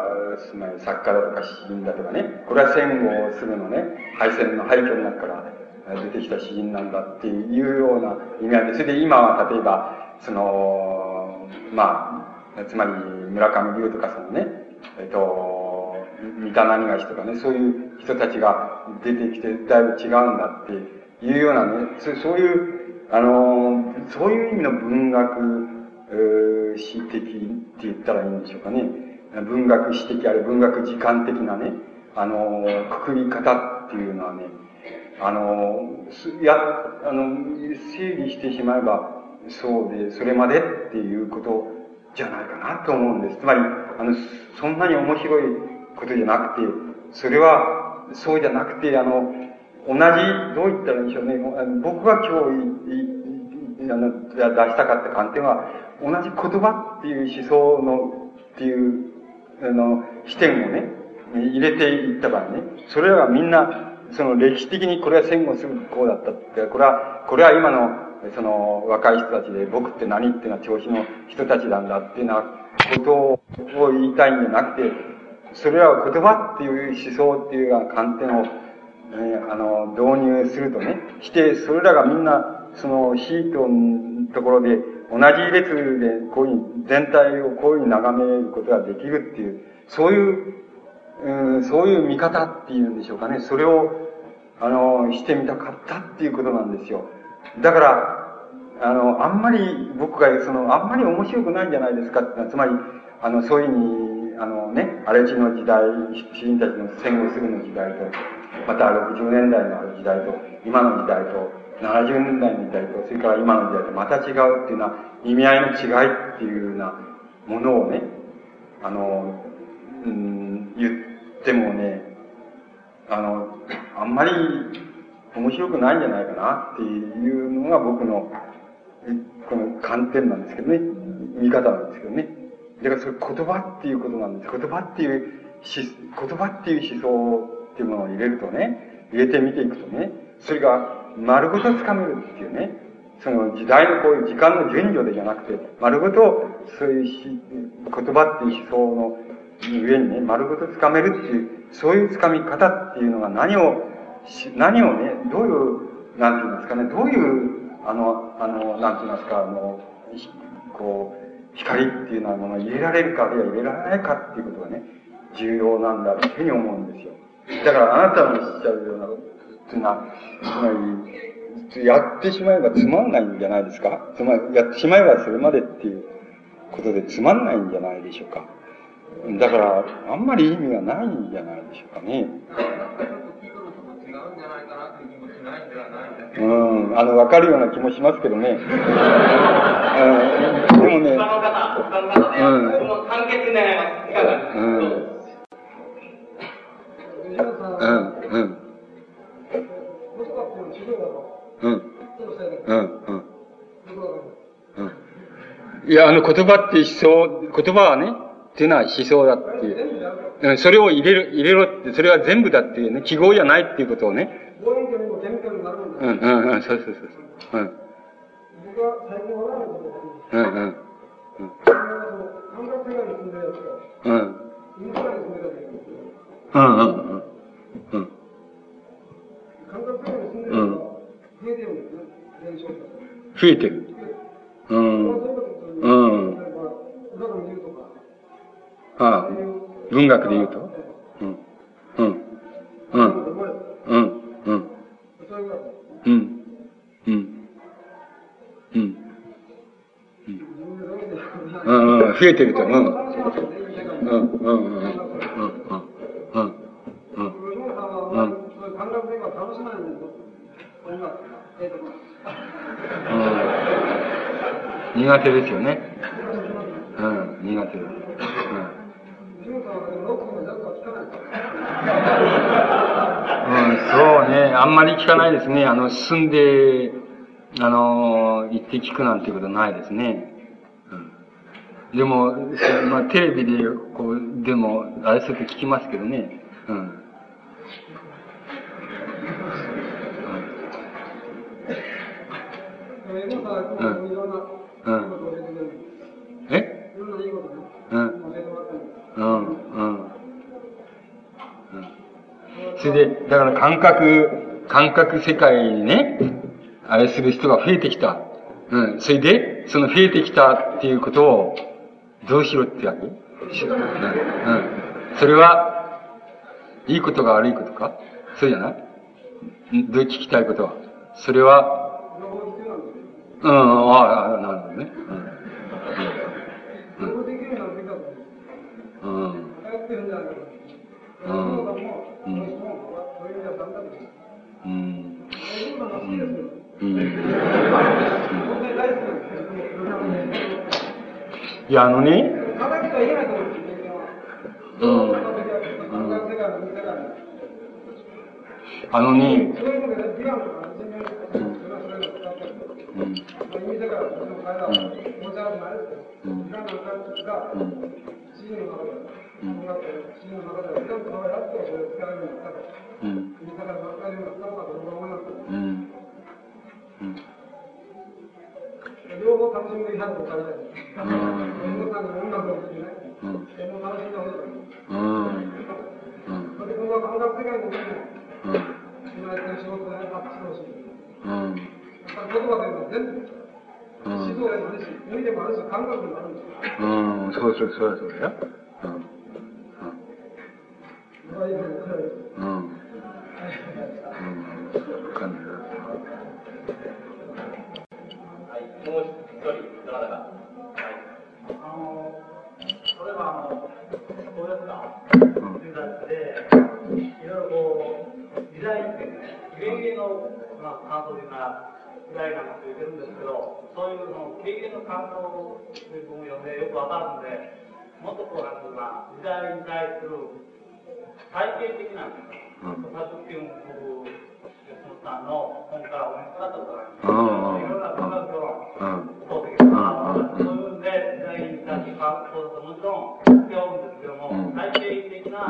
つまり作家だとか詩人だとかね。これは戦後すぐのね敗戦の廃墟の中から出てきた詩人なんだっていうような意味合いで。それで今は例えばそのまあつまり村上龍とかそのね、えっと、三田何がしとかね、そういう人たちが出てきてだいぶ違うんだっていうようなね、そそういう、あの、そういう意味の文学、史的って言ったらいいんでしょうかね。文学史的ある文学時間的なね、あの、くくり方っていうのはね、あの、や、あの、整理してしまえば、そうで、それまでっていうことじゃないかなと思うんです。つまり、あの、そんなに面白いことじゃなくて、それは、そうじゃなくて、あの、同じ、どう言ったらいいんでしょうね。僕が今日、あの、出したかった観点は、同じ言葉っていう思想の、っていう、あの、視点をね、入れていった場合ね、それらがみんな、その歴史的にこれは戦後すぐこうだったって、これは、これは今の、その若い人たちで僕って何っていうのは調子の人たちなんだっていうようなことを言いたいんじゃなくて、それらは言葉っていう思想っていうような観点を、え、あの、導入するとね、して、それらがみんな、そのシートのところで、同じ列でこういうに、全体をこういうふうに眺めることができるっていう、そういう、うん、そういう見方っていうんでしょうかね。それを、あの、してみたかったっていうことなんですよ。だから、あの、あんまり僕が、その、あんまり面白くないんじゃないですかってつまり、あの、そういうふうに、あのね、荒地の時代、詩人たちの戦後すぐの時代と、また60年代の時代と、今の時代と、70年代の時代と、それから今の時代とまた違うっていうのは、意味合いの違いっていうようなものをね、あの、うん、言ってもね、あの、あんまり面白くないんじゃないかなっていうのが僕の、この観点なんですけどね、見方なんですけどね。だからそれ言葉っていうことなんです。言葉っていう、言葉っていう思想っていうものを入れるとね、入れてみていくとね、それが丸ごとつかめるっていうね、その時代のこういう時間の順序でじゃなくて、丸ごとそういう言葉っていう思想の上にね、丸ごとつかめるっていう、そういうつかみ方っていうのが何を、何をね、どういう、なんて言いますかね、どういう、あの、あの、なんて言いますか、あの、こう、光っていうようなものを入れられるか、あるいは入れられないかっていうことがね、重要なんだというふうに思うんですよ。だからあなたのおっしゃるような、っていうのは、つまり、やってしまえばつまんないんじゃないですか？つまり、やってしまえばそれまでっていうことでつまんないんじゃないでしょうか？だから、あんまり意味がないんじゃないでしょうかね。あの、わかるような気もしますけどね。うん、でもね。他の方、他の方ね、うん、簡潔願います。いかがですか、うん。うん、うん。うん。うん、うん。うん。いや、あの、言葉って思想、言葉はね、っていうのは思想だっていう。うん、それを入れる、入れろって、それは全部だっていうね、記号じゃないっていうことをね。うん、うん、うん、そうそうそうそう。ん。うん、うん。うん。うん。うん、うん、うん。うん。うん。増えてる。うん。うん。ああ、文学で言うと？うん。うん。うん。うん。うん。うん。うん。うん。うん。うん。増えてると。うん。うん。うん。うん。うん。うん。うん。うん。感覚で今楽しないん。ですうん。苦手ですよね。うん、苦手です。うん。うん、そうね。あんまり聞かないですね。あの、進んで、あの、行って聞くなんてことないですね。うん。でも、まあ、テレビで、こう、でも、あれすると聞きますけどね。うん。うん。うん。えうん。うん。うん。それで、だから感覚、感覚世界にね、あれする人が増えてきた。うん。それで、その増えてきたっていうことを、どうしろってわけうん。うん。それは、いいことが悪いことか？そうじゃない？どう聞きたいことは？それは、うん、ああ、なるほどね。うん。うん。うん。うん。うん。うん。いや、あのね。うん。あのね。音楽シーンの中では、ちゃん。とやってそれを使えるようになったと。うん。言い方が使えるようになったのかと僕は思います。うん。うん。両方楽しん。でいただきたいです。うん。さん。にも音楽を聴いてね、うん。演奏楽しん。でほしいと思う。うん。うん。それで音楽音楽世界の中でも、うん。今やってる仕事で発揮してほしい。うん。やっぱり言葉というのは全部、うん。指導もあるし、無理でもあるし、感覚もあるん。ですよ。うん、そうそう、そうそうだよ。うん。う。ん。うん。わかん。ないな。はい、もう一人、どなたか。はい。あの、それはあの、こうですか、うん。中学で、いろいろこう、時代っていうね、ギリギリの、まあ、感想というか、時代なん。か言ってるん。ですけど、そういうの、ギリギリの感想を読ん。でよくわかるん。で、もっとこう、なん。ていうか、時代に対する体系的な、ん著作っていう、んの本からお見つかったとがあうんるんですいろんな科学論、うん。そうですけど、そういうので、全員たちもちろん必要ですけども、体系的な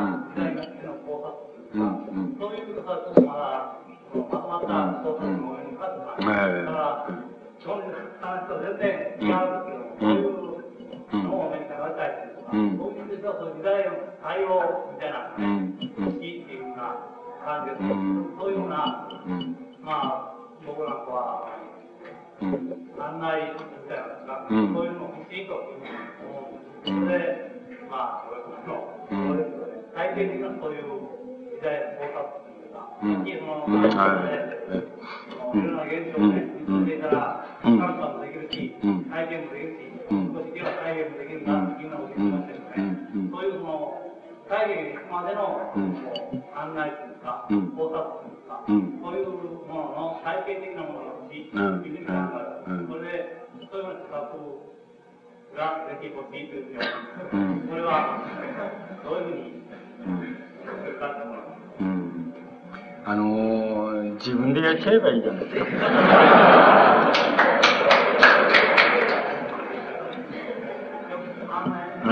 そ、うん。そうですよね。体系的なそういう時代の考察っていうか、うん。さっきその、うん。はいねうん。いろん。な現状をね、見つけたら、うん。観察もできるし、体験もできるし、うん。少しでは体験もできるなっていうのを言ってましたよね。そういうその、体験に行くまでの、うん。こう案内というか、考察というか、そういうものの体系的なものが欲しいというふうに考える。それで、そういうのを使うができほしいというふうにうん思います。これは、どういうふうにうん。するかと思います。うん。あのー、自分でやっちゃえばいいじゃないですか。あのねうん。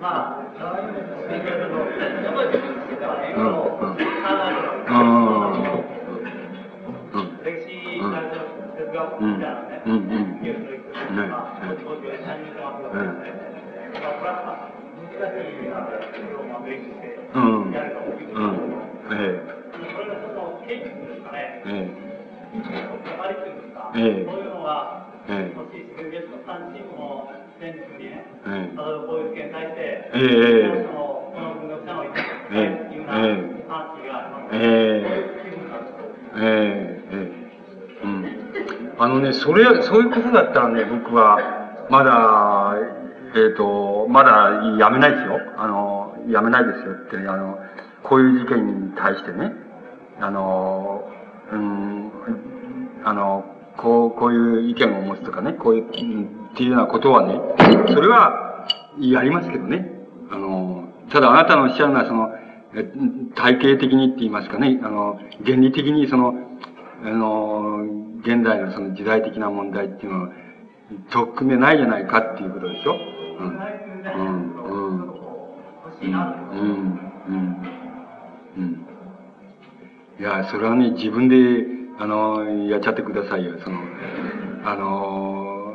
まあ、そういうのもできるけど、やっぱり自分としてはね、いろいろ考えるうん。歴史大学哲学みたいなね、うんうんニュースの一つとか、うん東京で3人とかね、まあ、これは難しいな、まあ、勉強してうん。やるということうん。えそれがそのケーキですかね、え。えパリっていうん。ですか、ええそういうのがええ欲しいし、ゲスト3チームの選手にね、ええ例えばこういう件に対して、ええそのこの文学者の意見ええというようなええパーティーがあります。ええそういう気分だと。ええええうん。あのね、それ、そういうことだったらね、僕は、まだ、えっ、と、まだやめないですよ。あの、やめないですよって、あの、こういう事件に対してね、あの、うん、あの、こう、こういう意見を持つとかね、こういう、っていうようなことはね、それは、やりますけどね。あの、ただあなたのおっしゃるのは、その、体系的にって言いますかね、あの、原理的にその、あの、現代のその時代的な問題っていうのは、取っ組めないじゃないかっていうことでしょ？うん。うん。うん。うん。うん。うん。いや、それはね、自分で、あの、やっちゃってくださいよ。その、あの、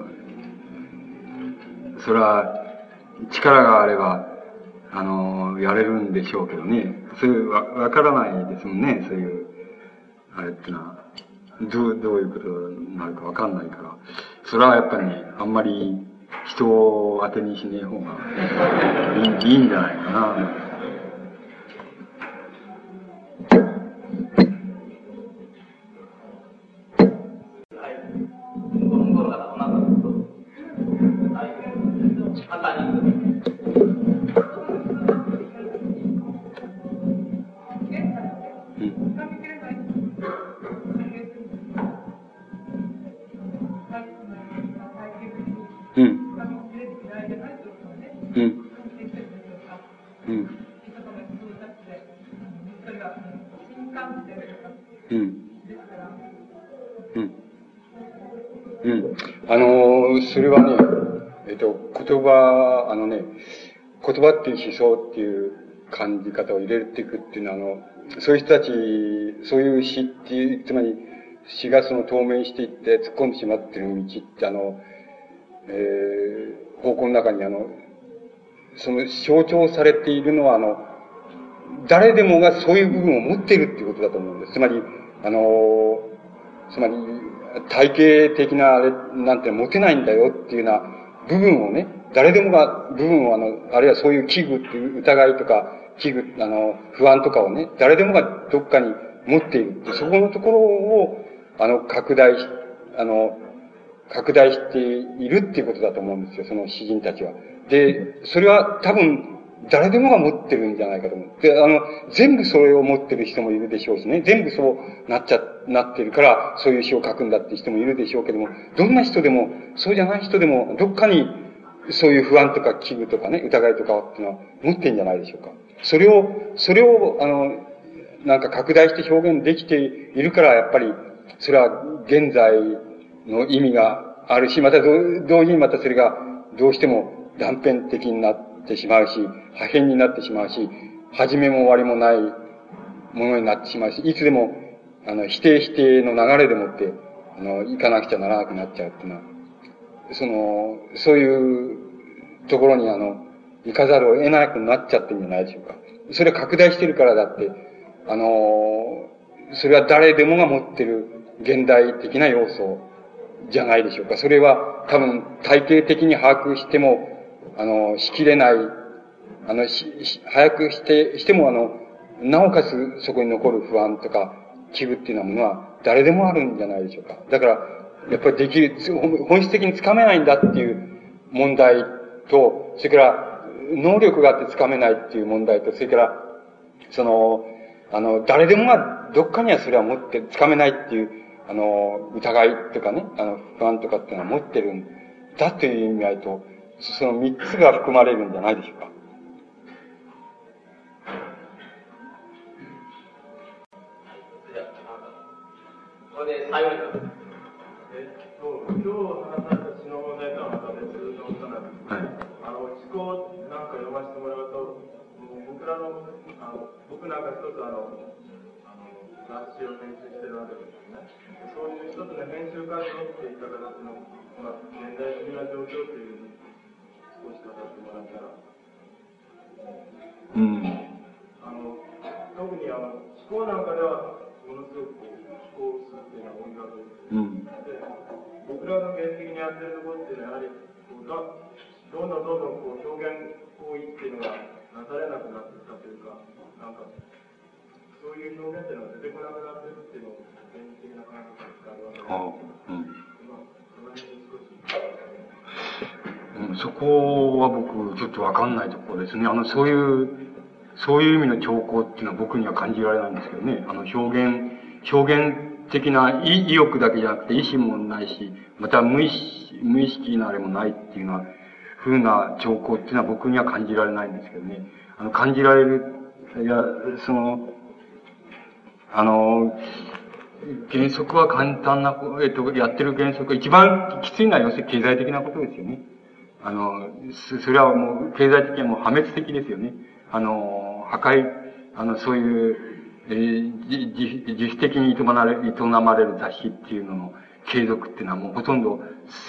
それは、力があれば、あの、やれるんでしょうけどね。そういう、わ、わからないですもんね、そういう、あれってのは。どう、どういうことになるかわかんないから。それはやっぱりね、あんまり人を当てにしねえ方がいいいいんじゃないかな。言葉、っていう思想っていう感じ方を入れていくっていうのは、あの、そういう人たち、そういう詩っていう、つまり、詩がその透明していって突っ込んでしまってる道って、あの、えー、方向の中にあの、その象徴されているのは、あの、誰でもがそういう部分を持っているっていうことだと思うんです。つまり、あの、つまり、体系的なあれなんて持てないんだよっていうような部分をね、誰でもが部分をあの、あるいはそういう危惧っていう疑いとか、危惧、あの、不安とかをね、誰でもがどっかに持っている。そこのところを、あの、拡大し、あの、拡大しているっていうことだと思うんですよ、その詩人たちは。で、それは多分、誰でもが持ってるんじゃないかと思う。で、あの、全部それを持ってる人もいるでしょうしね。全部そうなっちゃ、なってるから、そういう詩を書くんだって人もいるでしょうけども、どんな人でも、そうじゃない人でも、どっかに、そういう不安とか危惧とかね、疑いとかっていうのは持ってんじゃないでしょうか。それを、それを、あの、なんか拡大して表現できているから、やっぱり、それは現在の意味があるし、また同時にまたそれがどうしても断片的になってしまうし、破片になってしまうし、始めも終わりもないものになってしまうし、いつでも、あの、否定否定の流れでもって、あの、行かなくちゃならなくなっちゃうっていうのは、その、そういうところにあの、行かざるを得なくなっちゃってるんじゃないでしょうか。それ拡大してるからだって、あの、それは誰でもが持ってる現代的な要素じゃないでしょうか。それは多分体系的に把握しても、あの、しきれない、あの、し、し早くして、してもあの、なおかつそこに残る不安とか、危惧っていうようなものは誰でもあるんじゃないでしょうか。だから、やっぱりできる、本質的につかめないんだっていう問題と、それから、能力があってつかめないっていう問題と、それから、その、あの、誰でもがどっかにはそれは持ってつかめないっていう、あの、疑いとかね、あの、不安とかっていうのは持ってるんだという意味合いと、その三つが含まれるんじゃないでしょうか。これで最後に。えっと、今日話あの僕なんか一つあの、あの雑誌を編集してるわけですよね。そういう一つの編集活動っていった形の、まあ、現代的な状況っていう少し語ってもらったら。うん。あの、特にあの、思考なんかでは、ものすごくこう、思考するっていうのは音楽うん、で、僕らの原的にやってるところっていうのは、やはり、こうどんどんどんどんこう表現行為っていうのがなされなくなってきたというか、なんか、そういう表現っていうのが出てこなくなってるっていうのを、現実的な感覚で使うわけです。あ、その辺に少し。うん、そこは僕、ちょっとわかんないところですね。あの、そういう、そういう意味の兆候っていうのは僕には感じられないんですけどね。あの、表現、表現的な意欲だけじゃなくて意志もないし、また無意識、無意識なあれもないっていうのは、ふうな兆候っていうのは僕には感じられないんですけどね。あの、感じられる、いや、その、あの、原則は簡単な、えっと、やってる原則、一番きついのは要するに経済的なことですよね。あの、それはもう、経済的にはもう破滅的ですよね。あの、破壊、あの、そういう、えー、自主的に営まれ営まれる雑誌っていうのの継続っていうのはもうほとんど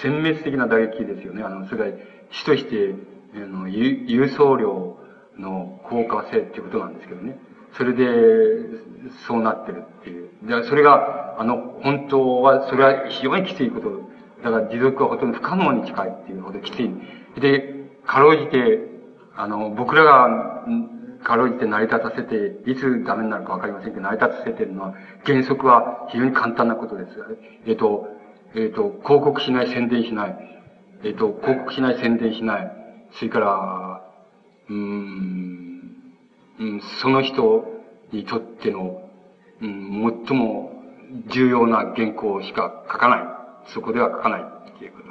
殲滅的な打撃ですよね。あの、それが主として、あの、郵送料の効果性っていうことなんですけどね。それで、そうなってるっていう。で、それが、あの、本当は、それは非常にきついことだから持続はほとんど不可能に近いっていうほどきつい。で、かろうじて、あの、僕らが、かろうじて成り立たせて、いつダメになるかわかりませんけど、成り立たせてるのは、原則は非常に簡単なことです。えっ、と、えっ、と、広告しない、宣伝しない。えっ、と、広告しない、宣伝しない。それから、うん、うん、その人にとっての、うん、最も重要な原稿しか書かない。そこでは書かないっていうこと。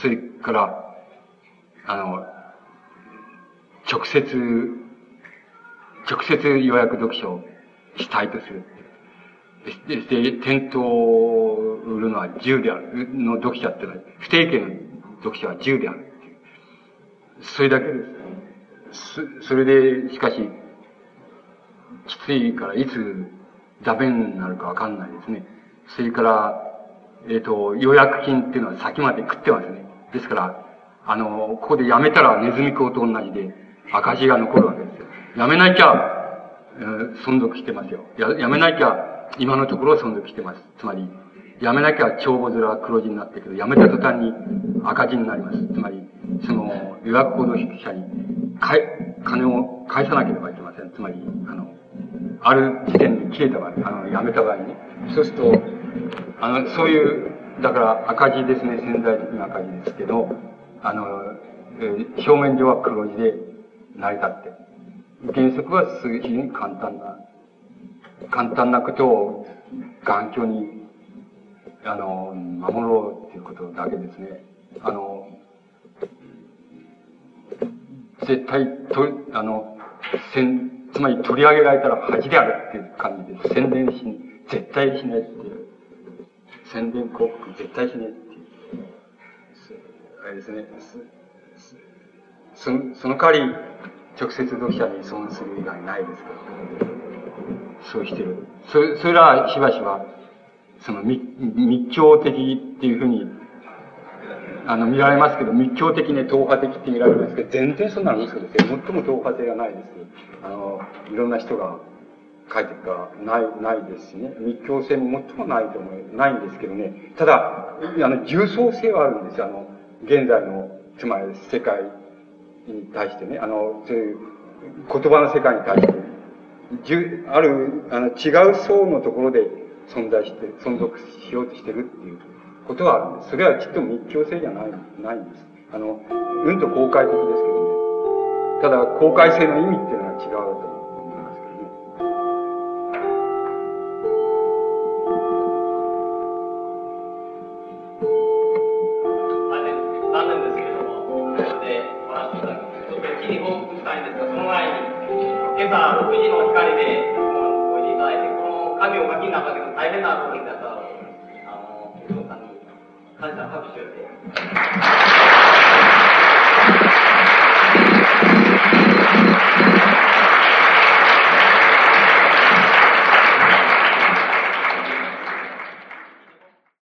それから、あの、直接、直接予約読書をしたいとする。で、で、店頭を売るのは自由である。の読者ってのは、不定形の読者は自由であるっていう。それだけです。そそれで、しかし、きついからいつダメになるかわかんないですね。それから、えっ、ー、と、予約金っていうのは先まで食ってますね。ですから、あの、ここでやめたらネズミ講と同じで赤字が残るわけですよ。やめなきゃ、えー、存続してますよ。や、やめなきゃ、今のところ存続してます。つまり、やめなきゃ帳簿面は黒字になってるけど、やめた途端に赤字になります。つまり、その、予約行動者に、かえ、金を返さなければいけません。つまり、あの、ある時点で切れた場合、あの、やめた場合に、そうすると、あの、そういう、だから赤字ですね、潜在的な赤字ですけど、あの、えー、表面上は黒字で成り立って、原則は非常に簡単な、簡単なことを頑強に、あの、守ろうということだけですね。あの、絶対と、あの、せん、つまり取り上げられたら恥であるっていう感じで、宣伝し、絶対しないっていう。宣伝広告絶対しないっていう。あれですね。その、その代わり、直接読者に損する以外ないですから。そうしてる。それ、それらはしばしば、その密、密教的っていうふうに、あの、見られますけど、密教的ね、党派的って見られますけど、全然そんなの嘘ですよ。最も党派性がないです。あの、いろんな人が書いてるから、ない、ないですしね。密教性も最もないと思う、ないんですけどね。ただ、あの、重層性はあるんですよ。あの、現在の、つまり世界に対してね、あの、そういう言葉の世界に対して、ある、あの、違う層のところで存在して、存続しようとしてるっていうことはあるんです。それはちっと密教性じゃない、ないんです。あの、うんと公開的ですけどね。ただ、公開性の意味っていうのは違うと思うこの紙を書きになったけど大変なことになった感謝拍手をして。